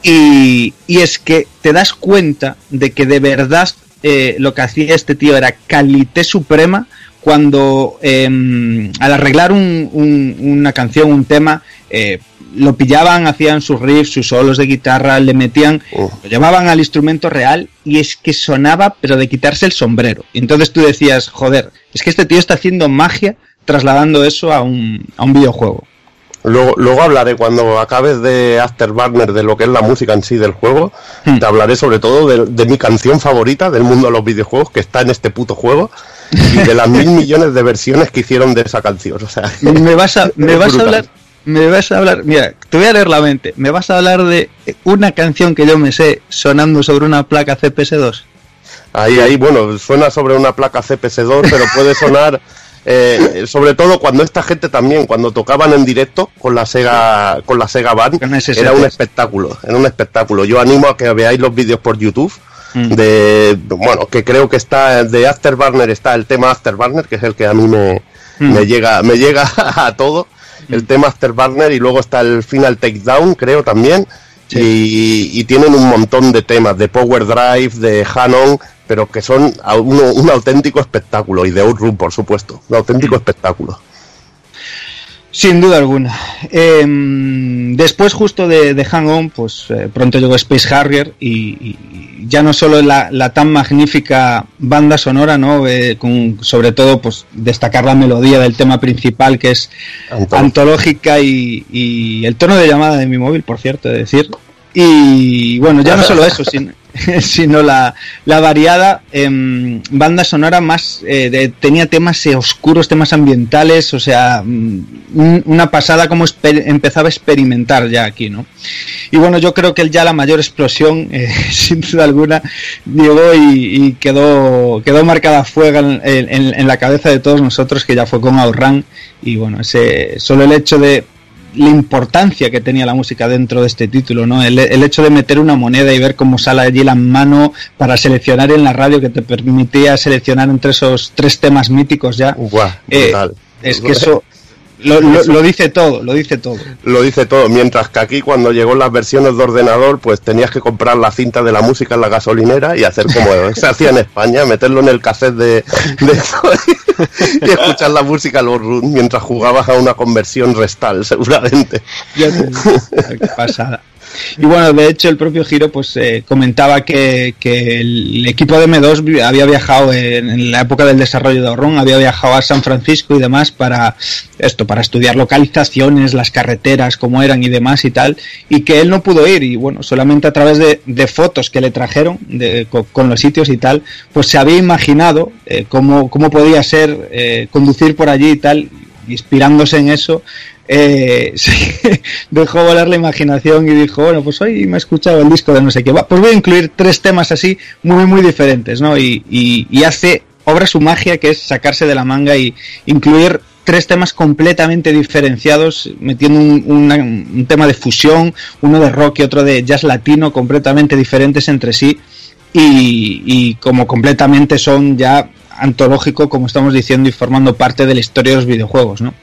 Y, y es que te das cuenta de que de verdad eh, lo que hacía este tío era calité suprema cuando em, al arreglar una canción, un tema, eh, lo pillaban, hacían sus riffs, sus solos de guitarra, le metían, oh. lo llevaban al instrumento real y es que sonaba, pero de quitarse el sombrero. Y entonces tú decías, joder, es que este tío está haciendo magia trasladando eso a un, a un videojuego. Luego, luego hablaré cuando acabes de Afterburner de lo que es la música en sí del juego. Hmm. Te hablaré sobre todo de, de, mi canción favorita del mundo de los videojuegos que está en este puto juego y de las mil millones de versiones que hicieron de esa canción. O sea, me vas a, me vas a hablar me vas a hablar, mira, te voy a leer la mente, me vas a hablar de una canción que yo me sé sonando sobre una placa CPS2. Ahí, ahí, bueno, suena sobre una placa CPS2, pero puede sonar eh, sobre todo cuando esta gente también, cuando tocaban en directo con la Sega, con la Sega Band, era un espectáculo, era un espectáculo. Yo animo a que veáis los vídeos por YouTube. Mm. De bueno, que creo que está de Afterburner está el tema Afterburner, que es el que a mí me, mm. me llega, me llega a todo. El mm. tema Afterburner y luego está el Final Takedown, creo también. Y, y, tienen un montón de temas, de Power Drive, de Hanon, pero que son un, auténtico espectáculo, y de Outroom, por supuesto, un auténtico espectáculo. Sin duda alguna. Em, después, justo de, de Hang On, pues eh, pronto llegó Space Harrier y, ya no solo la, tan magnífica banda sonora, ¿no? Eh, con, sobre todo, pues destacar la melodía del tema principal que es antológica y, y, el tono de llamada de mi móvil, por cierto, es decir. Y bueno, ya no solo eso, sino, sino la, variada em, banda sonora más eh, tenía temas eh, oscuros, temas ambientales, o sea, mm, una pasada como empezaba a experimentar ya aquí, ¿no? Y bueno, yo creo que ya la mayor explosión, eh, sin duda alguna, llegó y, quedó, quedó marcada fuego en, la cabeza de todos nosotros, que ya fue con Outrun, y bueno, ese, solo el hecho de la importancia que tenía la música dentro de este título, ¿no? El, hecho de meter una moneda y ver cómo sale allí la mano para seleccionar en la radio que te permitía seleccionar entre esos tres temas míticos ya. Eh, es que eso lo, dice todo, lo dice todo. Lo dice todo, mientras que aquí cuando llegó las versiones de ordenador, pues tenías que comprar la cinta de la música en la gasolinera y hacer como se hacía en España, meterlo en el cassette de, y escuchar la música mientras jugabas a una conversión restal, seguramente. Qué pasada. Y bueno, de hecho el propio Giro pues eh, comentaba que, el equipo de M2 había viajado en, la época del desarrollo de Orron, había viajado a San Francisco y demás para esto, para estudiar localizaciones, las carreteras, cómo eran y demás y tal, y que él no pudo ir. Y bueno, solamente a través de, fotos que le trajeron con, los sitios y tal, pues se había imaginado eh, cómo, cómo podía ser eh, conducir por allí y tal, inspirándose en eso, eh, dejó volar la imaginación y dijo, bueno, pues hoy me he escuchado el disco de no sé qué, pues voy a incluir tres temas así muy, muy diferentes, ¿no? Y, hace, obra su magia que es sacarse de la manga y incluir tres temas completamente diferenciados, metiendo un, un, tema de fusión, uno de rock y otro de jazz latino, completamente diferentes entre sí, y, y como completamente son ya antológico, como estamos diciendo, y formando parte de la historia de los videojuegos, ¿no?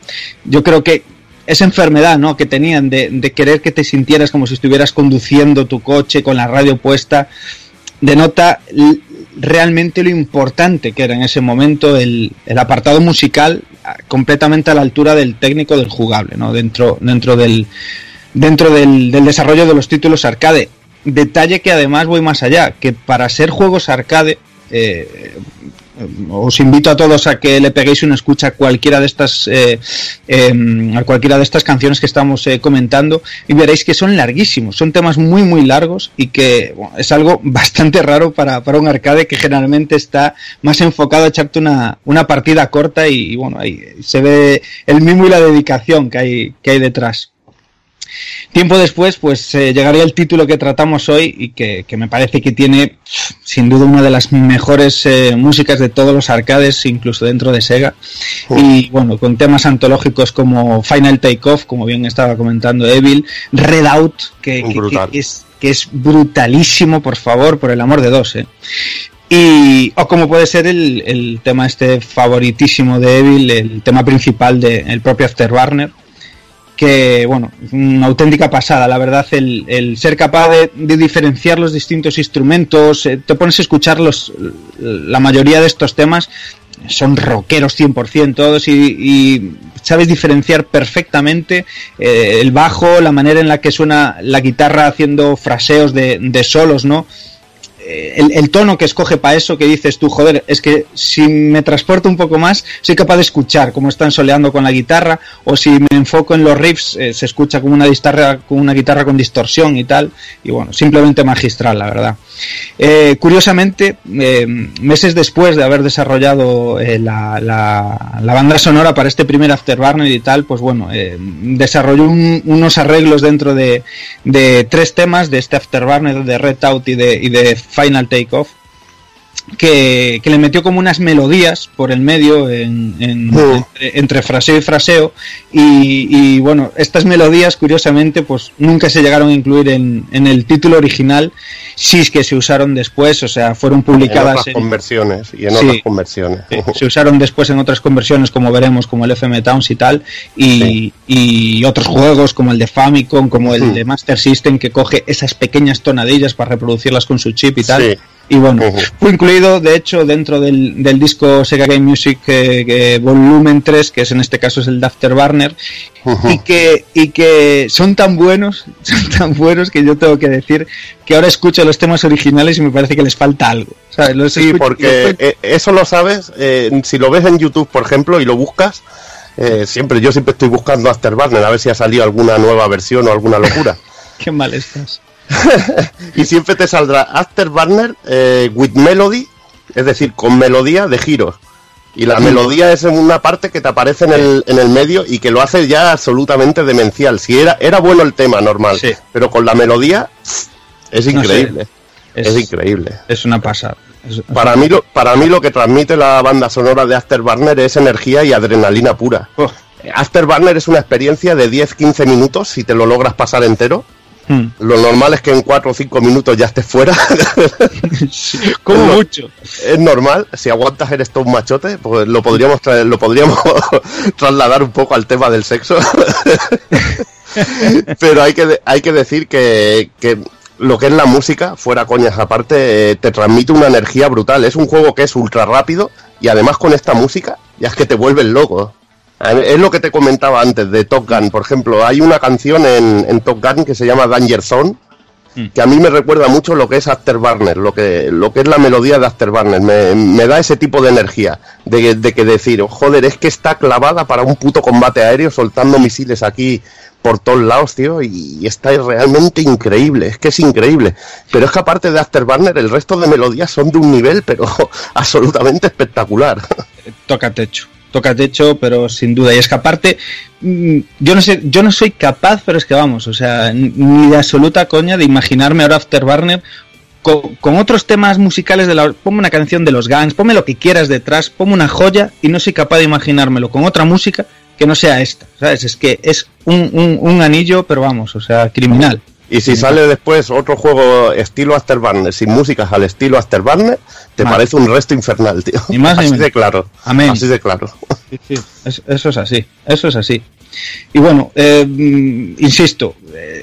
Yo creo que esa enfermedad ¿no? que tenían de, querer que te sintieras como si estuvieras conduciendo tu coche con la radio puesta, denota realmente lo importante que era en ese momento el, apartado musical completamente a la altura del técnico del jugable, ¿no? dentro, dentro, del, dentro del, del desarrollo de los títulos arcade. Detalle que además voy más allá, que para ser juegos arcade eh, os invito a todos a que le peguéis una escucha a cualquiera de estas eh, em, a cualquiera de estas canciones que estamos eh, comentando y veréis que son larguísimos son temas muy muy largos y que es algo bastante raro para, un arcade que generalmente está más enfocado a echarte una, una partida corta y, y, bueno ahí se ve el mimo y la dedicación que hay que hay detrás Tiempo después, pues eh, llegaría el título que tratamos hoy y que, me parece que tiene sin duda una de las mejores eh, músicas de todos los arcades, incluso dentro de Sega. Y bueno, con temas antológicos como Final Takeoff, como bien estaba comentando Evil, Redout, que, que, es, que es brutalísimo, por favor, por el amor de dos. ¿eh? Y, o como puede ser el, el, tema este favoritísimo de Evil, el tema principal del el propio Afterburner, que, bueno, una auténtica pasada, la verdad, el, ser capaz de, diferenciar los distintos instrumentos, eh, te pones a escuchar los, la mayoría de estos temas, son rockeros 100% todos y, sabes diferenciar perfectamente eh, el bajo, la manera en la que suena la guitarra haciendo fraseos de, de solos, ¿no? El, tono que escoge para eso, que dices tú, joder, es que si me transporto un poco más, soy capaz de escuchar cómo están soleando con la guitarra, o si me enfoco en los riffs, eh, se escucha como una guitarra, con una guitarra con distorsión y tal, y bueno, simplemente magistral, la verdad. Eh, curiosamente, eh, meses después de haber desarrollado la, la, banda sonora para este primer Afterburner y tal, pues bueno, desarrolló unos arreglos dentro de, de, tres temas de este Afterburner, de Red Out y de, y de Final Takeoff, que, que, le metió como unas melodías por el medio en, entre, fraseo y fraseo. Y, bueno estas melodías curiosamente pues nunca se llegaron a incluir en, en, el título original sí es que se usaron después o sea fueron publicadas en otras conversiones y en otras conversiones. Se usaron después en otras conversiones como veremos como el FM Towns y tal y, y otros juegos como el de Famicom como el de Master System que coge esas pequeñas tonadillas para reproducirlas con su chip y tal y bueno, fue incluido, de hecho, dentro del, del disco Sega Game Music eh, Volumen 3, que es en este caso es el de Afterburner, y, que, y que son tan buenos, son tan buenos que yo tengo que decir que ahora escucho los temas originales y me parece que les falta algo. sí, porque eh, eso lo sabes, eh, si lo ves en YouTube, por ejemplo, y lo buscas, siempre yo siempre estoy buscando Afterburner a ver si ha salido alguna nueva versión o alguna locura. Qué mal estás. y siempre te saldrá Afterburner eh, with Melody, es decir, con melodía de giros. Y la melodía es una parte que te aparece en el, en el medio y que lo hace ya absolutamente demencial. Si era, era bueno el tema normal, pero con la melodía es increíble. es, increíble. Es una pasada. para, mí lo, para mí lo que transmite la banda sonora de Afterburner es energía y adrenalina pura. Afterburner es una experiencia de 10-15 minutos si te lo logras pasar entero Hmm. Lo normal es que en 4 o 5 minutos ya estés fuera. como mucho. Es normal, si aguantas eres todo un machote, pues lo podríamos lo podríamos trasladar un poco al tema del sexo. Pero hay que, hay que decir que, que lo que es la música, fuera coñas aparte, eh, te transmite una energía brutal. Es un juego que es ultra rápido y además con esta música ya es que te vuelves loco. Es lo que te comentaba antes de Top Gun, por ejemplo. Hay una canción en, en Top Gun que se llama Danger Zone, mm. que a mí me recuerda mucho lo que es Afterburner, lo que, lo que es la melodía de Afterburner. Me, me da ese tipo de energía, de, de, que decir, joder, es que está clavada para un puto combate aéreo soltando misiles aquí por todos lados, tío, y, está realmente increíble, es que es increíble. Pero es que aparte de Afterburner, el resto de melodías son de un nivel, pero absolutamente espectacular. Toca techo toca techo, pero sin duda. Y es que aparte, mm, yo no sé, yo no soy capaz, pero es que vamos, o sea, ni de absoluta coña de imaginarme ahora Afterburner con, con otros temas musicales de la. Ponme una canción de los Guns, ponme lo que quieras detrás, ponme una joya y no soy capaz de imaginármelo con otra música que no sea esta, ¿sabes? Es que es un, un, un anillo, pero vamos, o sea, criminal. Y si sale después otro juego estilo Afterburner, sin músicas al estilo Afterburner, te parece un resto infernal, tío. más así de claro. Amén. Así de claro. eso es así, eso es así. Y bueno, eh, insisto,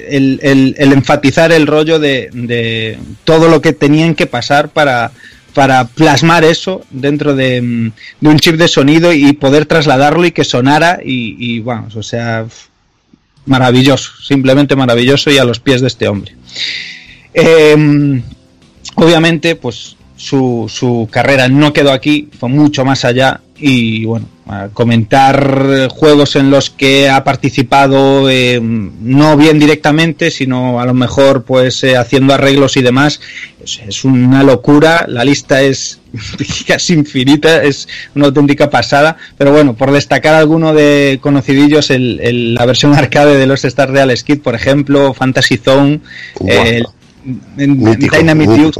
el, el, enfatizar el rollo de, de, todo lo que tenían que pasar para, para plasmar eso dentro de, de, un chip de sonido y poder trasladarlo y que sonara y, y vamos, o sea, maravilloso, simplemente maravilloso y a los pies de este hombre. Em, obviamente, pues su, su, carrera no quedó aquí, fue mucho más allá y bueno, comentar juegos en los que ha participado eh, no bien directamente, sino a lo mejor pues eh, haciendo arreglos y demás, es, una locura, la lista es casi infinita, es una auténtica pasada, pero bueno, por destacar alguno de conocidillos, el, la versión arcade de los Star Real Skid, por ejemplo, Fantasy Zone, Dynamite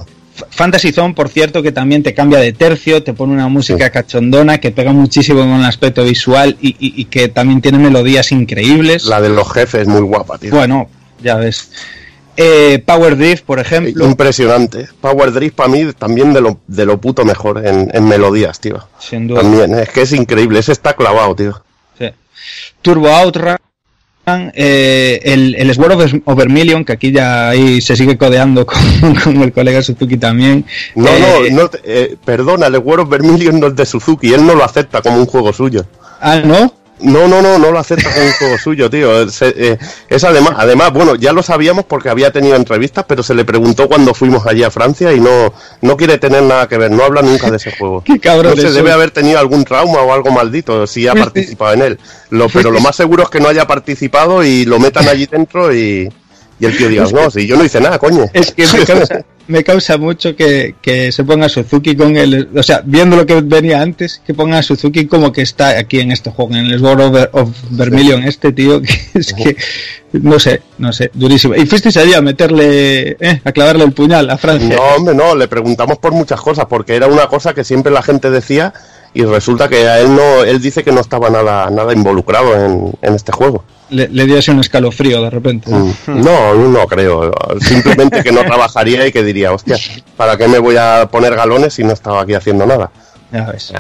Fantasy Zone, por cierto, que también te cambia de tercio, te pone una música cachondona que pega muchísimo con el aspecto visual y, que también tiene melodías increíbles. La de los jefes, muy guapa, tío. Bueno, ya ves. Eh, Power Drift, por ejemplo. Impresionante. Power Drift para mí también de lo, de lo puto mejor en, en melodías, tío. Sin duda. También, es que es increíble, ese está clavado, tío. Sí. Turbo Outrun, eh, el, el Sword of Vermilion, que aquí ya ahí se sigue codeando con, el colega Suzuki también. No, no, eh, no eh, perdona, el Sword of Vermilion no es de Suzuki, él no lo acepta como un juego suyo. Ah, ¿no? No, no, no, no lo acepta como un juego suyo, tío. Es, eh, es, además, además, bueno, ya lo sabíamos porque había tenido entrevistas, pero se le preguntó cuando fuimos allí a Francia y no, no quiere tener nada que ver, no habla nunca de ese juego. Qué cabrón. No se debe haber tenido algún trauma o algo maldito si ha participado en él. Lo, pero lo más seguro es que no haya participado y lo metan allí dentro y, y el tío diga, no, si yo no hice nada, coño. Es que me causa, mucho que, que, se ponga Suzuki con el. O sea, viendo lo que venía antes, que ponga Suzuki como que está aquí en este juego, en el Sword of, Vermilion, este tío, que es que. No sé, no sé, durísimo. ¿Y fuisteis allí a meterle. Eh, a clavarle el puñal a Francia? No, hombre, no, le preguntamos por muchas cosas, porque era una cosa que siempre la gente decía y resulta que a él no él dice que no estaba nada nada involucrado en, en este juego le, le dio así un escalofrío de repente. Mm. no no creo. Simplemente que no trabajaría y que diría hostia para qué me voy a poner galones si no estaba aquí haciendo nada ya ves.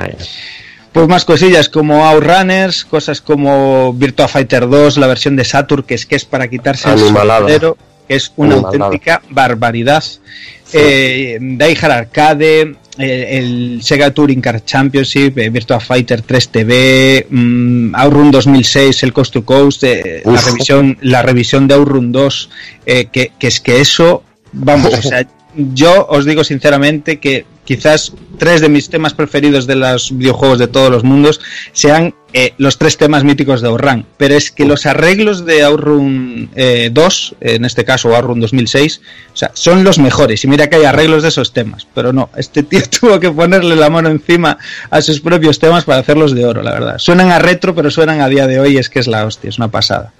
Pues más cosillas como Outrunners, cosas como Virtua Fighter 2, la versión de Saturn, que es que es para quitarse el sombrero, que es una auténtica barbaridad. Sí. Eh, Arcade, el, Sega Touring Car Championship, eh, Virtua Fighter 3 TV, um, Outrun 2006, el Coast to Coast, eh, la revisión, la revisión de Outrun 2, eh, que, que, es que eso, vamos, o sea, yo os digo sinceramente que quizás tres de mis temas preferidos de los videojuegos de todos los mundos sean eh, los tres temas míticos de Outrun. Pero es que los arreglos de Outrun eh, 2, en este caso Outrun 2006, o sea, son los mejores. Y mira que hay arreglos de esos temas. Pero no, este tío tuvo que ponerle la mano encima a sus propios temas para hacerlos de oro, la verdad. Suenan a retro, pero suenan a día de hoy. Es que es la hostia, es una pasada.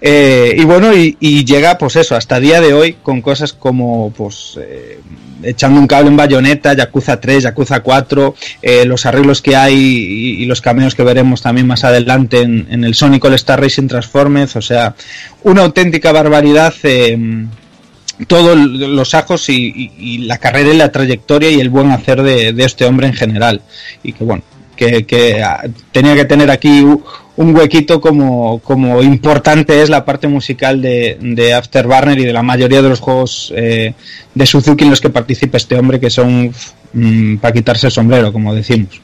Eh, y bueno, y, llega pues eso, hasta día de hoy con cosas como pues eh, echando un cable en bayoneta, Yakuza 3, Yakuza 4, eh, los arreglos que hay y, los cameos que veremos también más adelante en, el Sonic All Star Racing Transformers, o sea, una auténtica barbaridad. Eh, todos los ajos y, la carrera y la trayectoria y el buen hacer de, este hombre en general. Y que bueno, que, que tenía que tener aquí un huequito como, como importante es la parte musical de, de Afterburner y de la mayoría de los juegos eh, de Suzuki en los que participa este hombre que son mmm, para quitarse el sombrero, como decimos.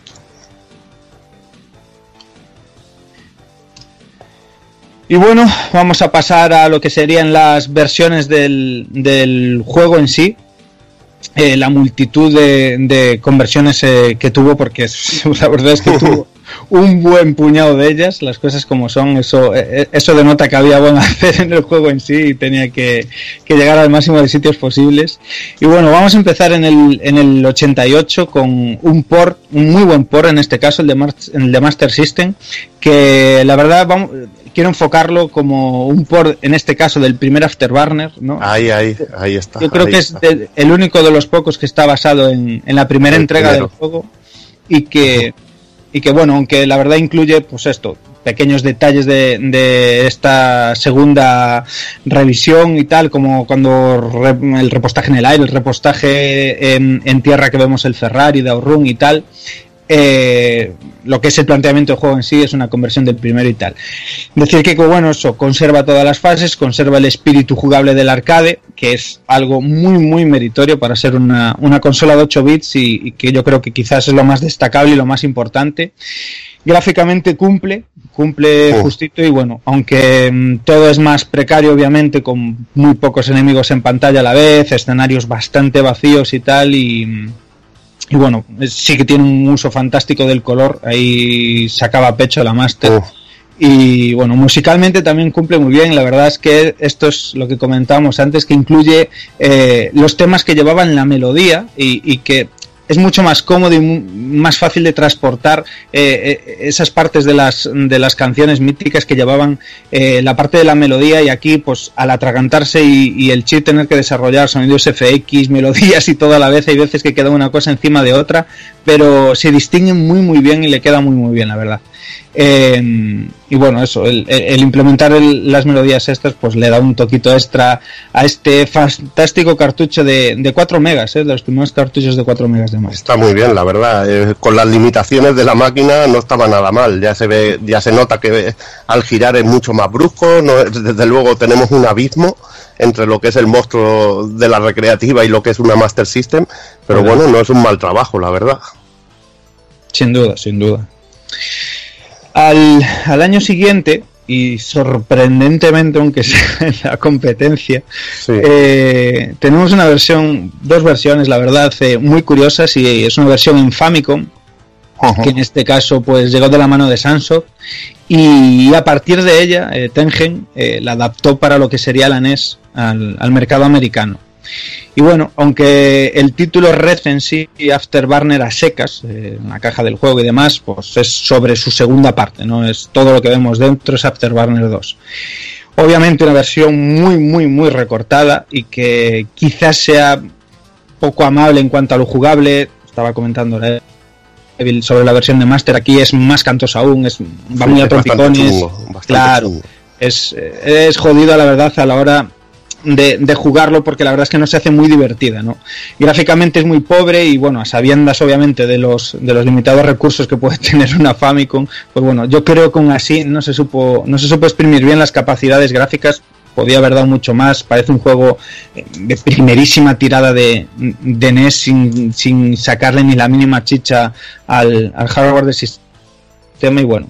Y bueno, vamos a pasar a lo que serían las versiones del, del juego en sí. Eh, la multitud de, de conversiones eh, que tuvo, porque la verdad es que tuvo un buen puñado de ellas, las cosas como son, eso, eh, eso denota que había buen hacer en el juego en sí y tenía que, que, llegar al máximo de sitios posibles. Y bueno, vamos a empezar en el, en el 88 con un port, un muy buen port en este caso, el de, el de Master System, que la verdad vamos, quiero enfocarlo como un port, en este caso, del primer Afterburner, ¿no? Ahí, ahí, ahí está. Yo creo que está. es de, el único de los pocos que está basado en, en la primera el entrega primero. del juego y que, y que, bueno, aunque la verdad incluye, pues esto, pequeños detalles de, de, esta segunda revisión y tal, como cuando re, el repostaje en el aire, el repostaje en, en, tierra que vemos el Ferrari de Outrun y tal, eh, lo que es el planteamiento del juego en sí es una conversión del primero y tal. Decir que, bueno, eso conserva todas las fases, conserva el espíritu jugable del arcade, que es algo muy, muy meritorio para ser una, una consola de 8 bits y, y, que yo creo que quizás es lo más destacable y lo más importante. Gráficamente cumple, cumple oh. justito y bueno, aunque mmm, todo es más precario obviamente, con muy pocos enemigos en pantalla a la vez, escenarios bastante vacíos y tal y y bueno, sí que tiene un uso fantástico del color, ahí sacaba pecho la Master. Oh. Y bueno, musicalmente también cumple muy bien. La verdad es que esto es lo que comentábamos antes, que incluye eh, los temas que llevaban la melodía y, y que es mucho más cómodo y más fácil de transportar eh, esas partes de las, de las canciones míticas que llevaban eh, la parte de la melodía y aquí pues al atragantarse y, el chip tener que desarrollar sonidos FX, melodías y todo a la vez, hay veces que queda una cosa encima de otra, pero se distinguen muy muy bien y le queda muy muy bien la verdad. Eh, y bueno, eso, el, el implementar el, las melodías estas, pues le da un toquito extra a este fantástico cartucho de, de 4 megas, ¿eh? de los primeros cartuchos de 4 megas de más. Está muy bien, la verdad. Eh, con las limitaciones de la máquina no estaba nada mal. Ya se ve, ya se nota que al girar es mucho más brusco. No, desde luego tenemos un abismo entre lo que es el monstruo de la recreativa y lo que es una Master System. Pero bueno no es un mal trabajo, la verdad. Sin duda, sin duda. Al, al año siguiente, y sorprendentemente, aunque sea en la competencia, eh, tenemos una versión, dos versiones, la verdad, eh, muy curiosas y es una versión en Famicom, que en este caso pues llegó de la mano de Sanso y a partir de ella eh, Tengen la adaptó para lo que sería la NES al, al mercado americano. Y bueno, aunque el título Red en sí, Afterburner a secas, eh, en la caja del juego y demás, pues es sobre su segunda parte, ¿no? Es todo lo que vemos dentro, es Afterburner 2. Obviamente una versión muy, muy, muy recortada y que quizás sea poco amable en cuanto a lo jugable. Estaba comentando sobre la versión de Master, aquí es más cantosa aún, es, va muy a tropicones. claro, es, es jodido la verdad a la hora de, jugarlo porque la verdad es que no se hace muy divertida, ¿no? Gráficamente es muy pobre y bueno, a sabiendas obviamente de los, de los limitados recursos que puede tener una Famicom, pues bueno, yo creo que aún así no se supo, no se supo exprimir bien las capacidades gráficas, podía haber dado mucho más, parece un juego eh, de primerísima tirada de, de NES sin, sin sacarle ni la mínima chicha al, al hardware del sistema y bueno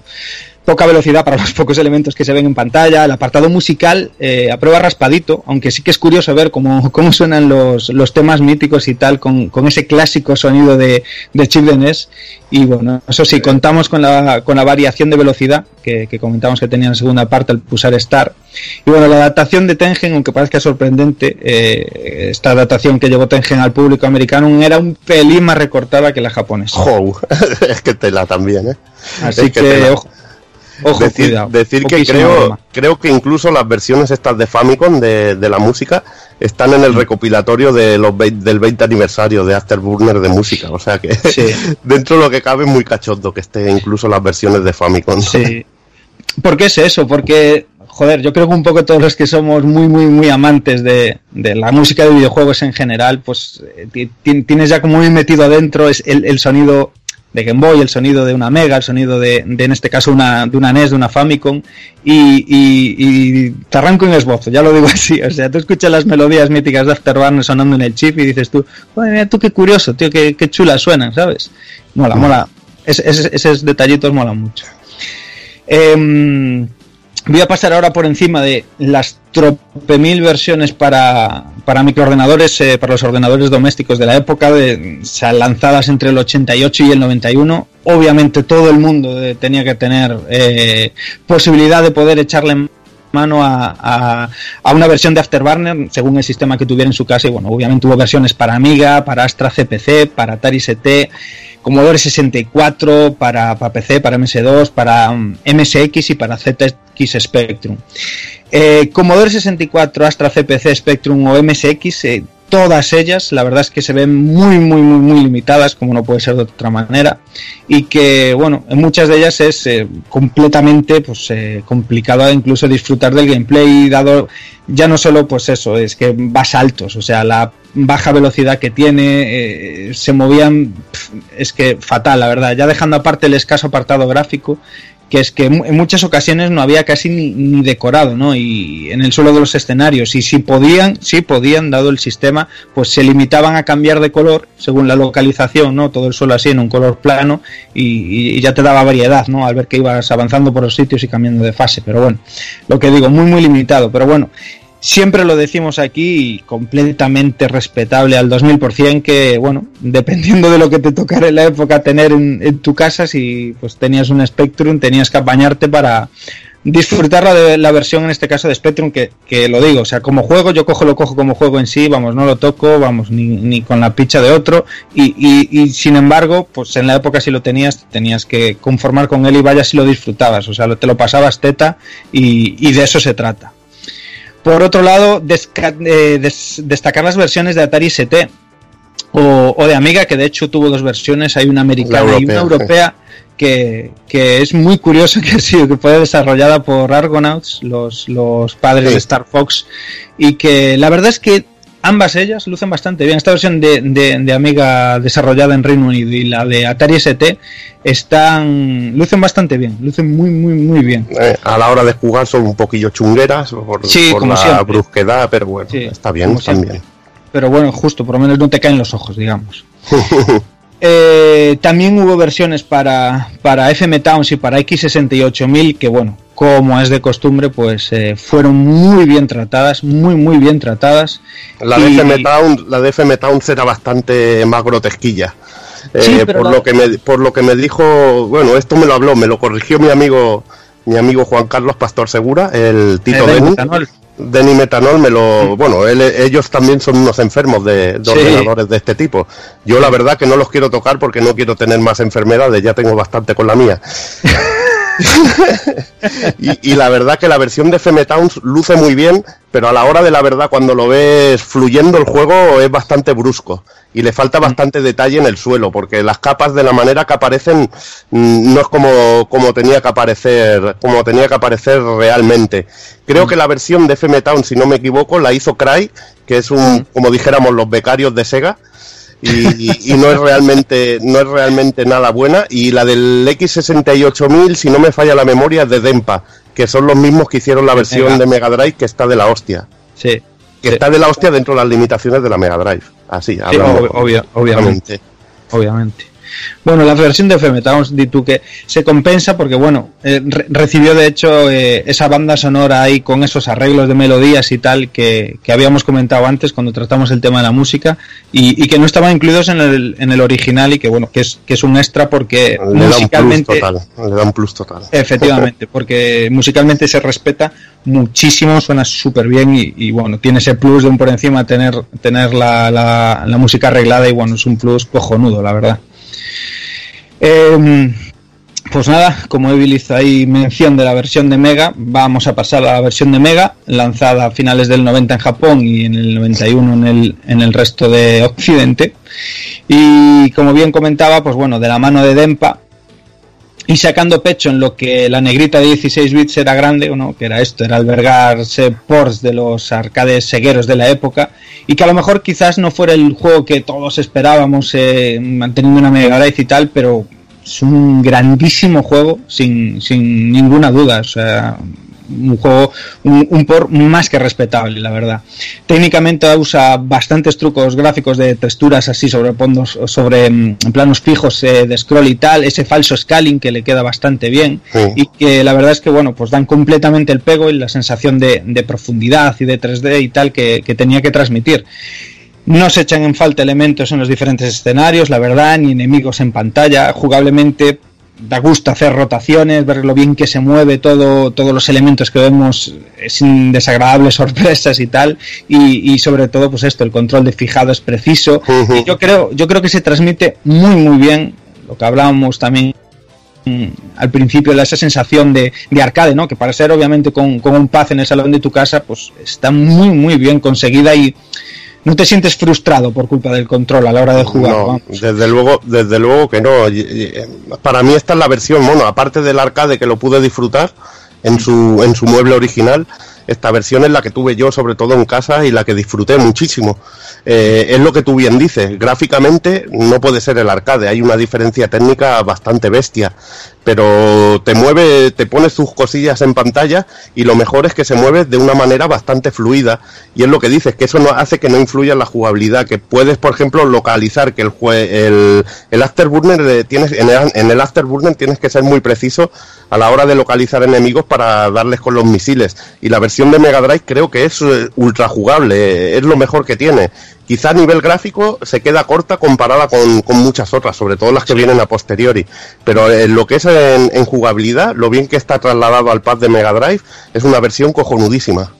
poca velocidad para los pocos elementos que se ven en pantalla, el apartado musical eh, a prueba raspadito, aunque sí que es curioso ver cómo, cómo suenan los, los temas míticos y tal, con, con ese clásico sonido de, de chip de NES. Y bueno, eso sí, contamos con la, con la variación de velocidad que, que comentamos que tenía en la segunda parte al pulsar Star. Y bueno, la adaptación de Tengen, aunque parezca sorprendente, eh, esta adaptación que llevó Tengen al público americano era un pelín más recortada que la japonesa. es que tela también, ¿eh? Así que, ojo decir, decir que creo, creo que incluso las versiones estas de Famicom de, de la música están en el mm. recopilatorio de los del 20 aniversario de Afterburner de música. O sea que dentro de lo que cabe es muy cachondo que esté incluso las versiones de Famicom. Sí. ¿Por qué es eso? Porque, joder, yo creo que un poco todos los que somos muy, muy, muy amantes de, de la música de videojuegos en general, pues eh, tienes ya como muy metido adentro el, el sonido de Game Boy, el sonido de una Mega, el sonido de, de en este caso una, de una NES, de una Famicom, y, y, te arranco en esbozo, ya lo digo así, o sea, tú escuchas las melodías míticas de Afterburner sonando en el chip y dices tú, mira tú qué curioso, tío, qué, qué chula suenan, ¿sabes? Mola, mola, es, esos detallitos molan mucho. Eh, Voy a pasar ahora por encima de las trope mil versiones para, para microordenadores, eh, para los ordenadores domésticos de la época, de, lanzadas entre el 88 y el 91. Obviamente todo el mundo eh, tenía que tener eh, posibilidad de poder echarle mano a, a, una versión de Afterburner según el sistema que tuviera en su casa. Y bueno, obviamente hubo versiones para Amiga, para Astra CPC, para Atari ST Commodore 64 para, para PC, para MS2, para MSX y para ZX Spectrum. Eh, Commodore 64, Astra CPC, Spectrum o MSX, eh, todas ellas, la verdad es que se ven muy, muy, muy, muy limitadas, como no puede ser de otra manera, y que, bueno, en muchas de ellas es eh, completamente pues, eh, complicado incluso disfrutar del gameplay, dado ya no solo, pues eso, es que va saltos, o sea, la baja velocidad que tiene, eh, se movían, es que fatal, la verdad, ya dejando aparte el escaso apartado gráfico, que es que en muchas ocasiones no había casi ni, decorado, ¿no? Y en el suelo de los escenarios, y si podían, si podían, dado el sistema, pues se limitaban a cambiar de color según la localización, ¿no? Todo el suelo así en un color plano y, y ya te daba variedad, ¿no? Al ver que ibas avanzando por los sitios y cambiando de fase, pero bueno, lo que digo, muy, muy limitado, pero bueno, Siempre lo decimos aquí, completamente respetable al 2000%, que, bueno, dependiendo de lo que te tocara en la época tener en, tu casa, si pues tenías un Spectrum, tenías que apañarte para disfrutar la, de, la versión, en este caso de Spectrum, que, que, lo digo, o sea, como juego, yo cojo lo cojo como juego en sí, vamos, no lo toco, vamos, ni, ni con la picha de otro, y, y, y, sin embargo, pues en la época si lo tenías, tenías que conformar con él y vaya si lo disfrutabas, o sea, te lo pasabas teta y, y de eso se trata. Por otro lado, eh, destacar las versiones de Atari ST o, de Amiga, que de hecho tuvo dos versiones, hay una americana y una europea, que, es muy curioso que, sí, que fue desarrollada por Argonauts, los, los padres de Star Fox, y que la verdad es que ambas ellas lucen bastante bien. Esta versión de, de, Amiga desarrollada en Reino Unido y la de Atari ST están lucen bastante bien, lucen muy muy muy bien. Eh, a la hora de jugar son un poquillo chungueras por, la brusquedad, pero bueno, está bien también. Pero bueno, justo, por lo menos no te caen los ojos, digamos. Eh, también hubo versiones para, para FM Towns y para X68000 que, bueno, como es de costumbre, pues eh, fueron muy bien tratadas, muy, muy bien tratadas. La, de FM Towns, la de FM Towns era bastante más grotesquilla. Eh, por, lo que me, por lo que me dijo, bueno, esto me lo habló, me lo corrigió mi amigo mi amigo Juan Carlos Pastor Segura, el Tito de Denny Metanol me lo. Bueno, ellos también son unos enfermos de, ordenadores de este tipo. Yo, la verdad, que no los quiero tocar porque no quiero tener más enfermedades, ya tengo bastante con la mía. y, la verdad que la versión de FM Towns luce muy bien, pero a la hora de la verdad, cuando lo ves fluyendo el juego, es bastante brusco y le falta mm. bastante detalle en el suelo, porque las capas de la manera que aparecen mm, no es como, como tenía que aparecer, como tenía que aparecer realmente. Creo mm. que la versión de FM Town, si no me equivoco, la hizo Cry, que es un, como dijéramos, los becarios de Sega. Y, no es realmente no es realmente nada buena y la del X68000 si no me falla la memoria es de Dempa que son los mismos que hicieron la versión de Mega Drive que está de la hostia sí que está de la hostia dentro de las limitaciones de la Mega Drive. Así, obviamente. Obviamente. Bueno, la versión de FM Towns, di tú que se compensa porque, bueno, eh, recibió de hecho eh, esa banda sonora ahí con esos arreglos de melodías y tal que, habíamos comentado antes cuando tratamos el tema de la música y, que no estaban incluidos en el, en el original y que, bueno, que es, que es un extra porque musicalmente. Da le da un plus total. Efectivamente, porque musicalmente se respeta muchísimo, suena súper bien y, bueno, tiene ese plus de un por encima tener, tener la, la, música arreglada y bueno, es un plus cojonudo, la verdad. Em, pues nada, como Evil hizo ahí mención de la versión de Mega, vamos a pasar a la versión de Mega, lanzada a finales del 90 en Japón y en el 91 en el, en el resto de Occidente. Y como bien comentaba, pues bueno, de la mano de Dempa, y sacando pecho en lo que la negrita de 16 bits era grande, o no, que era esto, era albergarse ports de los arcades segueros de la época, y que a lo mejor quizás no fuera el juego que todos esperábamos eh, manteniendo una Mega Drive y tal, pero es un grandísimo juego sin, sin ninguna duda. O sea, un juego un, por más que respetable, la verdad. Técnicamente usa bastantes trucos gráficos de texturas así sobre fondos, sobre mm, planos fijos eh, de scroll y tal, ese falso scaling que le queda bastante bien y que la verdad es que bueno, pues dan completamente el pego y la sensación de, profundidad y de 3D y tal que, que tenía que transmitir. No se echan en falta elementos en los diferentes escenarios, la verdad, ni enemigos en pantalla. Jugablemente da gusto hacer rotaciones, ver lo bien que se mueve todo, todos los elementos que vemos sin desagradables sorpresas y tal, y, sobre todo, pues esto, el control de fijado es preciso. y yo creo, yo creo que se transmite muy muy bien lo que hablábamos también mm, al principio esa sensación de, de, arcade, ¿no? Que para ser obviamente con, con un paz en el salón de tu casa, pues está muy muy bien conseguida y no te sientes frustrado por culpa del control a la hora de jugar. No, desde luego, desde luego que no. Para mí esta es la versión, bueno, aparte del arcade que lo pude disfrutar en su, en su mueble original, esta versión es la que tuve yo sobre todo en casa y la que disfruté muchísimo. Eh, es lo que tú bien dices, gráficamente no puede ser el arcade, hay una diferencia técnica bastante bestia, pero te mueve, te pones tus cosillas en pantalla y lo mejor es que se mueve de una manera bastante fluida y es lo que dices, que eso no hace que no influya en la jugabilidad, que puedes por ejemplo localizar que el, el, el Afterburner tienes, en el, en el tienes que ser muy preciso a la hora de localizar enemigos para darles con los misiles y la versión de Mega Drive creo que es eh, ultra jugable, es lo mejor que tiene quizá a nivel gráfico se queda corta comparada con, muchas otras, sobre todo las que vienen a posteriori. Pero en lo que es en, jugabilidad, lo bien que está trasladado al pad de Mega Drive, es una versión cojonudísima.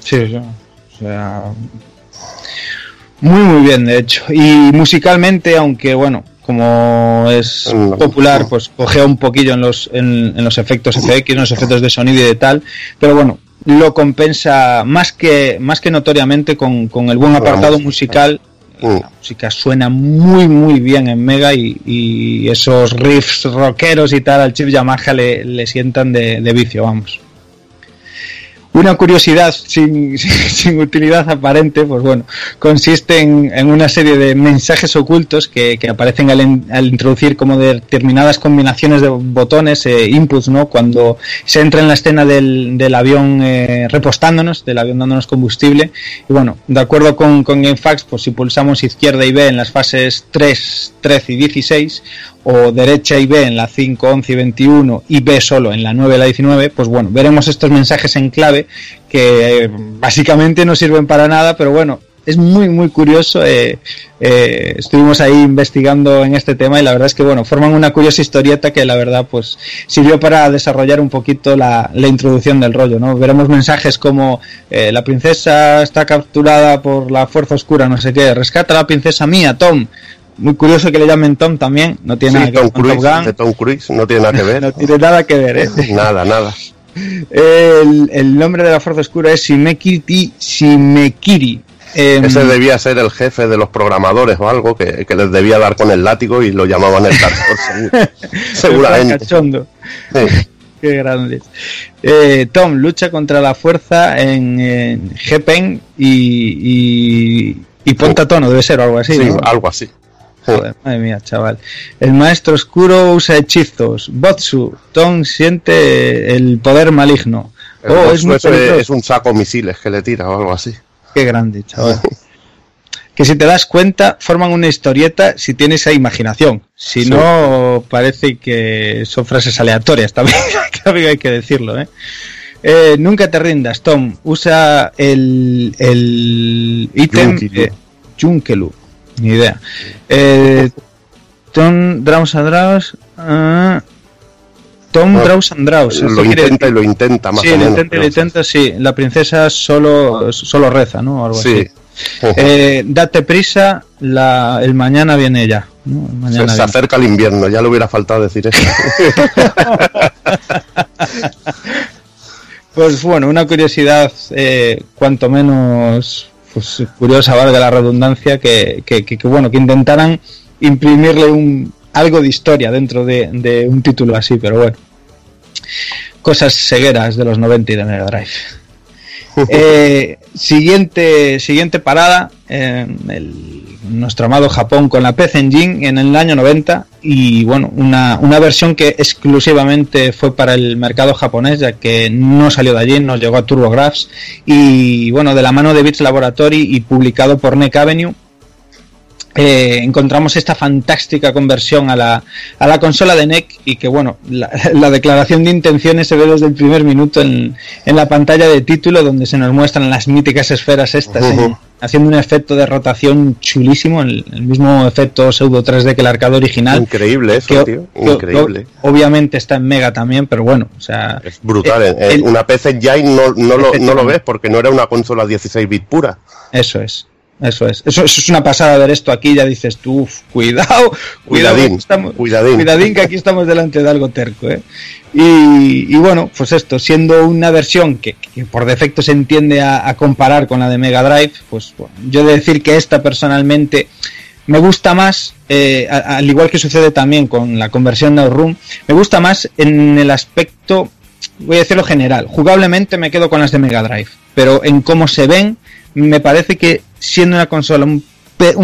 Sí, sí. O sea, muy, muy bien, de hecho. Y musicalmente, aunque bueno, como es popular, pues cogea un poquillo en los, en, en los efectos FX, en los efectos de sonido y de tal. Pero bueno, lo compensa más que, más que notoriamente con, el buen apartado musical. Mm. La música suena muy muy bien en Mega y, esos riffs rockeros y tal al chip Yamaha le, le sientan de, vicio, vamos. Una curiosidad sin, sin, utilidad aparente, pues bueno, consiste en, una serie de mensajes ocultos que, aparecen al, introducir como determinadas combinaciones de botones, e inputs, ¿no? Cuando se entra en la escena del, del avión eh, repostándonos, del avión dándonos combustible. Y bueno, de acuerdo con, con GameFAQs, pues si pulsamos izquierda y B en las fases 3, 13 y 16, o derecha y B en la 5, 11 y 21 y B solo en la 9 y la 19, pues bueno, veremos estos mensajes en clave que eh, básicamente no sirven para nada, pero bueno, es muy muy curioso. Eh, eh, estuvimos ahí investigando en este tema y la verdad es que bueno, forman una curiosa historieta que la verdad pues sirvió para desarrollar un poquito la, la introducción del rollo, ¿no? Veremos mensajes como la princesa está capturada por la fuerza oscura, no sé qué, rescata a la princesa mía, Tom muy curioso que le llamen Tom también, no tiene nada que ver con Tom Cruise, no tiene nada que ver. no tiene nada que ver, ¿eh? nada, nada. El, el, nombre de la Fuerza Oscura es Shimekiri Shimekiri. Em, Ese debía ser el jefe de los programadores o algo que, les debía dar con el látigo y lo llamaban el Dark Seguramente. Cachondo. Qué grande. Eh, Tom lucha contra la fuerza en, en Gepen y, y, y ponta tono, debe ser o algo así. Sí, algo así. Joder, madre mía, chaval. El maestro oscuro usa hechizos. Botsu, Tom siente el poder maligno. oh, es, es, un saco misiles que le tira o algo así. Qué grande, chaval. que si te das cuenta, forman una historieta si tienes esa imaginación. Si no, parece que son frases aleatorias, también, también hay que decirlo, ¿eh? ¿eh? nunca te rindas, Tom. Usa el, el ítem Junkelu. Ni idea. Eh, Tom Draus and Draus. Uh, Tom Draus and Draus. Lo intenta y lo intenta, más sí, o menos. intenta y lo intenta, sí. La princesa solo, solo reza, ¿no? Algo sí. así. Eh, date prisa, la, el mañana viene ya. ¿no? El mañana se, se acerca el invierno, ya le hubiera faltado decir eso. pues bueno, una curiosidad eh, cuanto menos pues curiosa, valga la redundancia, que, que, bueno, que intentaran imprimirle un, algo de historia dentro de, un título así, pero bueno. Cosas cegueras de los 90 y de Mega Drive. Eh, siguiente, siguiente parada, el, nuestro amado Japón con la PC Engine en el año 90 y bueno, una, una, versión que exclusivamente fue para el mercado japonés ya que no salió de allí, nos llegó a TurboGrafx y bueno, de la mano de Bits Laboratory y publicado por Neck Avenue eh, encontramos esta fantástica conversión a la, a la consola de NEC y que bueno, la, declaración de intenciones se ve desde el primer minuto en, en, la pantalla de título donde se nos muestran las míticas esferas estas, ¿eh? Haciendo un efecto de rotación chulísimo, el, mismo efecto pseudo 3D que el arcade original. Increíble eso, tío, increíble. obviamente está en Mega también, pero bueno, o sea... Es brutal, eh, una PC no, no, lo, no lo ves porque no era una consola 16 bit pura. Eso es. Eso es. Eso, es una pasada ver esto aquí. Ya dices tú, cuidado, cuidadín, estamos, cuidadín. que aquí estamos delante de algo terco. ¿eh? Y, bueno, pues esto, siendo una versión que, por defecto se entiende a, comparar con la de Mega Drive, pues yo he de decir que esta personalmente me gusta más, eh, al igual que sucede también con la conversión de Room, me gusta más en el aspecto, voy a decirlo general. Jugablemente me quedo con las de Mega Drive, pero en cómo se ven me parece que siendo una consola un,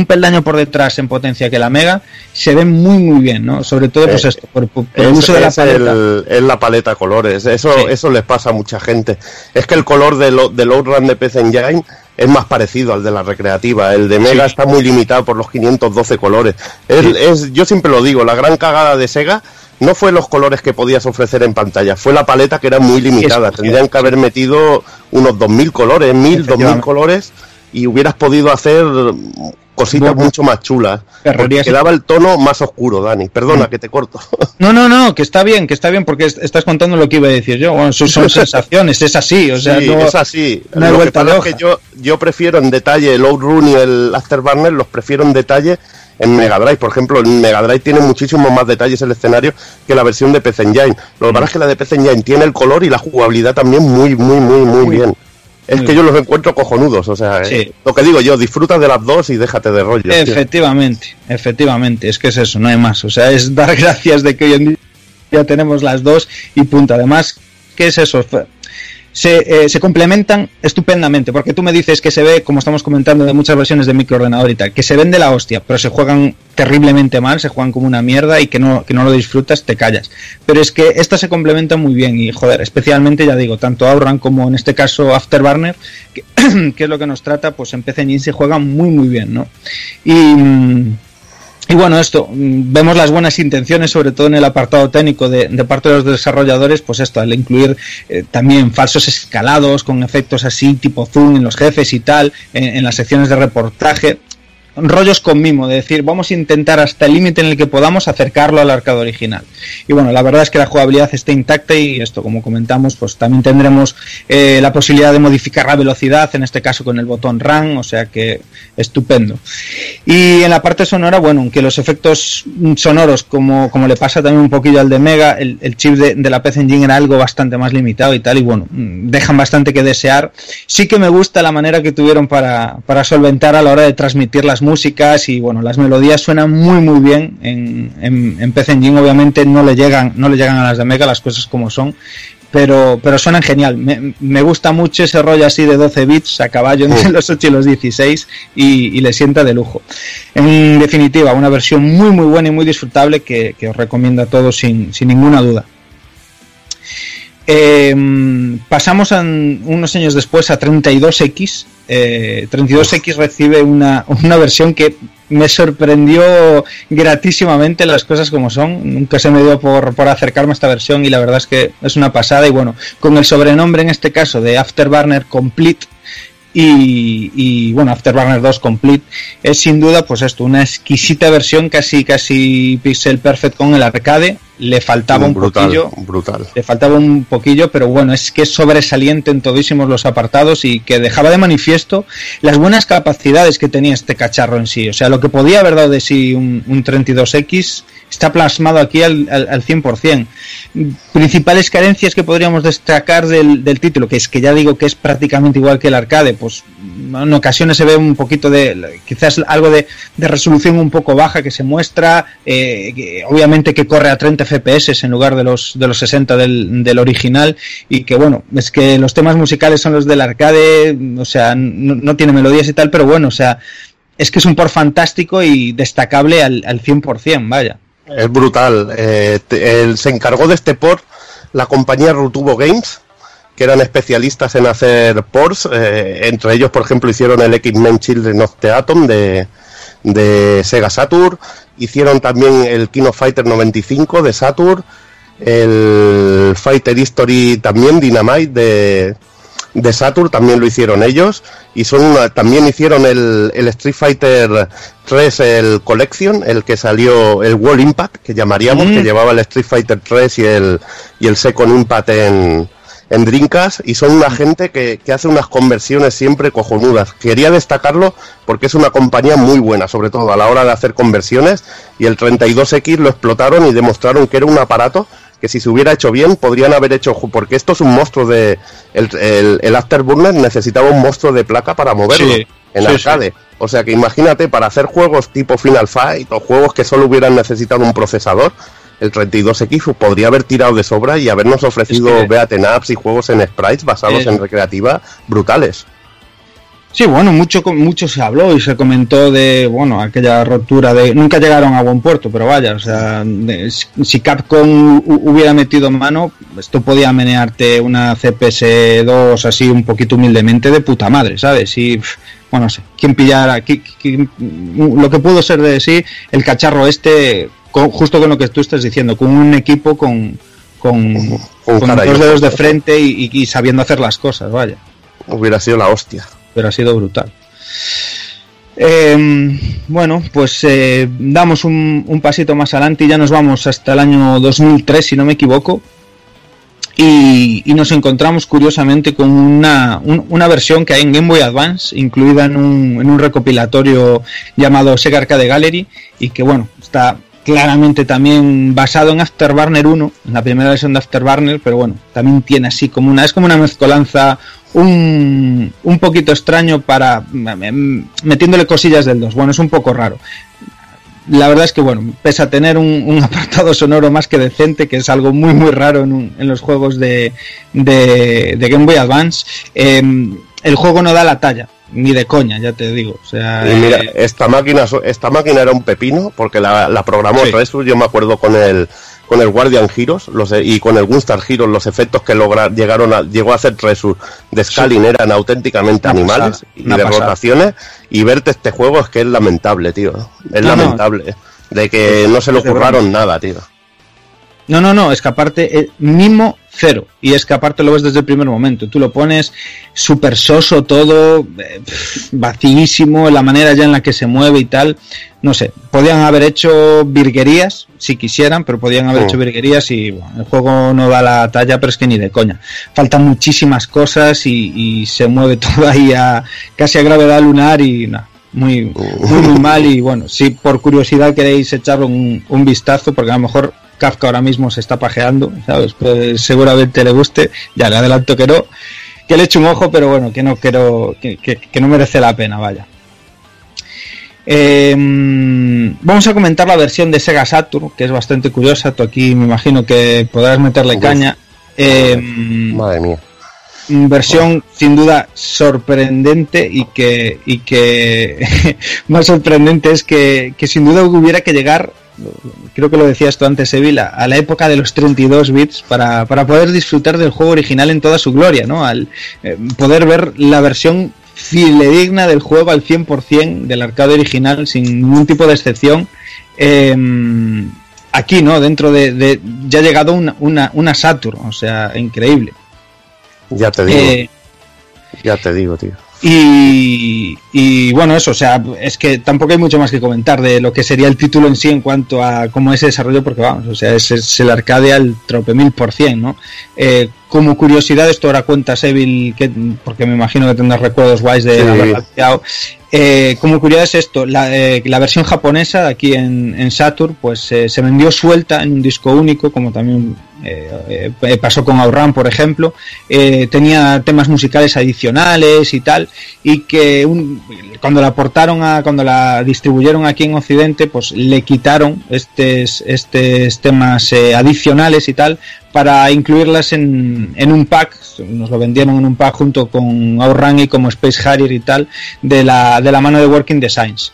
peldaño por detrás en potencia que la Mega, se ve muy muy bien, ¿no? Sobre todo pues eh, esto, por, el uso de la paleta. es la paleta colores, eso, eso les pasa a mucha gente. Es que el color del, del Outrun de PC Engine es más parecido al de la recreativa. El de Mega está muy limitado por los 512 colores. Es, yo siempre lo digo, la gran cagada de Sega no fue los colores que podías ofrecer en pantalla, fue la paleta que era muy limitada. Tendrían que haber metido unos 2.000 colores, 1.000, 2.000 colores y hubieras podido hacer cositas mucho más chulas. Porque quedaba el tono más oscuro, Dani. Perdona mm. que te corto. No, no, no, que está bien, que está bien, porque estás contando lo que iba a decir yo. Bueno, son, sensaciones, es así. O sea, es así. lo que pasa es que yo, yo prefiero en detalle el Outrun y el Afterburner, los prefiero en detalle en Mega Drive. Por ejemplo, en Mega Drive tiene muchísimos más detalles el escenario que la versión de PC Engine. Lo que pasa es que la de PC Engine tiene el color y la jugabilidad también muy, muy, muy, muy bien. Es que yo los encuentro cojonudos, o sea, eh, lo que digo yo, disfruta de las dos y déjate de rollo. Efectivamente, efectivamente, es que es eso, no hay más. O sea, es dar gracias de que hoy en día ya tenemos las dos y punto. Además, ¿qué es eso? Se, eh, se, complementan estupendamente, porque tú me dices que se ve, como estamos comentando de muchas versiones de microordenador y tal, que se ven de la hostia, pero se juegan terriblemente mal, se juegan como una mierda y que no, que no lo disfrutas, te callas. Pero es que estas se complementan muy bien y, joder, especialmente, ya digo, tanto Auran como en este caso Afterburner, que, que es lo que nos trata, pues en PC se juegan muy, muy bien, ¿no? Y... Y bueno, esto, mm, vemos las buenas intenciones, sobre todo en el apartado técnico de, parte de los desarrolladores, pues esto, al incluir eh, también falsos escalados con efectos así tipo zoom en los jefes y tal, en las secciones de reportaje, rollos con mimo, de decir, vamos a intentar hasta el límite en el que podamos acercarlo al arcade original. Y bueno, la verdad es que la jugabilidad está intacta y esto, como comentamos, pues también tendremos eh, la posibilidad de modificar la velocidad, en este caso con el botón RAN, o sea que estupendo. Y en la parte sonora, bueno, aunque los efectos sonoros, como, como le pasa también un poquillo al de Mega, el, chip de, la PC Engine era algo bastante más limitado y tal, y bueno, dejan bastante que desear. Sí que me gusta la manera que tuvieron para, para solventar a la hora de transmitir las músicas y bueno, las melodías suenan muy muy bien en, en, en PC Engine obviamente no le llegan, no le llegan a las de Mega las cosas como son, pero, pero suenan genial. Me, me, gusta mucho ese rollo así de 12 bits a caballo entre los 8 y los 16 y, y, le sienta de lujo. En definitiva, una versión muy muy buena y muy disfrutable que, que os recomiendo a todos sin, sin ninguna duda. Eh, pasamos a, unos años después a 32X. Eh, 32X recibe una, una, versión que me sorprendió gratísimamente las cosas como son. Nunca se me dio por, por, acercarme a esta versión y la verdad es que es una pasada. Y bueno, con el sobrenombre en este caso de Afterburner Complete, y, y, bueno, Afterburner 2 Complete es sin duda pues esto, una exquisita versión casi casi pixel perfect con el arcade le faltaba un poquillo. Brutal. Le faltaba un poquillo, pero bueno, es que es sobresaliente en todísimos los apartados y que dejaba de manifiesto las buenas capacidades que tenía este cacharro en sí. O sea, lo que podía haber dado de sí un, 32X está plasmado aquí al, al, 100%. Principales carencias que podríamos destacar del, del, título, que es que ya digo que es prácticamente igual que el arcade, pues en ocasiones se ve un poquito de, quizás algo de, de resolución un poco baja que se muestra, eh, que, obviamente que corre a 30 FPS en lugar de los, de los 60 del, del, original y que bueno, es que los temas musicales son los del arcade, o sea, no, tiene melodías y tal, pero bueno, o sea, es que es un por fantástico y destacable al, al 100%, vaya. Es brutal. Eh, se encargó de este port la compañía Rutubo Games, que eran especialistas en hacer ports. Eh, entre ellos, por ejemplo, hicieron el X-Men Children of the Atom de, de Sega Saturn, hicieron también el Kino Fighter 95 de Saturn, el Fighter History también, Dynamite de, de Saturn, también lo hicieron ellos, y son también hicieron el, el, Street Fighter 3, el Collection, el que salió, el World Impact, que llamaríamos, que llevaba el Street Fighter 3 y el, y el Second Impact en, en Drinkas y son una gente que, que, hace unas conversiones siempre cojonudas. Quería destacarlo porque es una compañía muy buena, sobre todo a la hora de hacer conversiones y el 32X lo explotaron y demostraron que era un aparato que si se hubiera hecho bien podrían haber hecho, porque esto es un monstruo de... El, el, el Afterburner necesitaba un monstruo de placa para moverlo en sí, arcade. Sí. O sea que imagínate, para hacer juegos tipo Final Fight o juegos que solo hubieran necesitado un procesador, el 32X podría haber tirado de sobra y habernos ofrecido es que... beaten ups y juegos en sprites basados eh... en recreativa brutales. Sí, bueno, mucho, mucho se habló y se comentó de, bueno, aquella rotura de... Nunca llegaron a buen puerto, pero vaya, o sea, de, si Capcom hubiera metido mano, esto podía menearte una CPS2 así un poquito humildemente de puta madre, ¿sabes? Y, bueno, no sé, quién pillara, quién, quién, lo que pudo ser de sí, el cacharro este, con, justo con lo que tú estás diciendo, con un equipo con, con, dos dedos de frente y, y, y sabiendo hacer las cosas, vaya. Hubiera sido la hostia pero ha sido brutal. Eh, bueno, pues eh, damos un, un, pasito más adelante y ya nos vamos hasta el año 2003, si no me equivoco. Y, y nos encontramos curiosamente con una, un, una, versión que hay en Game Boy Advance, incluida en un, en un recopilatorio llamado Sega Arcade Gallery, y que bueno, está claramente también basado en Afterburner 1, en la primera versión de Afterburner, pero bueno, también tiene así como una, es como una mezcolanza un, un poquito extraño para metiéndole cosillas del 2. Bueno, es un poco raro. la verdad es que, bueno, pese a tener un, apartado sonoro más que decente, que es algo muy, muy raro en, los juegos de, de, Game Boy Advance, em, el juego no da la talla ni de coña, ya te digo. O sea, mira, eh, esta máquina esta máquina era un pepino porque la, la programó sí. yo me acuerdo con el con el Guardian Heroes los, y con el Gunstar Heroes los efectos que logra, llegaron a, llegó a hacer Resus de Scaling eran auténticamente animales y de rotaciones y verte este juego es que es lamentable, tío. Es lamentable. De que no se le ocurraron nada, tío. No, no, no, es que aparte, eh, mimo cero. Y es que aparte lo ves desde el primer momento. Tú lo pones súper soso todo, eh, vacíísimo, la manera ya en la que se mueve y tal. No sé, podían haber hecho virguerías, si quisieran, pero podían haber hecho virguerías y bueno, el juego no da la talla, pero es que ni de coña. Faltan muchísimas cosas y, se mueve todo ahí a casi a gravedad lunar y nada. Muy, muy, muy mal y bueno, si por curiosidad queréis echar un, un vistazo, porque a lo mejor Kafka ahora mismo se está pajeando, ¿sabes? Pues seguramente le guste, ya le adelanto que no, que le eche un ojo, pero bueno, que no quiero, que, no merece la pena, vaya. Em, vamos a comentar la versión de Sega Saturn, que es bastante curiosa. Tú aquí me imagino que podrás meterle caña. Em, madre mía. Versión sin duda sorprendente y que, y que más sorprendente es que, que sin duda hubiera que llegar creo que lo decías tú antes, Sevilla, a la época de los 32 bits para, poder disfrutar del juego original en toda su gloria, ¿no? Al eh, poder ver la versión fidedigna del juego al 100% del arcade original sin ningún tipo de excepción. Em, aquí, ¿no? Dentro de, ya ha llegado una, una, Saturn, o sea, increíble. Ya te digo. Eh, ya te digo, tío. Y, bueno, eso, o sea, es que tampoco hay mucho más que comentar de lo que sería el título en sí en cuanto a cómo es desarrollo, porque vamos, o sea, es, el arcade al trope mil por cien, ¿no? Eh, como curiosidad, esto ahora cuenta Seville, que, porque me imagino que tendrás recuerdos guays de haberlo eh, como curiosidad es esto, la, eh, la versión japonesa aquí en, en Saturn, pues eh, se vendió suelta en un disco único, como también pasó con Outrun, por ejemplo, tenía temas musicales adicionales y tal, y que cuando la portaron a, cuando la distribuyeron aquí en Occidente, pues le quitaron estos, estos temas adicionales y tal, para incluirlas en, en, un pack, nos lo vendieron en un pack junto con Outrun y como Space Harrier y tal, de la, de la mano de Working Designs.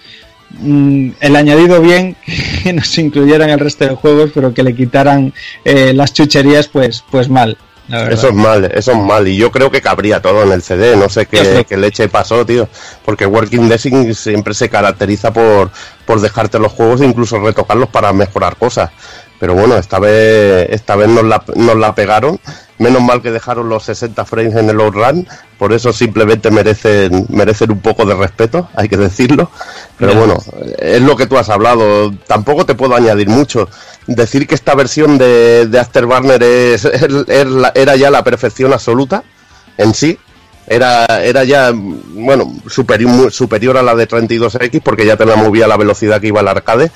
Mm, el añadido bien que nos incluyeran el resto de juegos, pero que le quitaran eh, las chucherías, pues, pues mal. Eso es mal, eso es mal. Y yo creo que cabría todo en el CD. No sé qué, leche pasó, tío. Porque Working Design siempre se caracteriza por, por dejarte los juegos e incluso retocarlos para mejorar cosas. Pero bueno, esta vez, esta vez nos la, nos la pegaron. Menos mal que dejaron los 60 frames en el outrun, por eso simplemente merecen, merecen un poco de respeto, hay que decirlo. Pero bueno, es lo que tú has hablado. Tampoco te puedo añadir mucho. Decir que esta versión de, de Afterburner es, era ya la perfección absoluta en sí. Era, era ya, bueno, superior, superior a la de 32X porque ya te la movía la velocidad que iba al arcade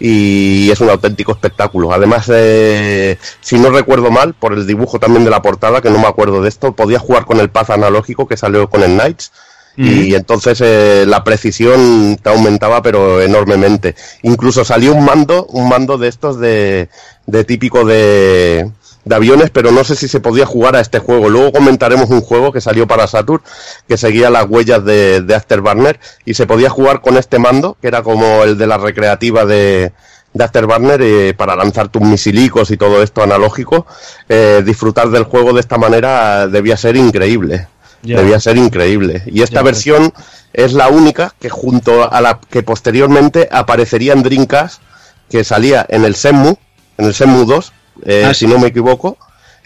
y es un auténtico espectáculo. Además, eh, si no recuerdo mal, por el dibujo también de la portada, que no me acuerdo de esto, podía jugar con el paz analógico que salió con el Knights. Y entonces eh, la precisión te aumentaba pero enormemente. Incluso salió un mando, un mando de estos de, de típico de, de aviones, pero no sé si se podía jugar a este juego. Luego comentaremos un juego que salió para Saturn, que seguía las huellas de, de Afterburner, y se podía jugar con este mando, que era como el de la recreativa de, de Afterburner, eh, para lanzar tus misilicos y todo esto analógico. Eh, disfrutar del juego de esta manera debía ser increíble. Debía ser increíble. Y esta versión es la única que junto a la que posteriormente aparecería en Dreamcast, que salía en el Senmu, en el Senmu 2, eh, ah, si no me equivoco.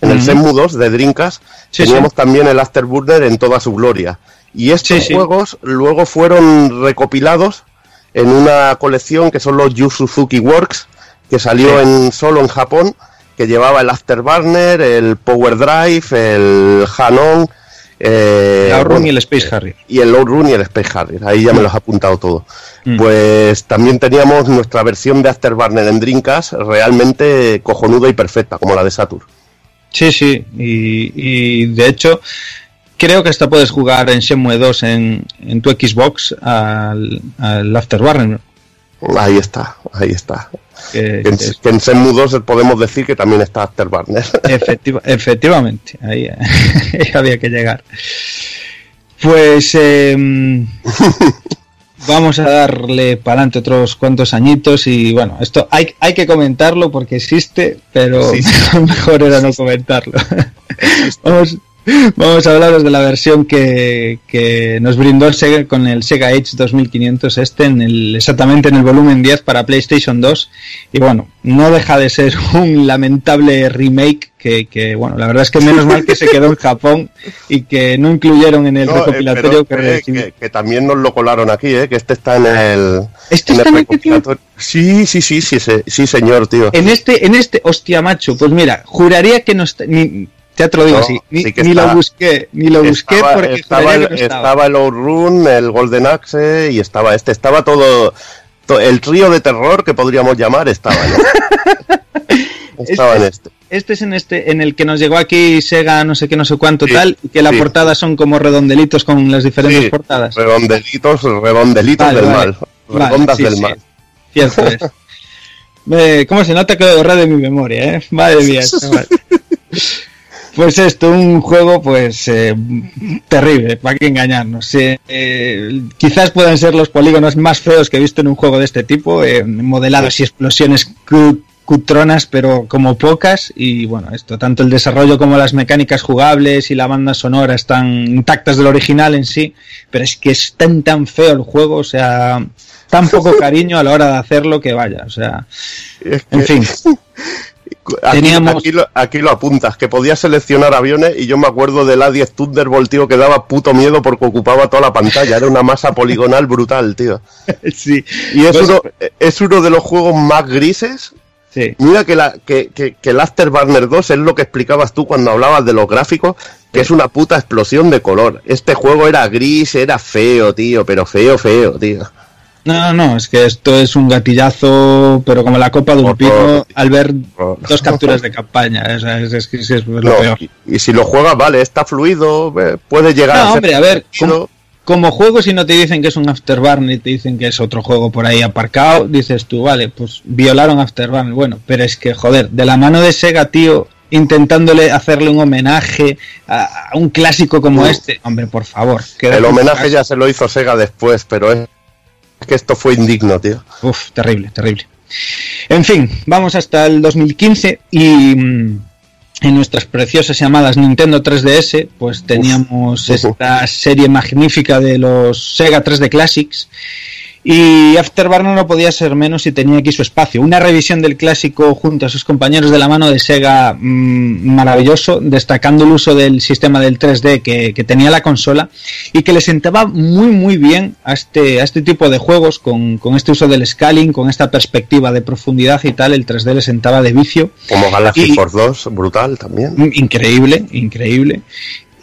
En el Senmu 2 de Dreamcast teníamos también el Afterburner en toda su gloria. Y estos juegos luego fueron recopilados en una colección que son los Yu Suzuki Works, que salió en solo en Japón, que llevaba el Afterburner, el Power Drive, el Hanon, eh, el Outrun y el Space Harrier. Y el Outrun y el Space Harrier, ahí ya me los he apuntado todo. Mm. Pues también teníamos nuestra versión de Afterburner en Dreamcast realmente cojonuda y perfecta, como la de Saturn. Sí, sí, y, de hecho creo que hasta puedes jugar en Shenmue 2 en, tu Xbox al, Afterburner. Ahí está, ahí está. Que, en, que en Senmu 2 podemos decir que también está Afterburner. efectivamente, ahí, había que llegar. Pues em, vamos a darle para adelante otros cuantos añitos y bueno, esto hay, hay que comentarlo porque existe, pero mejor era no comentarlo. vamos, Vamos a hablaros de la versión que, que nos brindó el Sega con el Sega Age 2500 este, en el, exactamente en el volumen 10 para PlayStation 2. Y bueno, no deja de ser un lamentable remake que, que bueno, la verdad es que menos mal que se quedó en Japón y que no incluyeron en el eh, recopilatorio que, que, también nos lo colaron aquí, ¿eh? que este está en el... ¿Este está en el recopilatorio? Sí, sí, sí, sí, sí, señor, tío. En este, en este, hostia, macho, pues mira, juraría que no está... Ni, ya te lo digo así. Ni, lo busqué, ni lo busqué porque estaba el, estaba. el Outrun, el Golden Axe y estaba este. Estaba todo, el trío de terror que podríamos llamar estaba, estaba este, en este. Este es en este, en el que nos llegó aquí Sega, no sé qué, no sé cuánto tal, y que la portada son como redondelitos con las diferentes portadas. Redondelitos, redondelitos del mal. Redondas del mal. Cierto es. ¿Cómo se nota que borré de mi memoria, eh? Madre mía. Pues esto, un juego pues eh, terrible, para que engañarnos. Eh, quizás puedan ser los polígonos más feos que he visto en un juego de este tipo, eh, modelados y explosiones cutronas, pero como pocas. Y bueno, esto, tanto el desarrollo como las mecánicas jugables y la banda sonora están intactas del original en sí, pero es que es tan tan feo el juego, o sea, tan poco cariño a la hora de hacerlo que vaya, o sea, en fin. Aquí, lo, apuntas, que podías seleccionar aviones y yo me acuerdo del A10 Thunderbolt, tío, que daba puto miedo porque ocupaba toda la pantalla, era una masa poligonal brutal, tío. Sí. Y es, pues- uno, es uno de los juegos más grises. Sí. Mira que, la, que, que, que el Afterburner 2 es lo que explicabas tú cuando hablabas de los gráficos, que es una puta explosión de color. Este juego era gris, era feo, tío, pero feo, feo, tío. No, no, no, es que esto es un gatillazo, pero como la copa de un pino al ver dos capturas de campaña. Es, que es, lo peor. Y, si lo juegas, vale, está fluido, puede llegar no, a. hombre, a ver, como, juego, si no te dicen que es un Afterburner y te dicen que es otro juego por ahí aparcado, dices tú, vale, pues violaron Afterburner. Bueno, pero es que, joder, de la mano de Sega, tío, intentándole hacerle un homenaje a, un clásico como este. Hombre, por favor. El homenaje ya se lo hizo Sega después, pero es que esto fue indigno, tío. Uf, terrible, terrible. En fin, vamos hasta el 2015 y mm, en nuestras preciosas llamadas Nintendo 3DS, pues teníamos esta serie magnífica de los Sega 3D Classics y Afterburner no podía ser menos y tenía aquí su espacio. Una revisión del clásico junto a sus compañeros de la mano de Sega mmm, maravilloso, destacando el uso del sistema del 3D que, que, tenía la consola y que le sentaba muy muy bien a este, a este tipo de juegos con, con, este uso del scaling, con esta perspectiva de profundidad y tal, el 3D le sentaba de vicio. Como Galaxy Force 2, brutal también. Increíble, increíble.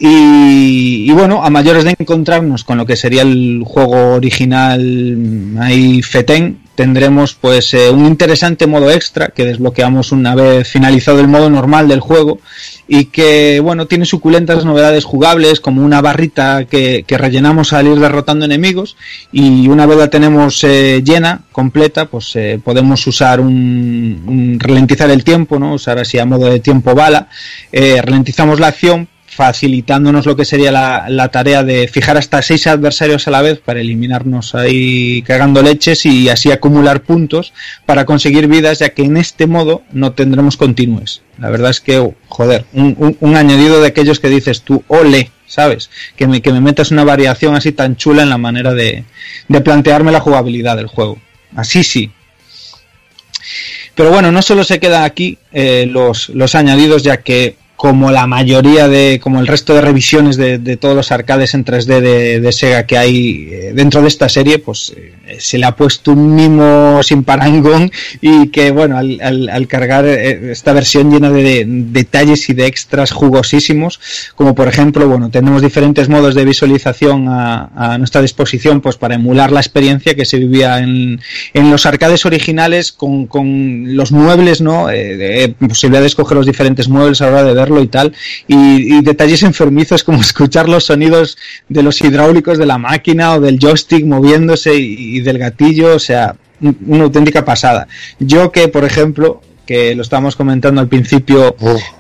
Y, bueno, a mayores de encontrarnos con lo que sería el juego original ahí Feten, tendremos pues eh, un interesante modo extra que desbloqueamos una vez finalizado el modo normal del juego y que bueno tiene suculentas novedades jugables como una barrita que, rellenamos al ir derrotando enemigos y una vez la tenemos eh, llena completa pues eh, podemos usar un, un, ralentizar el tiempo no usar así a modo de tiempo bala. Ralentizamos la acción facilitándonos lo que sería la, la, tarea de fijar hasta seis adversarios a la vez para eliminarnos ahí cagando leches y así acumular puntos para conseguir vidas, ya que en este modo no tendremos continúes. La verdad es que, joder, un, un, un añadido de aquellos que dices tú, ole, ¿sabes? Que me, que me metas una variación así tan chula en la manera de, de plantearme la jugabilidad del juego. Así sí, pero bueno, no solo se queda aquí eh, los, los añadidos, ya que como la mayoría de, como el resto de revisiones de, todos los arcades en 3D de, Sega que hay eh, dentro de esta serie, pues eh, se le ha puesto un mimo sin parangón y que, bueno, al, al, al cargar eh, esta versión llena de, de, detalles y de extras jugosísimos, como por ejemplo, bueno, tenemos diferentes modos de visualización a, a nuestra disposición, pues para emular la experiencia que se vivía en, en los arcades originales con, con los muebles, ¿no? Eh, posibilidad de escoger los diferentes muebles a de ver y tal, y, y, detalles enfermizos como escuchar los sonidos de los hidráulicos de la máquina o del joystick moviéndose y, y del gatillo, o sea, una auténtica pasada. Yo que, por ejemplo, que lo estábamos comentando al principio,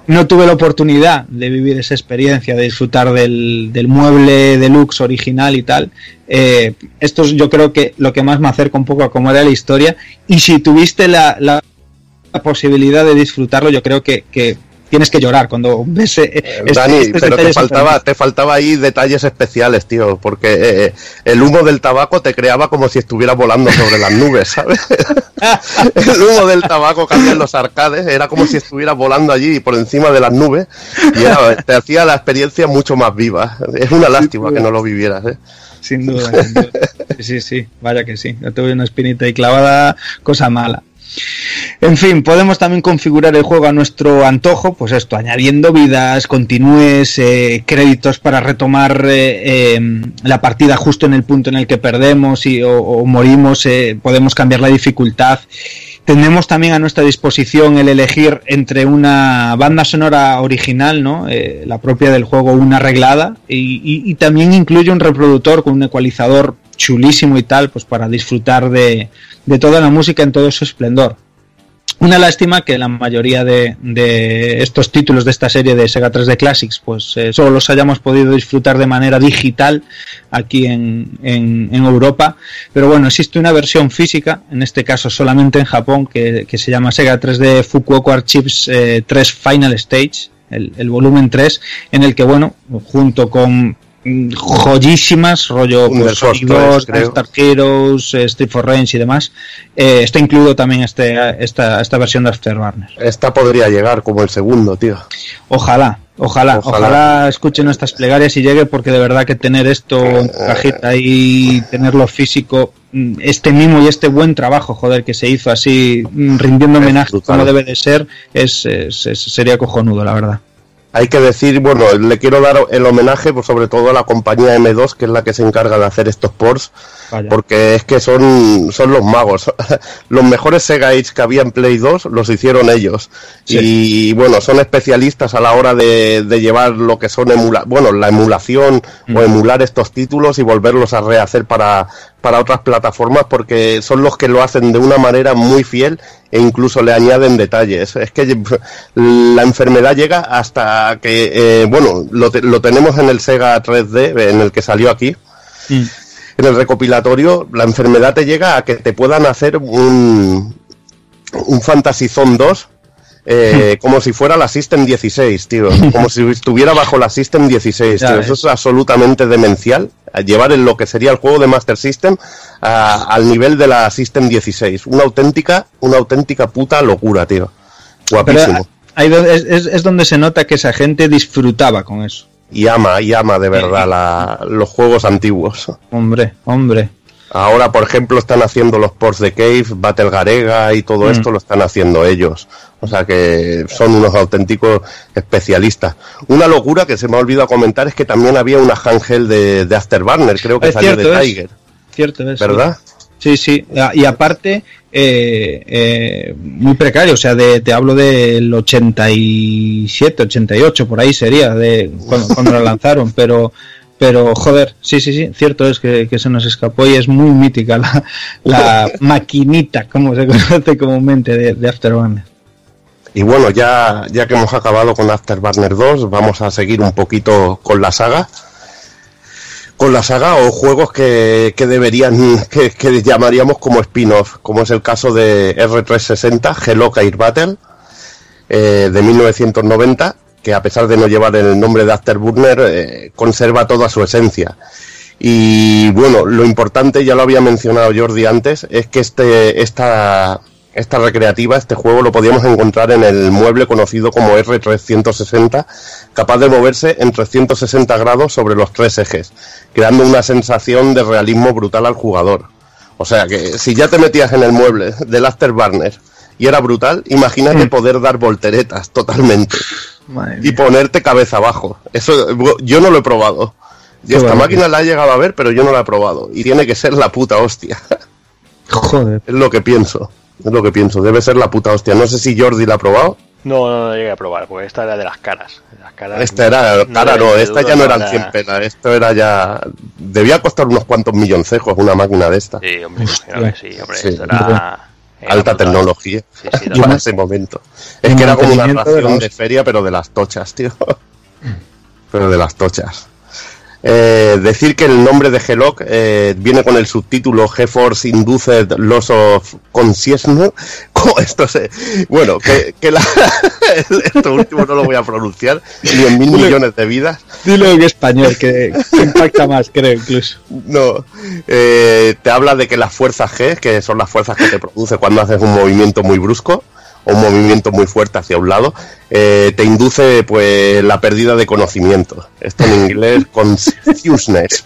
no tuve la oportunidad de vivir esa experiencia, de disfrutar del, mueble deluxe original y tal. Eh, esto es yo creo que lo que más me acerca un poco a cómo era la historia. Y si tuviste la, la posibilidad de disfrutarlo, yo creo que, que tienes que llorar cuando ves. Eh, eh Dani, pero te faltaba, te faltaba ahí detalles especiales, tío, porque eh, eh, el humo del tabaco te creaba como si estuviera volando sobre las nubes, ¿sabes? el humo del tabaco que en los arcades era como si estuviera volando allí por encima de las nubes y te hacía la experiencia mucho más viva. Es una lástima que no lo vivieras, ¿eh? Sin duda, sin duda. Sí, sí, vaya que sí. Yo tuve una espinita ahí clavada, cosa mala. En fin, podemos también configurar el juego a nuestro antojo, pues esto, añadiendo vidas, continúes, eh, créditos para retomar eh, em, la partida justo en el punto en el que perdemos y, o, morimos, eh, podemos cambiar la dificultad. Tenemos también a nuestra disposición el elegir entre una banda sonora original, ¿no? la propia del juego, una arreglada, y, y también incluye un reproductor con un ecualizador chulísimo y tal, pues para disfrutar de, de toda la música en todo su esplendor. Una lástima que la mayoría de, estos títulos de esta serie de Sega 3D Classics, pues eh, solo los hayamos podido disfrutar de manera digital aquí en, en, Europa. Pero bueno, existe una versión física, en este caso solamente en Japón, que, se llama Sega 3D Fukuoka Archives 3 eh, Final Stage, el, el, volumen 3, en el que, bueno, junto con joyísimas, rollo pues, Star Heroes, eh, Street for Range y demás. Eh, está incluido también este, esta, esta versión de Afterburner. Esta podría llegar como el segundo, tío. Ojalá, ojalá, ojalá, escuchen nuestras plegarias y llegue porque de verdad que tener esto en cajita y tenerlo físico, mm, este mimo y este buen trabajo, joder, que se hizo así, mm, rindiendo homenaje como debe de ser, es, sería cojonudo, la verdad hay que decir, bueno, le quiero dar el homenaje pues, sobre todo a la compañía M2, que es la que se encarga de hacer estos ports, porque es que son, son los magos. los mejores Sega Age que había en Play 2 los hicieron ellos. Y bueno, son especialistas a la hora de, llevar lo que son emula bueno, la emulación o mm. emular estos títulos y volverlos a rehacer para, para otras plataformas porque son los que lo hacen de una manera muy fiel e incluso le añaden detalles. Es que la enfermedad llega hasta que, eh, bueno, lo, lo, tenemos en el Sega 3D, en el que salió aquí. Mm. En el recopilatorio, la enfermedad te llega a que te puedan hacer un, un Fantasy Zone 2 eh, como si fuera la System 16, tío. Como si estuviera bajo la System 16, tío. Eso es absolutamente demencial. Llevar en lo que sería el juego de Master System al nivel de la System 16. Una auténtica, una auténtica puta locura, tío. Guapísimo. es, donde se nota que esa gente disfrutaba con eso. Y ama, y ama de verdad los juegos antiguos. Hombre, hombre. Ahora, por ejemplo, están haciendo los ports de Cave, Battle Garega y todo mm. esto lo están haciendo ellos. O sea que son unos auténticos especialistas. Una locura que se me ha olvidado comentar es que también había una handheld de, de Afterburner, creo que salió de Tiger. cierto es. ¿Verdad? Sí, sí. Ah, y aparte, eh, eh, muy precario. O sea, de, te hablo del 87, 88, por ahí sería, de cuando, cuando la lanzaron. Pero pero joder, sí, sí, sí, cierto es que, se nos escapó y es muy mítica la, la maquinita, como se conoce comúnmente, de, de Afterburner. Y bueno, ya, ya que hemos acabado con Afterburner 2, vamos a seguir un poquito con la saga. Con la saga o juegos que, que deberían, que, llamaríamos como spin-off, como es el caso de R360, Hello Air Battle, eh, de 1990, que a pesar de no llevar el nombre de Afterburner, eh, conserva toda su esencia. Y bueno, lo importante, ya lo había mencionado Jordi antes, es que este, esta, esta recreativa, este juego lo podíamos encontrar en el mueble conocido como R360, capaz de moverse en 360 grados sobre los tres ejes, creando una sensación de realismo brutal al jugador. O sea que si ya te metías en el mueble del Afterburner y era brutal, imagínate mm. poder dar volteretas totalmente y ponerte cabeza abajo. Eso yo no lo he probado. Y esta máquina la he llegado a ver, pero yo no la he probado. Y tiene que ser la puta hostia. Joder. Es lo que pienso. Es lo que pienso, debe ser la puta hostia. No sé si Jordi la ha probado. No, no, no llegué a probar, porque esta era de las caras. Las caras esta era, cara no, esta ya no eran 100 penas, esto era ya... Debía costar unos cuantos milloncejos una máquina de esta. Sí, hombre, sí, hombre, esto era... alta tecnología sí, sí, en ese momento. Es que era como una ración de feria, pero de las tochas, tío. pero de las tochas. Eh, decir que el nombre de Helok eh, viene con el subtítulo GeForce Induced Loss of Consciousness. Esto se, bueno, que, la, esto último no lo voy a pronunciar ni en mil millones de vidas. Dilo en español, que, impacta más, creo, incluso. No, eh, te habla de que las fuerzas G, que son las fuerzas que te produce cuando haces un movimiento muy brusco, o un movimiento muy fuerte hacia un lado, eh, te induce pues la pérdida de conocimiento. Esto en inglés, confuseness.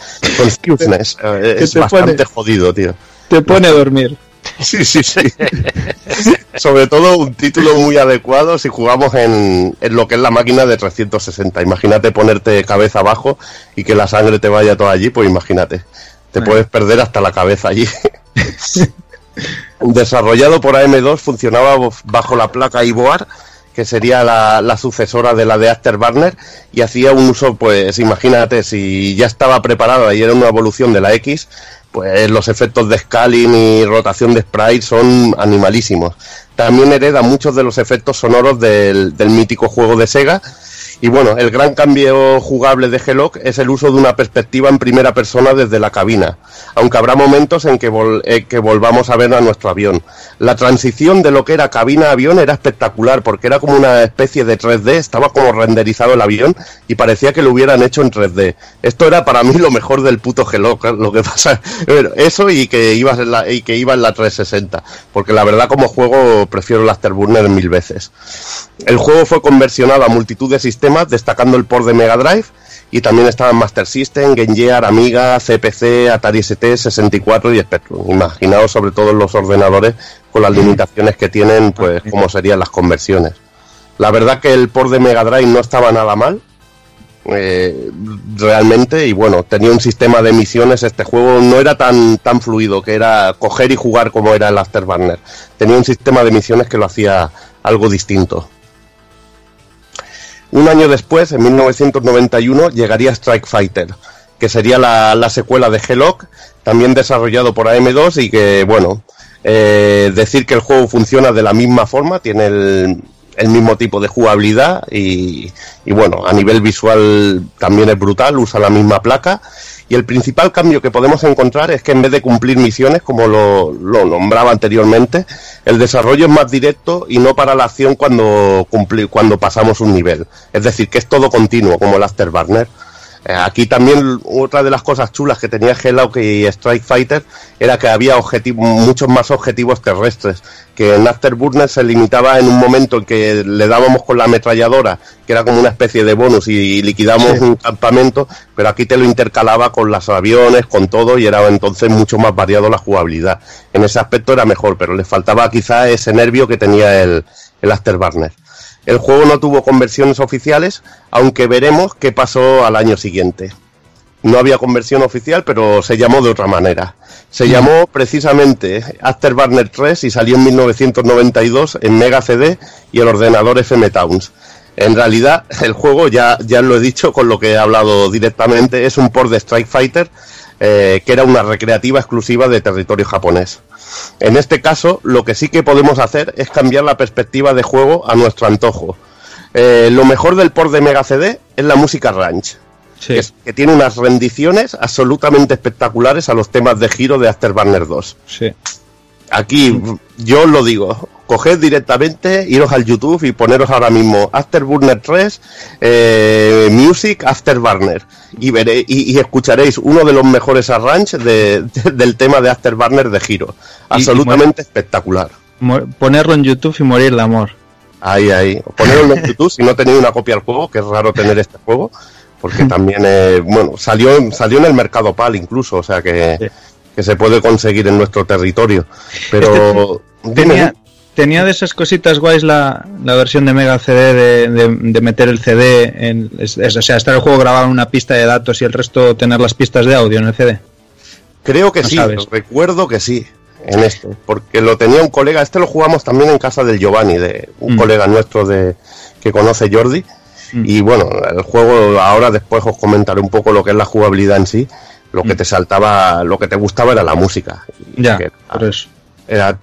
Eh, es bastante jodido, tío. Te pone a dormir. Sí, sí, sí. Sobre todo un título muy adecuado si jugamos en, en, lo que es la máquina de 360. Imagínate ponerte cabeza abajo y que la sangre te vaya toda allí, pues imagínate. Te puedes perder hasta la cabeza allí. Desarrollado por AM2, funcionaba bajo la placa IBOAR, que sería la, sucesora de la de Afterburner, y hacía un uso, pues imagínate, si ya estaba preparada y era una evolución de la X, pues los efectos de scaling y rotación de sprite son animalísimos. También hereda muchos de los efectos sonoros del, del mítico juego de Sega, y bueno, el gran cambio jugable de Helok es el uso de una perspectiva en primera persona desde la cabina, aunque habrá momentos en que, eh, que volvamos a ver a nuestro avión. La transición de lo que era cabina a avión era espectacular porque era como una especie de 3D, estaba como renderizado el avión y parecía que lo hubieran hecho en 3D. Esto era para mí lo mejor del puto Helok, lo que pasa, eso y que iba en la, y que iba en la 360, porque la verdad como juego prefiero el Afterburner mil veces. El juego fue conversionado a multitud de sistemas, destacando el port de Mega Drive, y también estaban Master System, Game Gear, Amiga, CPC, Atari ST, 64 y Spectrum. Imaginaos sobre todo los ordenadores con las limitaciones que tienen, pues cómo serían las conversiones. La verdad que el port de Mega Drive no estaba nada mal, eh, realmente, y bueno, tenía un sistema de misiones, este juego no era tan, tan fluido, que era coger y jugar como era el Afterburner. Tenía un sistema de misiones que lo hacía algo distinto. Un año después, en 1991, llegaría Strike Fighter, que sería la, secuela de Helok, también desarrollado por AM2 y que, bueno, eh, decir que el juego funciona de la misma forma, tiene el, mismo tipo de jugabilidad y, y, bueno, a nivel visual también es brutal, usa la misma placa y el principal cambio que podemos encontrar es que en vez de cumplir misiones, como lo, nombraba anteriormente, el desarrollo es más directo y no para la acción cuando, cuando pasamos un nivel. Es decir, que es todo continuo, como el Afterburner. Eh, aquí también otra de las cosas chulas que tenía Hello y Strike Fighter era que había muchos más objetivos terrestres, que en Afterburner se limitaba en un momento en que le dábamos con la ametralladora, que era como una especie de bonus y liquidamos un campamento, pero aquí te lo intercalaba con los aviones, con todo y era entonces mucho más variado la jugabilidad. En ese aspecto era mejor, pero le faltaba quizá ese nervio que tenía el, el Afterburner. El juego no tuvo conversiones oficiales, aunque veremos qué pasó al año siguiente. No había conversión oficial, pero se llamó de otra manera. Se llamó precisamente Afterburner 3 y salió en 1992 en Mega CD y el ordenador FM Towns. En realidad, el juego, ya, ya lo he dicho con lo que he hablado directamente, es un port de Strike Fighter eh, que era una recreativa exclusiva de territorio japonés. En este caso, lo que sí que podemos hacer es cambiar la perspectiva de juego a nuestro antojo. Eh, lo mejor del port de Mega CD es la música ranch, que, tiene unas rendiciones absolutamente espectaculares a los temas de giro de Afterburner 2. Aquí, yo os lo digo, coged directamente, iros al YouTube y poneros ahora mismo Afterburner 3, eh, Music Afterburner y, veré, y, escucharéis uno de los mejores arranges del tema de Afterburner de Giro. Absolutamente espectacular. Ponerlo en YouTube y morir de amor. Ahí, ahí. Ponerlo en YouTube si no tenéis una copia del juego, que es raro tener este juego, porque también, eh, bueno, salió, salió en el mercado PAL incluso, o sea que, que se puede conseguir en nuestro territorio. Pero... Este tenía de esas cositas guays la, la versión de Mega CD de, meter el CD, en, o sea, estar el juego grabado en una pista de datos y el resto tener las pistas de audio en el CD. Creo que sí, recuerdo que sí. en este, porque lo tenía un colega, este lo jugamos también en casa del Giovanni, de un Mm. colega nuestro de que conoce Jordi. Mm. Y bueno, el juego ahora después os comentaré un poco lo que es la jugabilidad en sí. Lo que Mm. te saltaba, lo que te gustaba era la música. Ya, por eso. era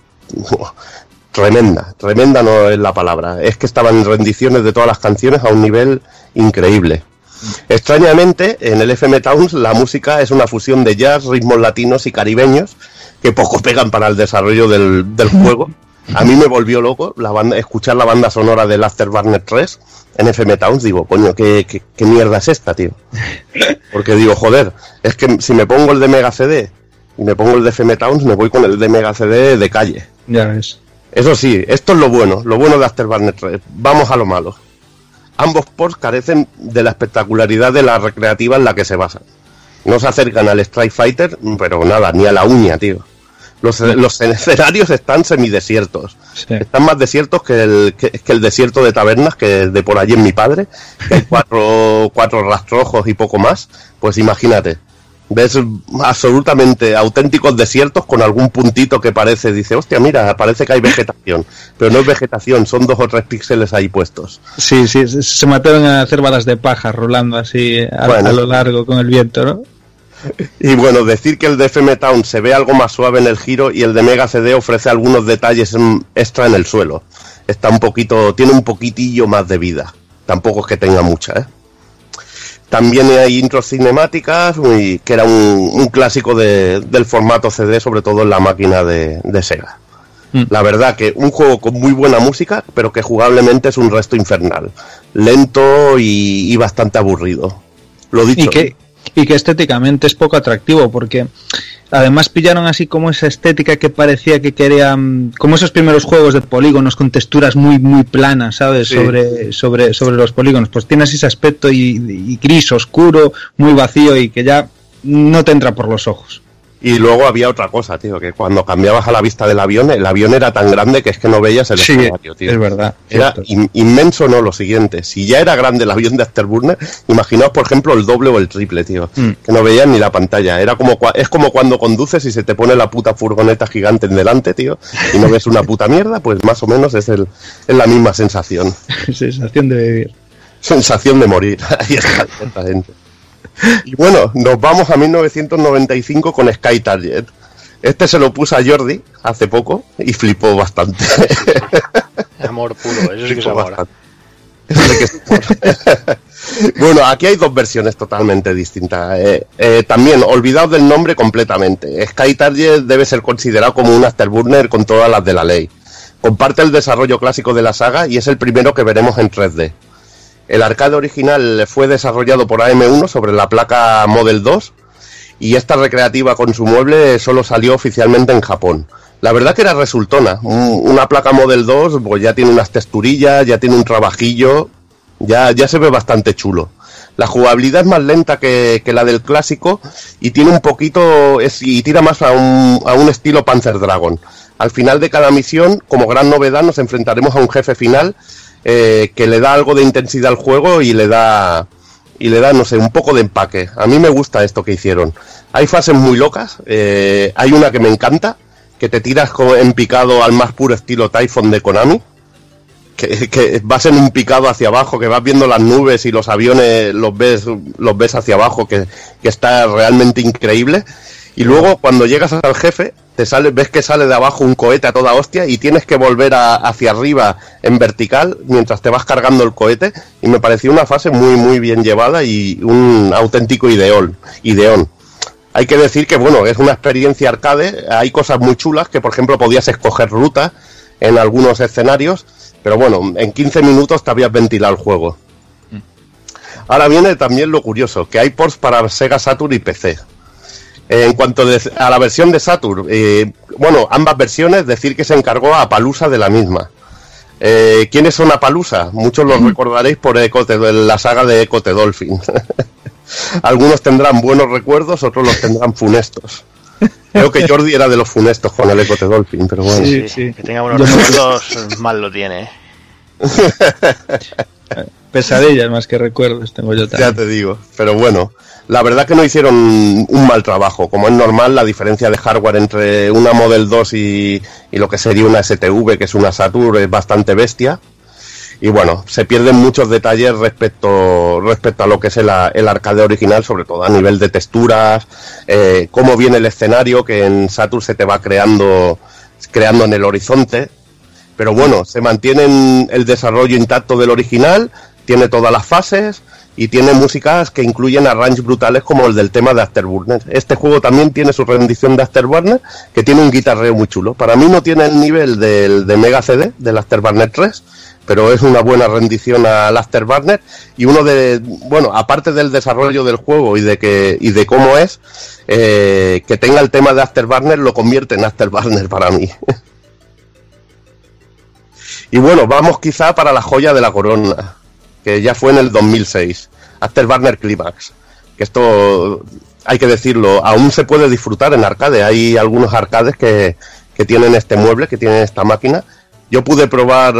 tremenda, tremenda no es la palabra. Es que estaban rendiciones de todas las canciones a un nivel increíble. Extrañamente, en el FM Towns la música es una fusión de jazz, ritmos latinos y caribeños que poco pegan para el desarrollo del, del juego. A mí me volvió loco la banda, escuchar la banda sonora del Afterburner 3 en FM Towns. Digo, coño, ¿qué, qué, qué mierda es esta, tío? Porque digo, joder, es que si me pongo el de Mega CD y me pongo el de FM Towns, me voy con el de Mega CD de calle. Ya ves. Eso sí, esto es lo bueno, lo bueno de Afterburner 3. Vamos a lo malo. Ambos ports carecen de la espectacularidad de la recreativa en la que se basan. No se acercan al Strike Fighter, pero nada, ni a la uña, tío. Los, los escenarios están semidesiertos. Sí. Están más desiertos que el, que, que el desierto de tabernas, que de por allí en mi padre, que hay cuatro, cuatro rastrojos y poco más. Pues imagínate, ves absolutamente auténticos desiertos con algún puntito que parece, dice, hostia, mira, parece que hay vegetación. Pero no es vegetación, son dos o tres píxeles ahí puestos. Sí, sí, se- se mataron a hacer balas de paja rolando así a, Bueno. a lo largo con el viento, ¿no? Y bueno, decir que el de FM Town se ve algo más suave en el giro y el de Mega CD ofrece algunos detalles extra en el suelo. Está un poquito, tiene un poquitillo más de vida. Tampoco es que tenga mucha, ¿eh? También hay intros cinemáticas, y- que era un, un clásico de- del formato CD, sobre todo en la máquina de, de Sega. Mm. La verdad que un juego con muy buena música, pero que jugablemente es un resto infernal. Lento y, y bastante aburrido. Lo dicho. Y que, y que estéticamente es poco atractivo porque además pillaron así como esa estética que parecía que querían como esos primeros juegos de polígonos con texturas muy muy planas sabes Sí. sobre sobre sobre los polígonos. Pues tienes ese aspecto y, y gris oscuro muy vacío y que ya no te entra por los ojos Y luego había otra cosa, tío, que cuando cambiabas a la vista del avión, el avión era tan grande que es que no veías el Sí, escenario, tío. es verdad, Era in- inmenso, no, lo siguiente. Si ya era grande el avión de Afterburner, imaginaos, por ejemplo, el doble o el triple, tío. Mm. Que no veías ni la pantalla. Era como cua- es como cuando conduces y se te pone la puta furgoneta gigante en delante, tío, y no ves una puta mierda, pues más o menos es, el, es la misma sensación. sensación de vivir Sensación de morir. Ahí está, exactamente. Y bueno, nos vamos a 1995 con Sky Target. Este se lo puse a Jordi hace poco y flipó bastante. Amor puro, eso sí que es amor. amor. bueno, aquí hay dos versiones totalmente distintas. Eh, eh, también, olvidaos del nombre completamente. Sky Target debe ser considerado como un afterburner con todas las de la ley. Comparte el desarrollo clásico de la saga y es el primero que veremos en 3D. El arcade original fue desarrollado por AM1 sobre la placa Model 2 y esta recreativa con su mueble solo salió oficialmente en Japón. La verdad que era resultona. Un- Una placa Model 2 pues ya tiene unas texturillas, ya tiene un trabajillo, ya, ya se ve bastante chulo. La jugabilidad es más lenta que, que la del clásico y tiene un poquito es, y tira más a un, a un estilo Panzer Dragon. Al final de cada misión, como gran novedad, nos enfrentaremos a un jefe final eh, que le da algo de intensidad al juego y le da y le da no sé un poco de empaque. A mí me gusta esto que hicieron. Hay fases muy locas. eh, hay una que me encanta que te tiras en picado al más puro estilo Typhon de Konami que, vas en un picado hacia abajo, que vas viendo las nubes y los aviones los ves, los ves hacia abajo, que está realmente increíble. Y luego cuando llegas al jefe, te sale, ves que sale de abajo un cohete a toda hostia y tienes que volver a- hacia arriba en vertical mientras te vas cargando el cohete. Y me pareció una fase muy muy bien llevada y un auténtico ideón. ideón. Hay que decir que bueno, es una experiencia arcade, hay cosas muy chulas que por ejemplo podías escoger rutas en algunos escenarios, pero bueno, en 15 minutos te habías ventilado el juego. Ahora viene también lo curioso, que hay ports para Sega Saturn y PC. Eh, en cuanto de- a la versión de Saturn, eh, bueno, ambas versiones, decir que se encargó a Palusa de la misma. Eh, ¿Quiénes son Apalusa? Muchos los recordaréis por Ecote- la saga de Ecote Dolphin. Algunos tendrán buenos recuerdos, otros los tendrán funestos. Creo que Jordi era de los funestos con el Ecote Dolphin, pero bueno. Sí, Sí. Que tenga buenos recuerdos, mal lo tiene. ¿eh? pesadillas más que recuerdos tengo yo Ya también te digo, pero bueno. La verdad que no hicieron un mal trabajo. Como es normal, la diferencia de hardware entre una Model 2 y, y lo que sería una STV, que es una Saturn, es bastante bestia y bueno, se pierden muchos detalles respecto, respecto a lo que es el, arcade original, sobre todo a nivel de texturas, eh, cómo viene el escenario, que en Saturn se te va creando, creando en el horizonte. Pero bueno, se mantiene el desarrollo intacto del original, tiene todas las fases y tiene músicas que incluyen arranges brutales como el del tema de Afterburner. Este juego también tiene su rendición de Afterburner, que tiene un guitarreo muy chulo. Para mí no tiene el nivel del de Mega CD, del Afterburner 3, pero es una buena rendición al Afterburner y uno de bueno aparte del desarrollo del juego y de que y de cómo es eh, que tenga el tema de Afterburner lo convierte en Afterburner para mí y bueno vamos quizá para la joya de la corona que ya fue en el 2006 Afterburner Climax que esto hay que decirlo aún se puede disfrutar en arcade. Hay algunos arcades que, que tienen este mueble que tienen esta máquina. Yo pude probar,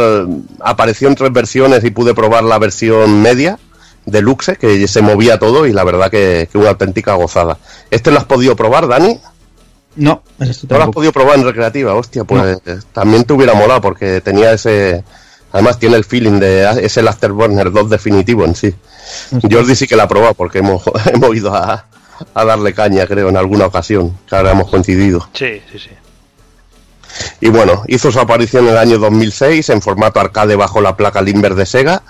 apareció en tres versiones y pude probar la versión media, deluxe, que se movía todo y la verdad que, una auténtica gozada. ¿Este lo has podido probar, Dani? No, no lo has podido probar en recreativa, hostia, pues también te hubiera molado porque tenía ese... Además tiene el feeling de ese el Afterburner 2 definitivo en sí. Jordi sí que la ha probado porque hemos, hemos ido a, a darle caña, creo, en alguna ocasión, que ahora hemos coincidido. Sí, sí, sí. Y bueno, hizo su aparición en el año 2006 en formato arcade bajo la placa Limber de Sega.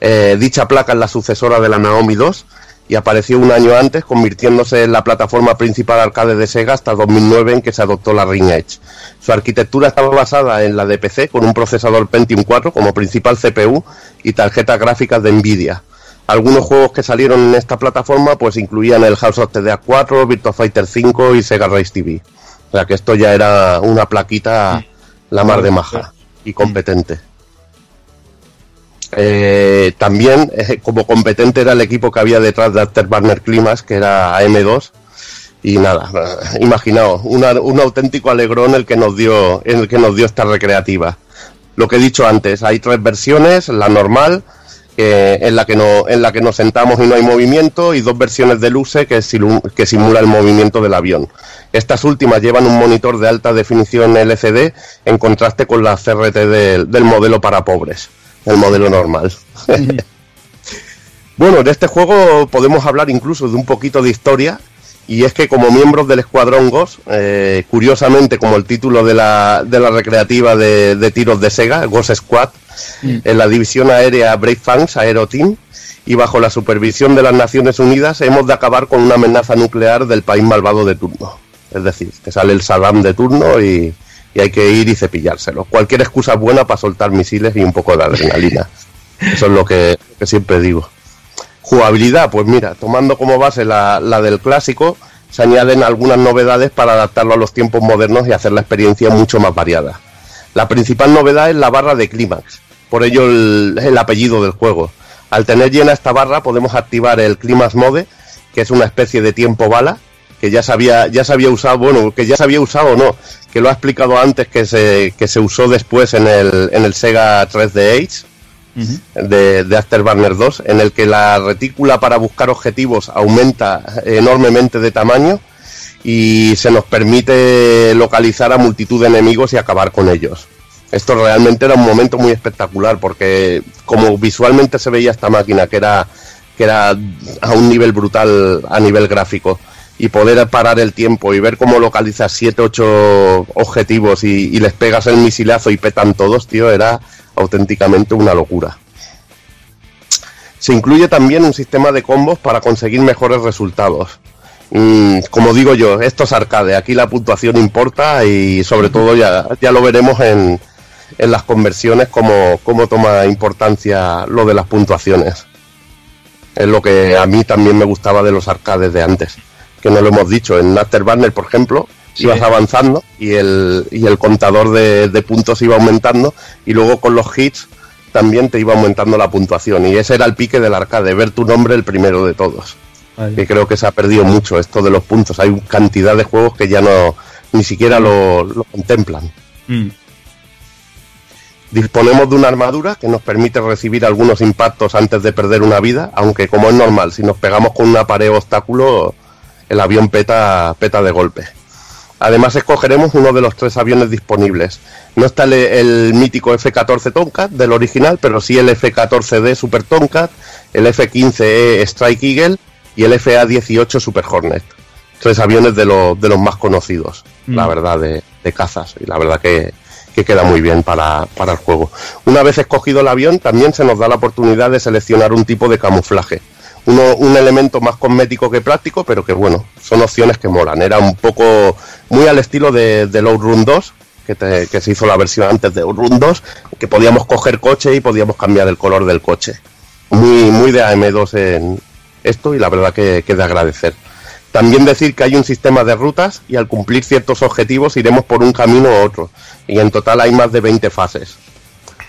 Eh, dicha placa es la sucesora de la Naomi 2 y apareció un año antes, convirtiéndose en la plataforma principal arcade de Sega hasta 2009 en que se adoptó la Ring Edge. Su arquitectura estaba basada en la de PC con un procesador Pentium 4 como principal CPU y tarjetas gráficas de Nvidia. Algunos juegos que salieron en esta plataforma pues incluían el House of TDA 4, Virtua Fighter 5 y Sega Race TV. O sea que esto ya era una plaquita la mar de maja y competente. Eh, también eh, como competente era el equipo que había detrás de Afterburner Climax, que era AM2. Y nada, imaginaos, un auténtico alegrón el que nos dio, el que nos dio esta recreativa. Lo que he dicho antes, hay tres versiones, la normal, en, la que no, en la que nos sentamos y no hay movimiento, y dos versiones de luce que, que simula el movimiento del avión. Estas últimas llevan un monitor de alta definición LCD en contraste con la CRT del modelo para pobres, el modelo normal. bueno, en este juego podemos hablar incluso de un poquito de historia, y es que como miembros del Escuadrón Ghost, eh, curiosamente como el título de la, de la recreativa de, tiros de Sega, Ghost Squad, mm. en la división aérea Brave Fangs Aero Team, y bajo la supervisión de las Naciones Unidas hemos de acabar con una amenaza nuclear del país malvado de turno. Es decir, que sale el Saddam de turno y, hay que ir y cepillárselo. Cualquier excusa buena para soltar misiles y un poco de adrenalina. Eso es lo que, siempre digo. Jugabilidad, pues mira, tomando como base la, del clásico, se añaden algunas novedades para adaptarlo a los tiempos modernos y hacer la experiencia mucho más variada. La principal novedad es la barra de clímax, por ello el, el, apellido del juego. Al tener llena esta barra podemos activar el Clímax Mode, que es una especie de tiempo bala, que ya se había, ya se había usado, bueno, que ya se había usado no, que lo ha explicado antes que se, que se usó después en el, en el Sega 3D Age de, de Afterburner 2, en el que la retícula para buscar objetivos aumenta enormemente de tamaño y se nos permite localizar a multitud de enemigos y acabar con ellos. Esto realmente era un momento muy espectacular porque como visualmente se veía esta máquina que era que era a un nivel brutal a nivel gráfico y poder parar el tiempo y ver cómo localizas 7, 8 objetivos y, les pegas el misilazo y petan todos, tío, era auténticamente una locura. Se incluye también un sistema de combos para conseguir mejores resultados. Mm, como digo yo, esto es arcade, aquí la puntuación importa y sobre todo ya, ya lo veremos en, en las conversiones cómo, cómo toma importancia lo de las puntuaciones. Es lo que a mí también me gustaba de los arcades de antes que no lo hemos dicho, en Afterburner, por ejemplo, ibas avanzando y el, y el contador de, puntos iba aumentando y luego con los hits también te iba aumentando la puntuación y ese era el pique del arcade, ver tu nombre el primero de todos. Y creo que se ha perdido mucho esto de los puntos. Hay cantidad de juegos que ya no ni siquiera lo, contemplan. Mm. Disponemos de una armadura que nos permite recibir algunos impactos antes de perder una vida, aunque como es normal, si nos pegamos con una pared o obstáculo, el avión peta, peta de golpe. Además escogeremos uno de los tres aviones disponibles. No está el, mítico F-14 Tomcat del original, pero sí el F-14D Super Tomcat, el F-15E Strike Eagle y el FA-18 Super Hornet. Tres aviones de, de los más conocidos, la mm. verdad, de, de cazas. Y la verdad que, que queda muy bien para, para el juego. Una vez escogido el avión, también se nos da la oportunidad de seleccionar un tipo de camuflaje. Uno, un elemento más cosmético que práctico, pero que bueno, son opciones que molan. Era un poco muy al estilo de, de Outrun 2, que, que, se hizo la versión antes de Outrun 2, que podíamos coger coche y podíamos cambiar el color del coche. Muy, muy de AM2 en esto y la verdad que, que de agradecer. También decir que hay un sistema de rutas y al cumplir ciertos objetivos iremos por un camino u otro. Y en total hay más de 20 fases.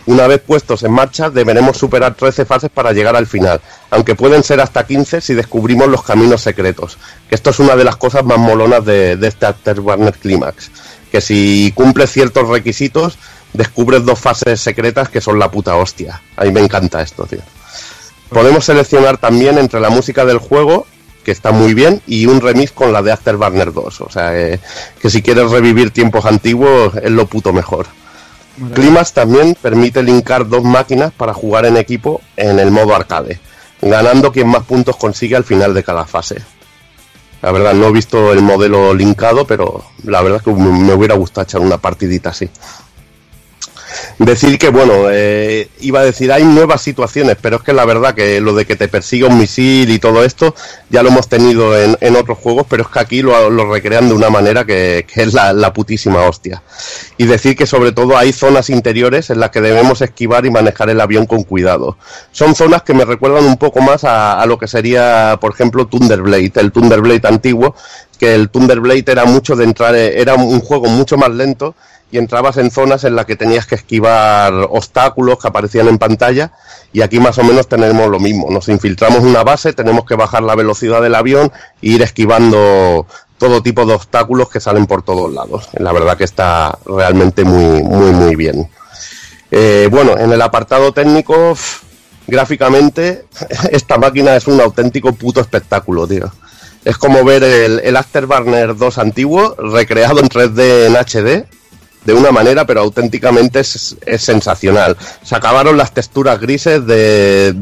Una vez puestos en marcha deberemos superar 13 fases para llegar al final, aunque pueden ser hasta 15 si descubrimos los caminos secretos. Que esto es una de las cosas más molonas de, este Afterburner Climax. Que si cumples ciertos requisitos, descubres dos fases secretas que son la puta hostia. A mí me encanta esto, tío. Podemos seleccionar también entre la música del juego que está muy bien, y un remix con la de Afterburner 2. O sea, eh, que si quieres revivir tiempos antiguos es lo puto mejor. Climax también permite linkar dos máquinas para jugar en equipo en el modo arcade, ganando quien más puntos consigue al final de cada fase. La verdad, no he visto el modelo linkado, pero la verdad es que me hubiera gustado echar una partidita así. Decir que, bueno, eh, iba a decir, hay nuevas situaciones, pero es que la verdad que lo de que te persiga un misil y todo esto, ya lo hemos tenido en, en otros juegos, pero es que aquí lo, lo recrean de una manera que, es la, putísima hostia. Y decir que sobre todo hay zonas interiores en las que debemos esquivar y manejar el avión con cuidado. Son zonas que me recuerdan un poco más a, a lo que sería, por ejemplo, Thunderblade, el Thunderblade antiguo, que el Thunderblade era mucho de entrar, era un juego mucho más lento y entrabas en zonas en las que tenías que esquivar obstáculos que aparecían en pantalla y aquí más o menos tenemos lo mismo. Nos infiltramos una base, tenemos que bajar la velocidad del avión e ir esquivando todo tipo de obstáculos que salen por todos lados. La verdad que está realmente muy, muy, muy bien. Eh, bueno, en el apartado técnico, gráficamente, esta máquina es un auténtico puto espectáculo, tío. Es como ver el, el Afterburner 2 antiguo recreado en 3D en HD de una manera, pero auténticamente es, sensacional. Se acabaron las texturas grises de,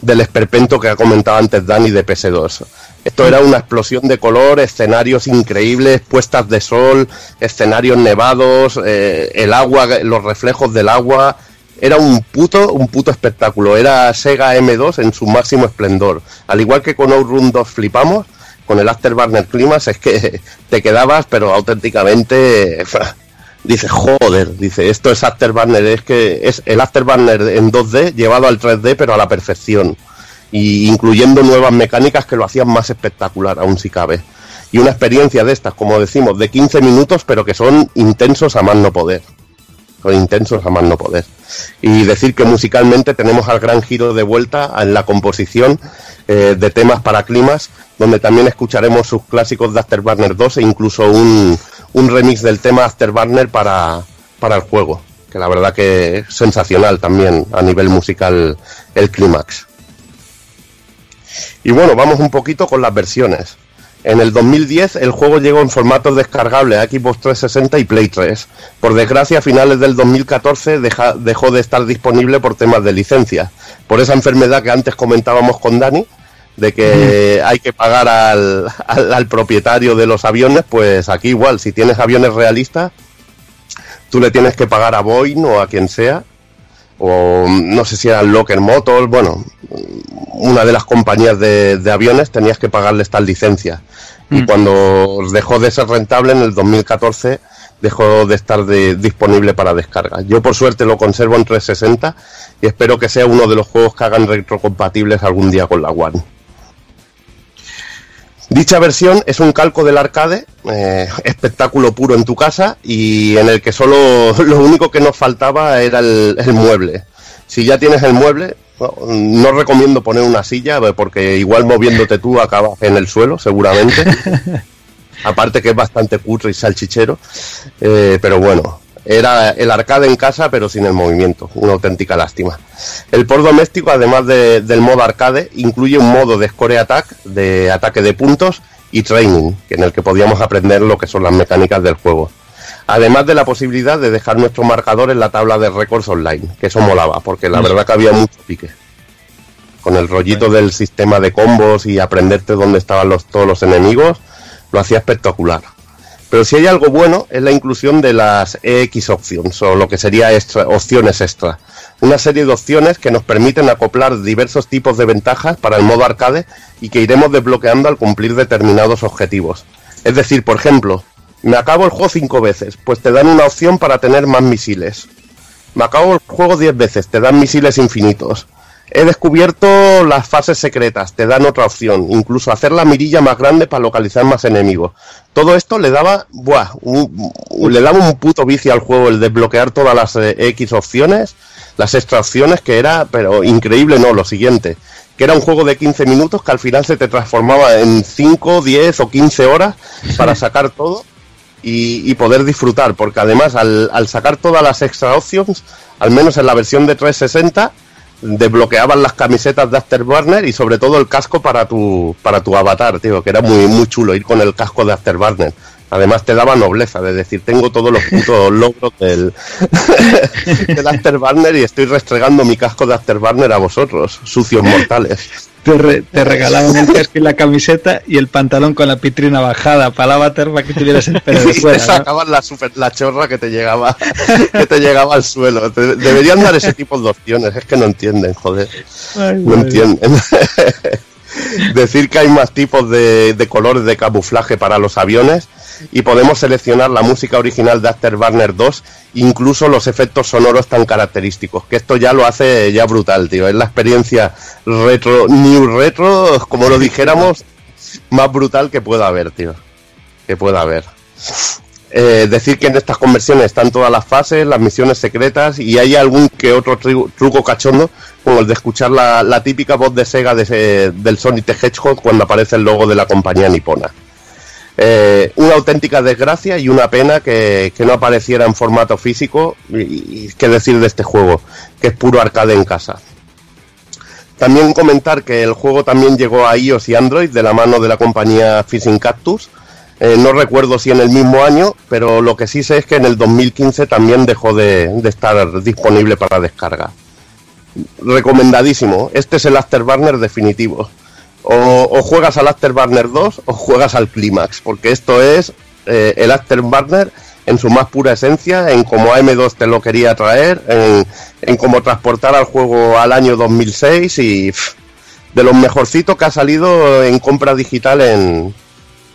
del esperpento que ha comentado antes Dani de PS2. Esto era una explosión de color, escenarios increíbles, puestas de sol, escenarios nevados, eh, el agua, los reflejos del agua. Era un puto, un puto espectáculo. Era Sega M2 en su máximo esplendor. Al igual que con Outrun 2 flipamos, con el Afterburner Climax es que te quedabas, pero auténticamente dice, joder, dice, esto es Afterburner, es que es el Afterburner en 2D llevado al 3D, pero a la perfección. Y incluyendo nuevas mecánicas que lo hacían más espectacular, aún si cabe. Y una experiencia de estas, como decimos, de 15 minutos, pero que son intensos a más no poder. Son intensos a más no poder. Y decir que musicalmente tenemos al gran giro de vuelta en la composición eh, de temas para climas, donde también escucharemos sus clásicos de Afterburner 2 e incluso un, un remix del tema Afterburner para, para el juego, que la verdad que es sensacional también a nivel musical el clímax. Y bueno, vamos un poquito con las versiones. En el 2010 el juego llegó en formato descargable a Xbox 360 y Play 3. Por desgracia, a finales del 2014 dejó de estar disponible por temas de licencia. Por esa enfermedad que antes comentábamos con Dani, de que hay que pagar al, al, propietario de los aviones, pues aquí igual, si tienes aviones realistas, tú le tienes que pagar a Boeing o a quien sea, o no sé si era Locker Motors, bueno, una de las compañías de, de aviones tenías que pagarle estas licencias. Y mm. cuando dejó de ser rentable en el 2014 dejó de estar disponible para descarga. Yo por suerte lo conservo en 360 y espero que sea uno de los juegos que hagan retrocompatibles algún día con la One. Dicha versión es un calco del arcade, eh, espectáculo puro en tu casa y en el que solo lo único que nos faltaba era el, mueble. Si ya tienes el mueble, no, recomiendo poner una silla porque igual moviéndote tú acabas en el suelo, seguramente. Aparte que es bastante cutre y salchichero, eh, pero bueno, Era el arcade en casa, pero sin el movimiento. Una auténtica lástima. El port doméstico, además del modo arcade, incluye un modo de score attack, de ataque de puntos, y training, en el que podíamos aprender lo que son las mecánicas del juego. Además de la posibilidad de dejar nuestro marcador en la tabla de récords online, que eso molaba, porque la verdad que había mucho pique. Con el rollito del sistema de combos y aprenderte dónde estaban los, todos los enemigos, lo hacía espectacular. Pero si hay algo bueno es la inclusión de las EX options o lo que sería opciones extra. Una serie de opciones que nos permiten acoplar diversos tipos de ventajas para el modo arcade y que iremos desbloqueando al cumplir determinados objetivos. Es decir, por ejemplo, me acabo el juego cinco veces, pues te dan una opción para tener más misiles. Me acabo el juego diez veces, te dan misiles infinitos. He descubierto las fases secretas, te dan otra opción, incluso hacer la mirilla más grande para localizar más enemigos. Todo esto le daba, buah, un, le daba un puto vicio al juego el desbloquear todas las eh, X opciones, las extracciones, que era, pero increíble no, lo siguiente, que era un juego de 15 minutos que al final se te transformaba en 5, 10 o 15 horas para sacar todo y, poder disfrutar, porque además al, al sacar todas las extra options, al menos en la versión de 360, desbloqueaban las camisetas de Afterburner y sobre todo el casco para tu para tu avatar, tío, que era muy muy chulo ir con el casco de Afterburner. Además te daba nobleza de decir, tengo todos los putos logros del, del Afterburner y estoy restregando mi casco de Afterburner a vosotros, sucios mortales te, regalaban el casco y la camiseta y el pantalón con la pitrina bajada para la para que tuvieras el pelo de fuera. Y sacaban la, super, la chorra que te llegaba que te llegaba al suelo. deberían dar ese tipo de opciones, es que no entienden, joder. no entienden. Decir que hay más tipos de, de colores de camuflaje para los aviones y podemos seleccionar la música original de Afterburner 2, incluso los efectos sonoros tan característicos, que esto ya lo hace ya brutal, tío. Es la experiencia retro, new retro, como lo dijéramos, más brutal que pueda haber, tío. Que pueda haber. Eh, decir que en estas conversiones están todas las fases, las misiones secretas y hay algún que otro truco cachondo, como el de escuchar la, típica voz de Sega de, del Sonic the Hedgehog cuando aparece el logo de la compañía nipona. Eh, una auténtica desgracia y una pena que, no apareciera en formato físico y, qué decir de este juego, que es puro arcade en casa. También comentar que el juego también llegó a iOS y Android de la mano de la compañía Fishing Cactus. Eh, no recuerdo si en el mismo año, pero lo que sí sé es que en el 2015 también dejó de, de estar disponible para descarga. Recomendadísimo. Este es el Afterburner definitivo. O, juegas al Afterburner 2 o juegas al Climax, porque esto es eh, el Afterburner en su más pura esencia, en cómo AM2 te lo quería traer, en, en cómo transportar al juego al año 2006 y de los mejorcitos que ha salido en compra digital en,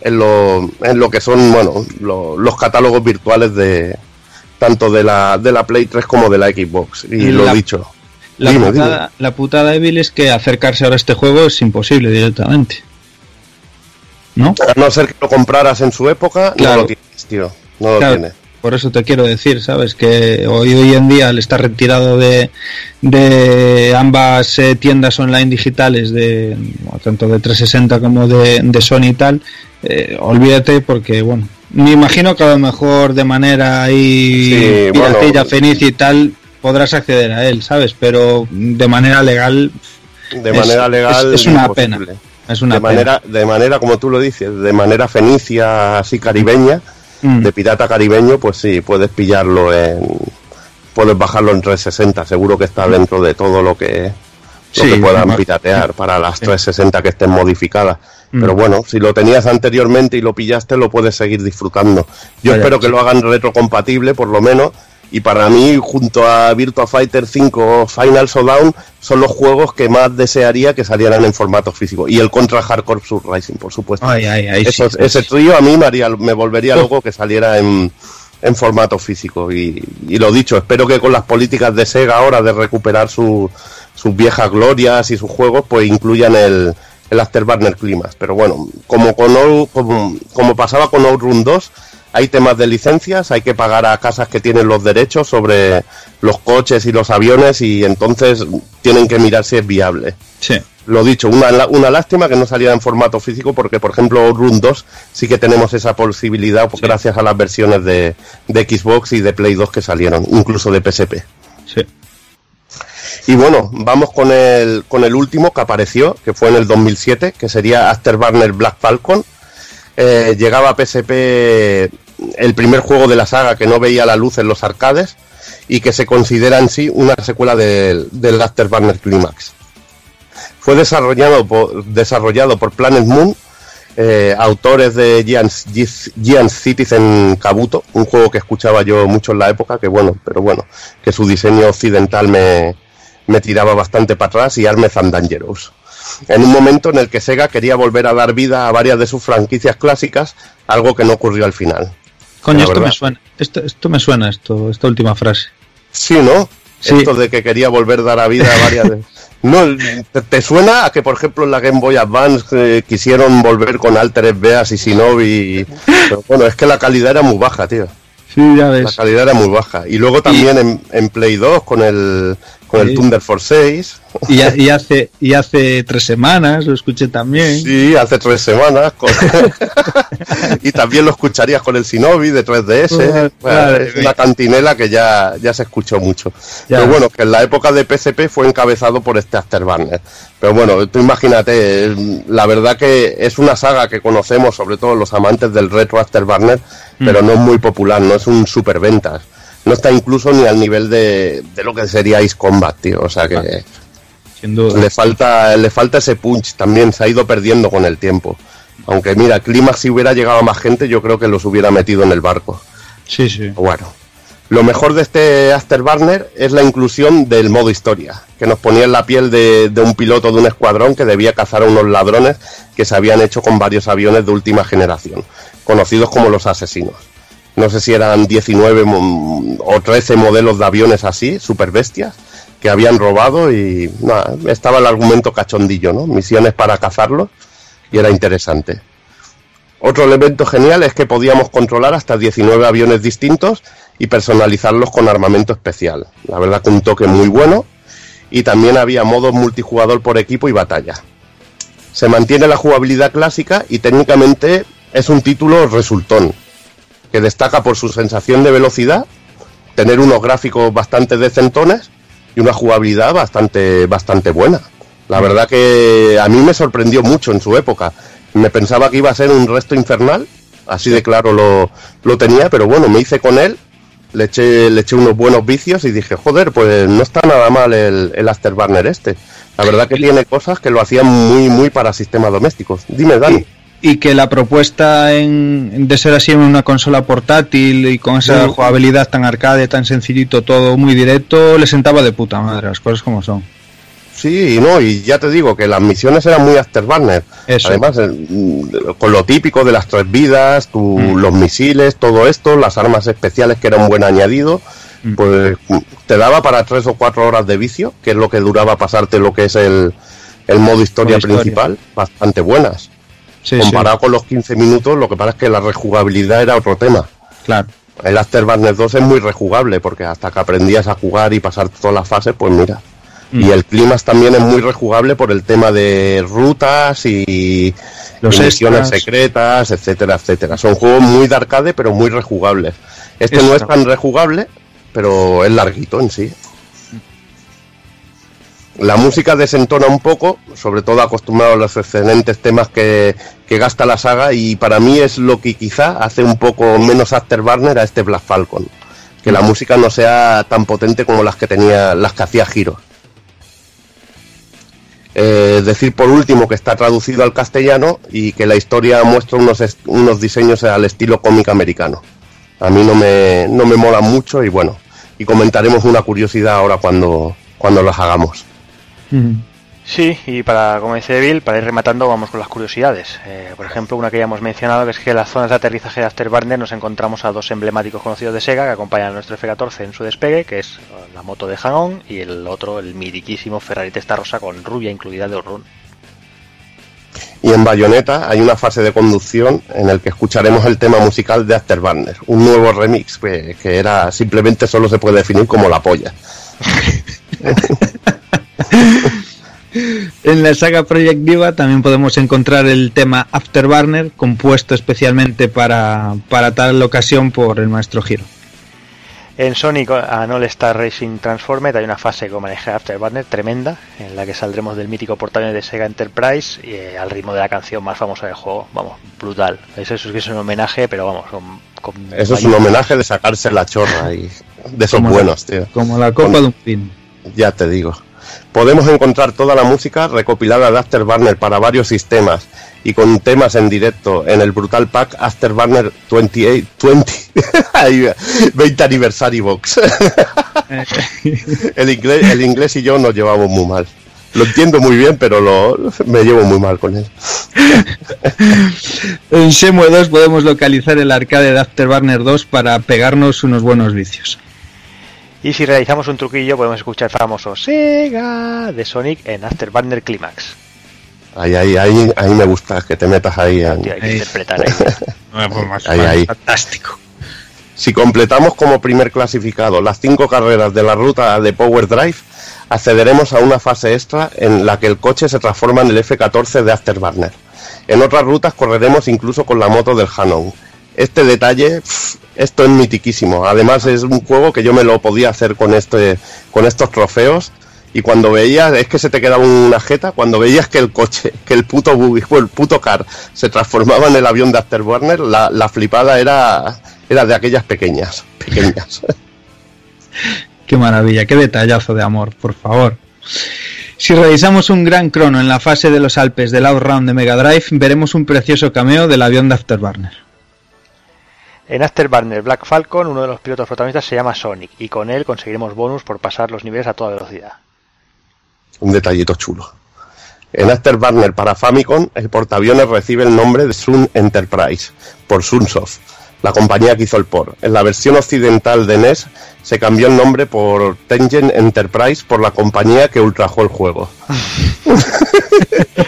en, lo, en lo que son bueno los catálogos virtuales de tanto de la, de la Play 3 como de la Xbox. Y, lo dicho. La, putada, la putada débil es que acercarse ahora a este juego es imposible directamente. ¿No? A no ser que lo compraras en su época, no lo tienes, tío. No lo tienes. Por eso te quiero decir, ¿sabes? Que hoy, hoy en día al estar retirado de, de ambas eh, tiendas online digitales, de tanto de 360 como de, de Sony y tal, eh, olvídate porque, bueno, me imagino que a lo mejor de manera ahí sí, feliz y tal, podrás acceder a él, ¿sabes? Pero de manera legal. De manera legal. Es, una pena. Es una de manera, de manera, como tú lo dices, de manera fenicia, así caribeña, mm. de pirata caribeño, pues sí, puedes pillarlo en. Puedes bajarlo en 360, seguro que está dentro de todo lo que, lo que puedan piratear para las 360 que estén modificadas. Mm. Pero bueno, si lo tenías anteriormente y lo pillaste, lo puedes seguir disfrutando. Yo espero que lo hagan retrocompatible, por lo menos, y para mí, junto a Virtua Fighter 5 o Final Showdown, son los juegos que más desearía que salieran en formato físico. Y el Contra Hardcore Racing, por supuesto. ese trío a mí me, me volvería loco que saliera en, en formato físico. Y, lo dicho, espero que con las políticas de Sega ahora de recuperar sus viejas glorias y sus juegos, pues incluyan el, el Afterburner Climax. Pero bueno, como, con, como, como pasaba con Outrun 2 hay temas de licencias, hay que pagar a casas que tienen los derechos sobre los coches y los aviones y entonces tienen que mirar si es viable. Sí. lo dicho, una, una lástima que no saliera en formato físico porque, por ejemplo, Run 2 sí que tenemos esa posibilidad gracias a las versiones de, de, Xbox y de Play 2 que salieron, incluso de PSP. Sí. Y bueno, vamos con el, con el último que apareció, que fue en el 2007, que sería Afterburner Black Falcon. Eh, llegaba a PSP el primer juego de la saga que no veía la luz en los arcades y que se considera en sí una secuela del, del Afterburner Climax. Fue desarrollado por, desarrollado por Planet Moon, eh, autores de Giant, Cities en Kabuto, un juego que escuchaba yo mucho en la época, que bueno, pero bueno, que su diseño occidental me, me tiraba bastante para atrás y Armed and Dangerous. En un momento en el que Sega quería volver a dar vida a varias de sus franquicias clásicas, algo que no ocurrió al final. Coño, esto me suena, esto, esto me suena, esto, esta última frase. Sí, ¿no? Esto de que quería volver a dar a vida a varias. No, ¿te, suena a que, por ejemplo, en la Game Boy Advance eh, quisieron volver con Altered Beas y Shinobi? Pero bueno, es que la calidad era muy baja, tío. Sí, ya ves. La calidad era muy baja. Y luego también en, en, Play 2 con el con el Thunder Force 6. Y, y, hace, y hace tres semanas lo escuché también. Sí, hace tres semanas. y también lo escucharías con el Sinobi de 3DS. es una cantinela que ya, ya se escuchó mucho. Pero bueno, que en la época de PSP fue encabezado por este Afterburner. Pero bueno, tú imagínate, la verdad que es una saga que conocemos, sobre todo los amantes del retro Afterburner, pero mm. no es muy popular, no es un superventas no está incluso ni al nivel de, de lo que sería Ice Combat, tío. O sea que Sin duda. le falta le falta ese punch también, se ha ido perdiendo con el tiempo. Aunque mira, Climax si hubiera llegado a más gente, yo creo que los hubiera metido en el barco. Sí, sí. Bueno, lo mejor de este Afterburner es la inclusión del modo historia, que nos ponía en la piel de, de, un piloto de un escuadrón que debía cazar a unos ladrones que se habían hecho con varios aviones de última generación, conocidos como los asesinos no sé si eran 19 o 13 modelos de aviones así, super bestias, que habían robado y nada, estaba el argumento cachondillo, ¿no? Misiones para cazarlos y era interesante. Otro elemento genial es que podíamos controlar hasta 19 aviones distintos y personalizarlos con armamento especial. La verdad que un toque muy bueno y también había modos multijugador por equipo y batalla. Se mantiene la jugabilidad clásica y técnicamente es un título resultón que destaca por su sensación de velocidad, tener unos gráficos bastante decentones y una jugabilidad bastante, bastante buena. La verdad que a mí me sorprendió mucho en su época. Me pensaba que iba a ser un resto infernal, así de claro lo, lo tenía, pero bueno, me hice con él, le eché, le eché unos buenos vicios y dije, joder, pues no está nada mal el, el Afterburner este. La verdad que tiene cosas que lo hacían muy, muy para sistemas domésticos. Dime, Dani y que la propuesta en, de ser así en una consola portátil y con esa jugabilidad tan arcade, tan sencillito, todo muy directo, le sentaba de puta madre, las cosas como son. Sí, no, y ya te digo que las misiones eran muy Afterburner. Además, con lo típico de las tres vidas, mm. los misiles, todo esto, las armas especiales que era un buen añadido, mm. pues te daba para tres o cuatro horas de vicio, que es lo que duraba pasarte lo que es el, el modo historia principal, bastante buenas comparado con los 15 minutos, lo que pasa es que la rejugabilidad era otro tema. Claro. El Afterburner 2 es muy rejugable porque hasta que aprendías a jugar y pasar todas las fases, pues mira. Mm. Y el Climax también es muy rejugable por el tema de rutas y Los misiones secretas, etcétera, etcétera. Son juegos muy de arcade, pero muy rejugables. Este no es tan rejugable, pero es larguito en sí. La música desentona un poco, sobre todo acostumbrado a los excelentes temas que, gasta la saga y para mí es lo que quizá hace un poco menos Afterburner a este Black Falcon, que la música no sea tan potente como las que tenía, las que hacía Giro. Eh, decir por último que está traducido al castellano y que la historia muestra unos, unos diseños al estilo cómic americano. A mí no me, no me mola mucho y bueno, y comentaremos una curiosidad ahora cuando, cuando las hagamos. Sí, y para, como dice Bill, para ir rematando, vamos con las curiosidades. Eh, por ejemplo, una que ya hemos mencionado, que es que en las zonas de aterrizaje de Afterburner nos encontramos a dos emblemáticos conocidos de Sega que acompañan a nuestro F-14 en su despegue, que es la moto de Hang-On y el otro, el miriquísimo Ferrari Testarossa con rubia incluida de Orrun. Y en Bayonetta hay una fase de conducción en el que escucharemos el tema musical de Afterburner, un nuevo remix que, que era simplemente solo se puede definir como la polla. En la saga Project Diva también podemos encontrar el tema Afterburner, compuesto especialmente para, para tal ocasión por el maestro Giro. En Sonic All Star Racing Transformed hay una fase con maneja Afterburner tremenda, en la que saldremos del mítico portal de Sega Enterprise y eh, al ritmo de la canción más famosa del juego. Vamos, brutal. Eso, es un homenaje, pero vamos, con, Eso es un homenaje de sacarse la chorra y de esos buenos, tío. Como la copa de un pin. Ya te digo. Podemos encontrar toda la música recopilada de Afterburner para varios sistemas y con temas en directo en el Brutal Pack Afterburner 28, 20, 20 Anniversary Box. el, inglés, el inglés y yo nos llevamos muy mal. Lo entiendo muy bien, pero lo, me llevo muy mal con él. en Semue 2 podemos localizar el arcade de Afterburner 2 para pegarnos unos buenos vicios. Y si realizamos un truquillo podemos escuchar el famoso Sega de Sonic en Afterburner Climax. Ahí, ahí, ahí, ahí me gusta que te metas ahí. hay que interpretar ahí. ahí, Fantástico. Si completamos como primer clasificado las cinco carreras de la ruta de Power Drive, accederemos a una fase extra en la que el coche se transforma en el F-14 de Afterburner. En otras rutas correremos incluso con la moto del Hanon. Este detalle esto es mitiquísimo. Además es un juego que yo me lo podía hacer con este, con estos trofeos. Y cuando veías, es que se te quedaba una jeta, cuando veías que el coche, que el puto buggy, el puto car se transformaba en el avión de Afterburner, la, la flipada era, era de aquellas pequeñas, pequeñas. qué maravilla, qué detallazo de amor, por favor. Si revisamos un gran crono en la fase de los Alpes del Outround de Mega Drive, veremos un precioso cameo del avión de Afterburner. En Afterburner Black Falcon, uno de los pilotos protagonistas se llama Sonic y con él conseguiremos bonus por pasar los niveles a toda velocidad. Un detallito chulo. En Afterburner para Famicom, el portaaviones recibe el nombre de Sun Enterprise por Sunsoft, la compañía que hizo el port. En la versión occidental de NES se cambió el nombre por Tengen Enterprise por la compañía que ultrajó el juego.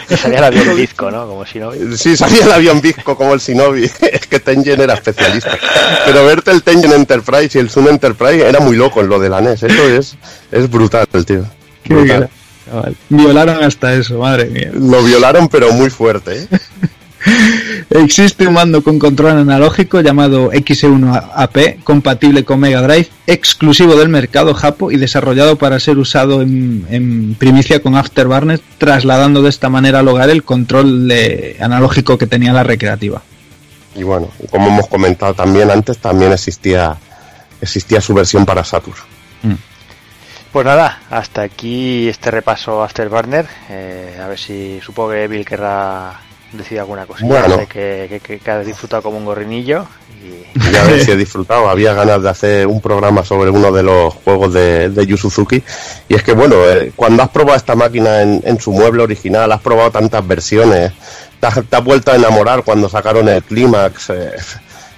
y salía el avión Bizco, ¿no? Como Shinobi. Sí, salía el avión Bizco como el Shinobi. es que Tengen era especialista. Pero verte el Tengen Enterprise y el Sun Enterprise era muy loco en lo de la NES. Eso es, es brutal, tío. Brutal. Violaron hasta eso, madre mía. Lo violaron, pero muy fuerte, ¿eh? Existe un mando con control analógico llamado X1AP, compatible con Mega Drive, exclusivo del mercado japo y desarrollado para ser usado en, primicia con Afterburner, trasladando de esta manera al hogar el control analógico que tenía la recreativa. Y bueno, como hemos comentado también antes, también existía, existía su versión para Saturn. Mm. Pues nada, hasta aquí este repaso Afterburner. Eh, a ver si supongo que Bill querrá decir alguna cosa. Bueno. Que, que, que, ha disfrutado como un gorrinillo. Y... Ya ver si he disfrutado. Había ganas de hacer un programa sobre uno de los juegos de, de Yu Suzuki. Y es que, bueno, eh, cuando has probado esta máquina en, su mueble original, has probado tantas versiones, te has, vuelto a enamorar cuando sacaron el clímax. Eh,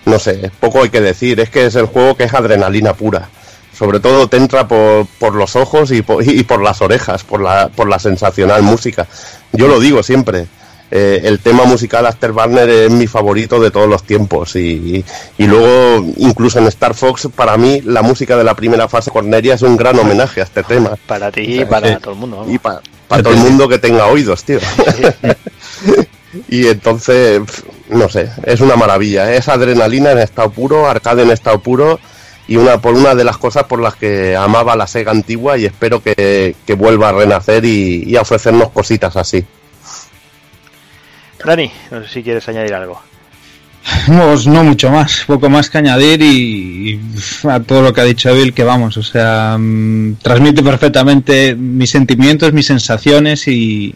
no sé, poco hay que decir. Es que es el juego que es adrenalina pura sobre todo te entra por, por los ojos y por, y por, las orejas, por la, por la sensacional música. Yo lo digo siempre, eh, el tema musical Afterburner es mi favorito de todos los tiempos y, y, luego incluso en Star Fox para mí la música de la primera fase Corneria es un gran homenaje a este tema. Para ti y para todo el mundo y para, todo el mundo que tenga oídos tío. Y entonces no sé es una maravilla es adrenalina en estado puro arcade en estado puro y una por una de las cosas por las que amaba la Sega antigua y espero que, que vuelva a renacer y, y a ofrecernos cositas así Dani, no sé si quieres añadir algo. Pues no mucho más, poco más que añadir y, a todo lo que ha dicho Bill, que vamos, o sea, mm, transmite perfectamente mis sentimientos, mis sensaciones y,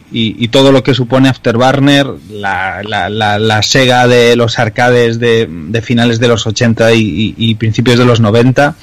todo lo que supone Afterburner, la, la, la, Sega de los arcades de, de finales de los 80 y, principios de los 90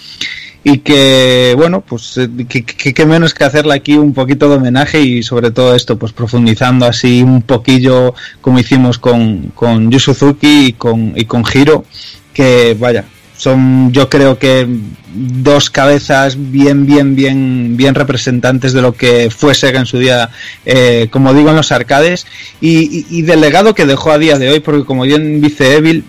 y que bueno pues eh, que, menos que hacerle aquí un poquito de homenaje y sobre todo esto pues profundizando así un poquillo como hicimos con, con Yusuzuki y con y con Hiro que vaya son yo creo que dos cabezas bien bien bien bien representantes de lo que fue Sega en su día eh, como digo en los arcades. Y, y, del legado que dejó a día de hoy porque como bien dice Evil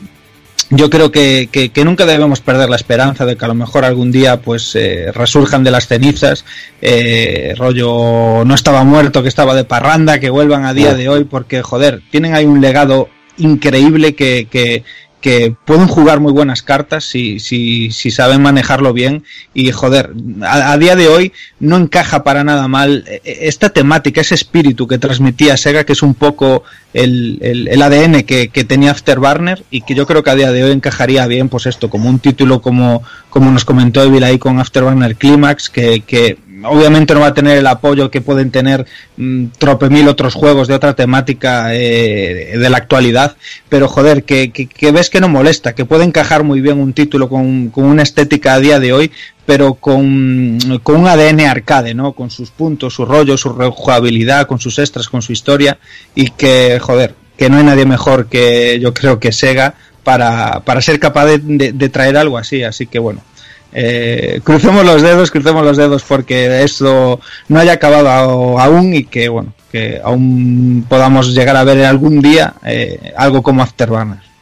yo creo que, que, nunca debemos perder la esperanza de que a lo mejor algún día pues eh, resurjan de las cenizas, eh, rollo no estaba muerto, que estaba de parranda, que vuelvan a día de hoy, porque joder, tienen ahí un legado increíble que, que, que pueden jugar muy buenas cartas si, si, si saben manejarlo bien. Y joder, a, día de hoy no encaja para nada mal eh, eh, esta temática, ese espíritu que transmitía Sega, que es un poco el, el, ADN que, que, tenía Afterburner y que yo creo que a día de hoy encajaría bien pues esto, como un título como, como nos comentó Evil ahí con Afterburner Climax, que, que obviamente no va a tener el apoyo que pueden tener mm, trope mil otros juegos de otra temática eh, de la actualidad, pero joder, que, que, ves que no molesta, que puede encajar muy bien un título con, con una estética a día de hoy, pero con, con, un ADN arcade, ¿no? Con sus puntos, su rollo, su rejugabilidad, con sus extras, con su historia, y que, joder, que no hay nadie mejor que yo creo que Sega para, para ser capaz de traer algo así, así que bueno, eh, crucemos los dedos, crucemos los dedos porque esto no haya acabado aún y que bueno, que aún podamos llegar a ver algún día eh, algo como Afterburner.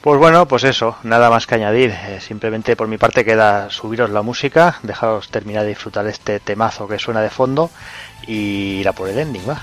Pues bueno, pues eso, nada más que añadir. Eh, simplemente por mi parte queda subiros la música, dejaros terminar de disfrutar este temazo que suena de fondo y ir a por el ending, va.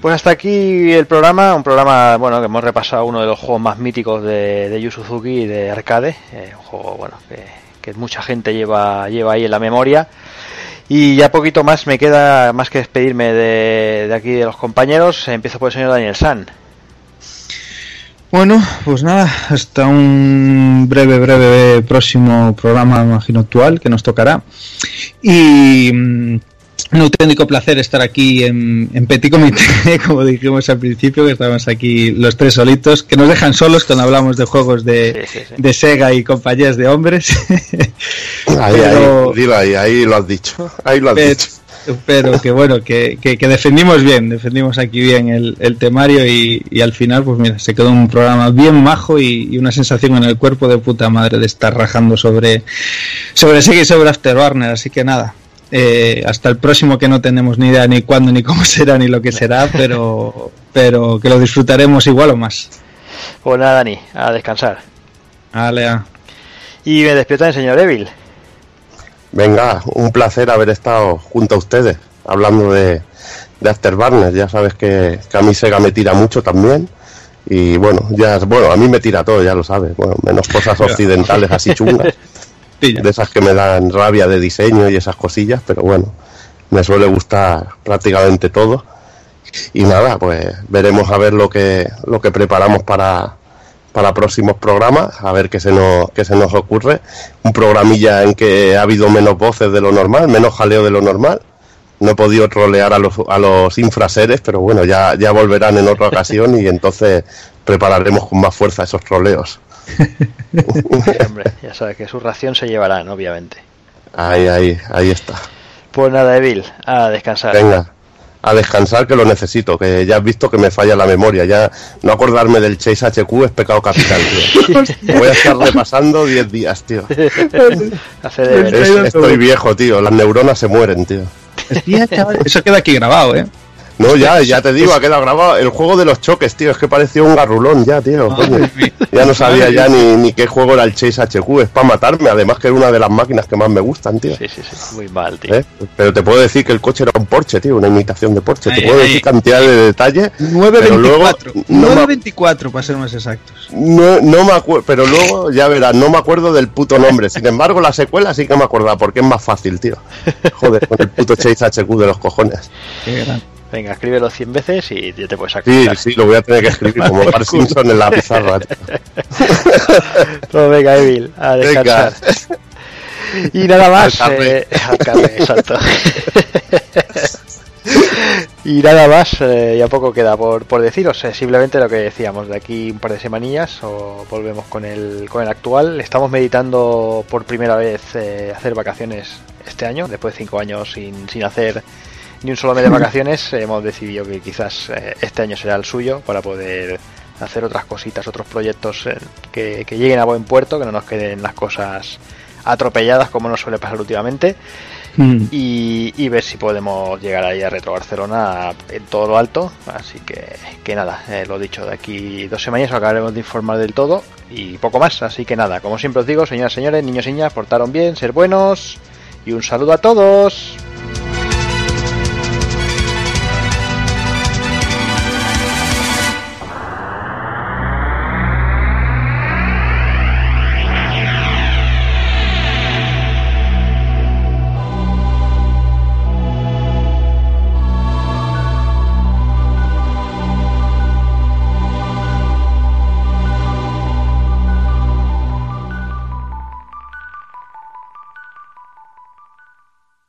Pues hasta aquí el programa, un programa bueno que hemos repasado uno de los juegos más míticos de, de Yu Suzuki de arcade, eh, un juego bueno que, mucha gente lleva lleva ahí en la memoria y ya poquito más me queda más que despedirme de, de aquí de los compañeros. Empiezo por el señor Daniel San. Bueno, pues nada, hasta un breve, breve próximo programa, imagino, actual que nos tocará. Y mm, un auténtico placer estar aquí en, Petit Comité, como dijimos al principio, que estamos aquí los tres solitos, que nos dejan solos cuando hablamos de juegos de, Sega y compañías de hombres. ahí, ahí, ahí, lo has dicho, ahí lo has pero, dicho. Pero que bueno, que, que, defendimos bien, defendimos aquí bien el, temario y, al final, pues mira, se quedó un programa bien majo y, una sensación en el cuerpo de puta madre de estar rajando sobre, sobre Sega y sobre Afterburner, así que nada, eh, hasta el próximo que no tenemos ni idea ni cuándo ni cómo será ni lo que será, pero, pero que lo disfrutaremos igual o más. Pues nada, Dani, a descansar. Alea. Y me despierta el señor Evil. Venga, un placer haber estado junto a ustedes, hablando de, de Afterburner. Ya sabes que, que a mí Sega me tira mucho también. Y bueno, ya bueno, a mí me tira todo, ya lo sabes. Bueno, menos cosas occidentales así chungas. De esas que me dan rabia de diseño y esas cosillas, pero bueno, me suele gustar prácticamente todo. Y nada, pues veremos a ver lo que, lo que preparamos para, para próximos programas, a ver qué se nos, qué se nos ocurre. Un programilla en que ha habido menos voces de lo normal, menos jaleo de lo normal. No he podido trolear a los, a los infraseres, pero bueno, ya, ya volverán en otra ocasión y entonces prepararemos con más fuerza esos troleos. Hombre, ya sabes que su ración se llevarán, obviamente. Ahí, ahí, ahí está. Pues nada, Evil, a descansar. Venga, a descansar que lo necesito, que ya has visto que me falla la memoria, ya no acordarme del Chase HQ es pecado capital, tío. Voy a estar repasando 10 días, tío. estoy viejo, tío, las neuronas se mueren, tío. Eso queda aquí grabado, ¿eh? No, ya, ya te digo, ha quedado grabado el juego de los choques, tío. Es que parecía un garrulón ya, tío. Ya no sabía ya ni, ni, qué juego era el Chase HQ. Es para matarme, además que es una de las máquinas que más me gustan, tío. Sí, sí, sí. Muy mal, tío. ¿Eh? Pero te puedo decir que el coche era un Porsche, tío, una imitación de Porsche. te puedo decir cantidad de detalles. 924. 924, para ser más exactos. No, no me acuerdo, pero luego, ya verás, no me acuerdo del puto nombre. Sin embargo, la secuela sí que me acordaba, porque es más fácil, tío. Joder, con el puto Chase HQ de los cojones. Qué gran. Venga, escríbelo 100 veces y ya te puedes sacar. Sí, sí, lo voy a tener que escribir como Bart Simpson en la pizarra. pues venga, Evil, a descansar. Y nada más. Eh, exacto. y nada más, eh, ya poco queda por, por deciros. Eh, simplemente lo que decíamos, de aquí un par de semanillas o volvemos con el, con el actual. Estamos meditando por primera vez eh, hacer vacaciones este año, después de cinco años sin, sin hacer ni un solo mes de vacaciones, hemos decidido que quizás eh, este año será el suyo para poder hacer otras cositas, otros proyectos eh, que, lleguen a buen puerto, que no nos queden las cosas atropelladas como nos suele pasar últimamente. Mm. Y, ver si podemos llegar ahí a Retro Barcelona en todo lo alto. Así que, que nada, eh, lo dicho, de aquí dos semanas acabaremos de informar del todo y poco más. Así que nada, como siempre os digo, señoras y señores, niños y niñas, portaron bien, ser buenos y un saludo a todos.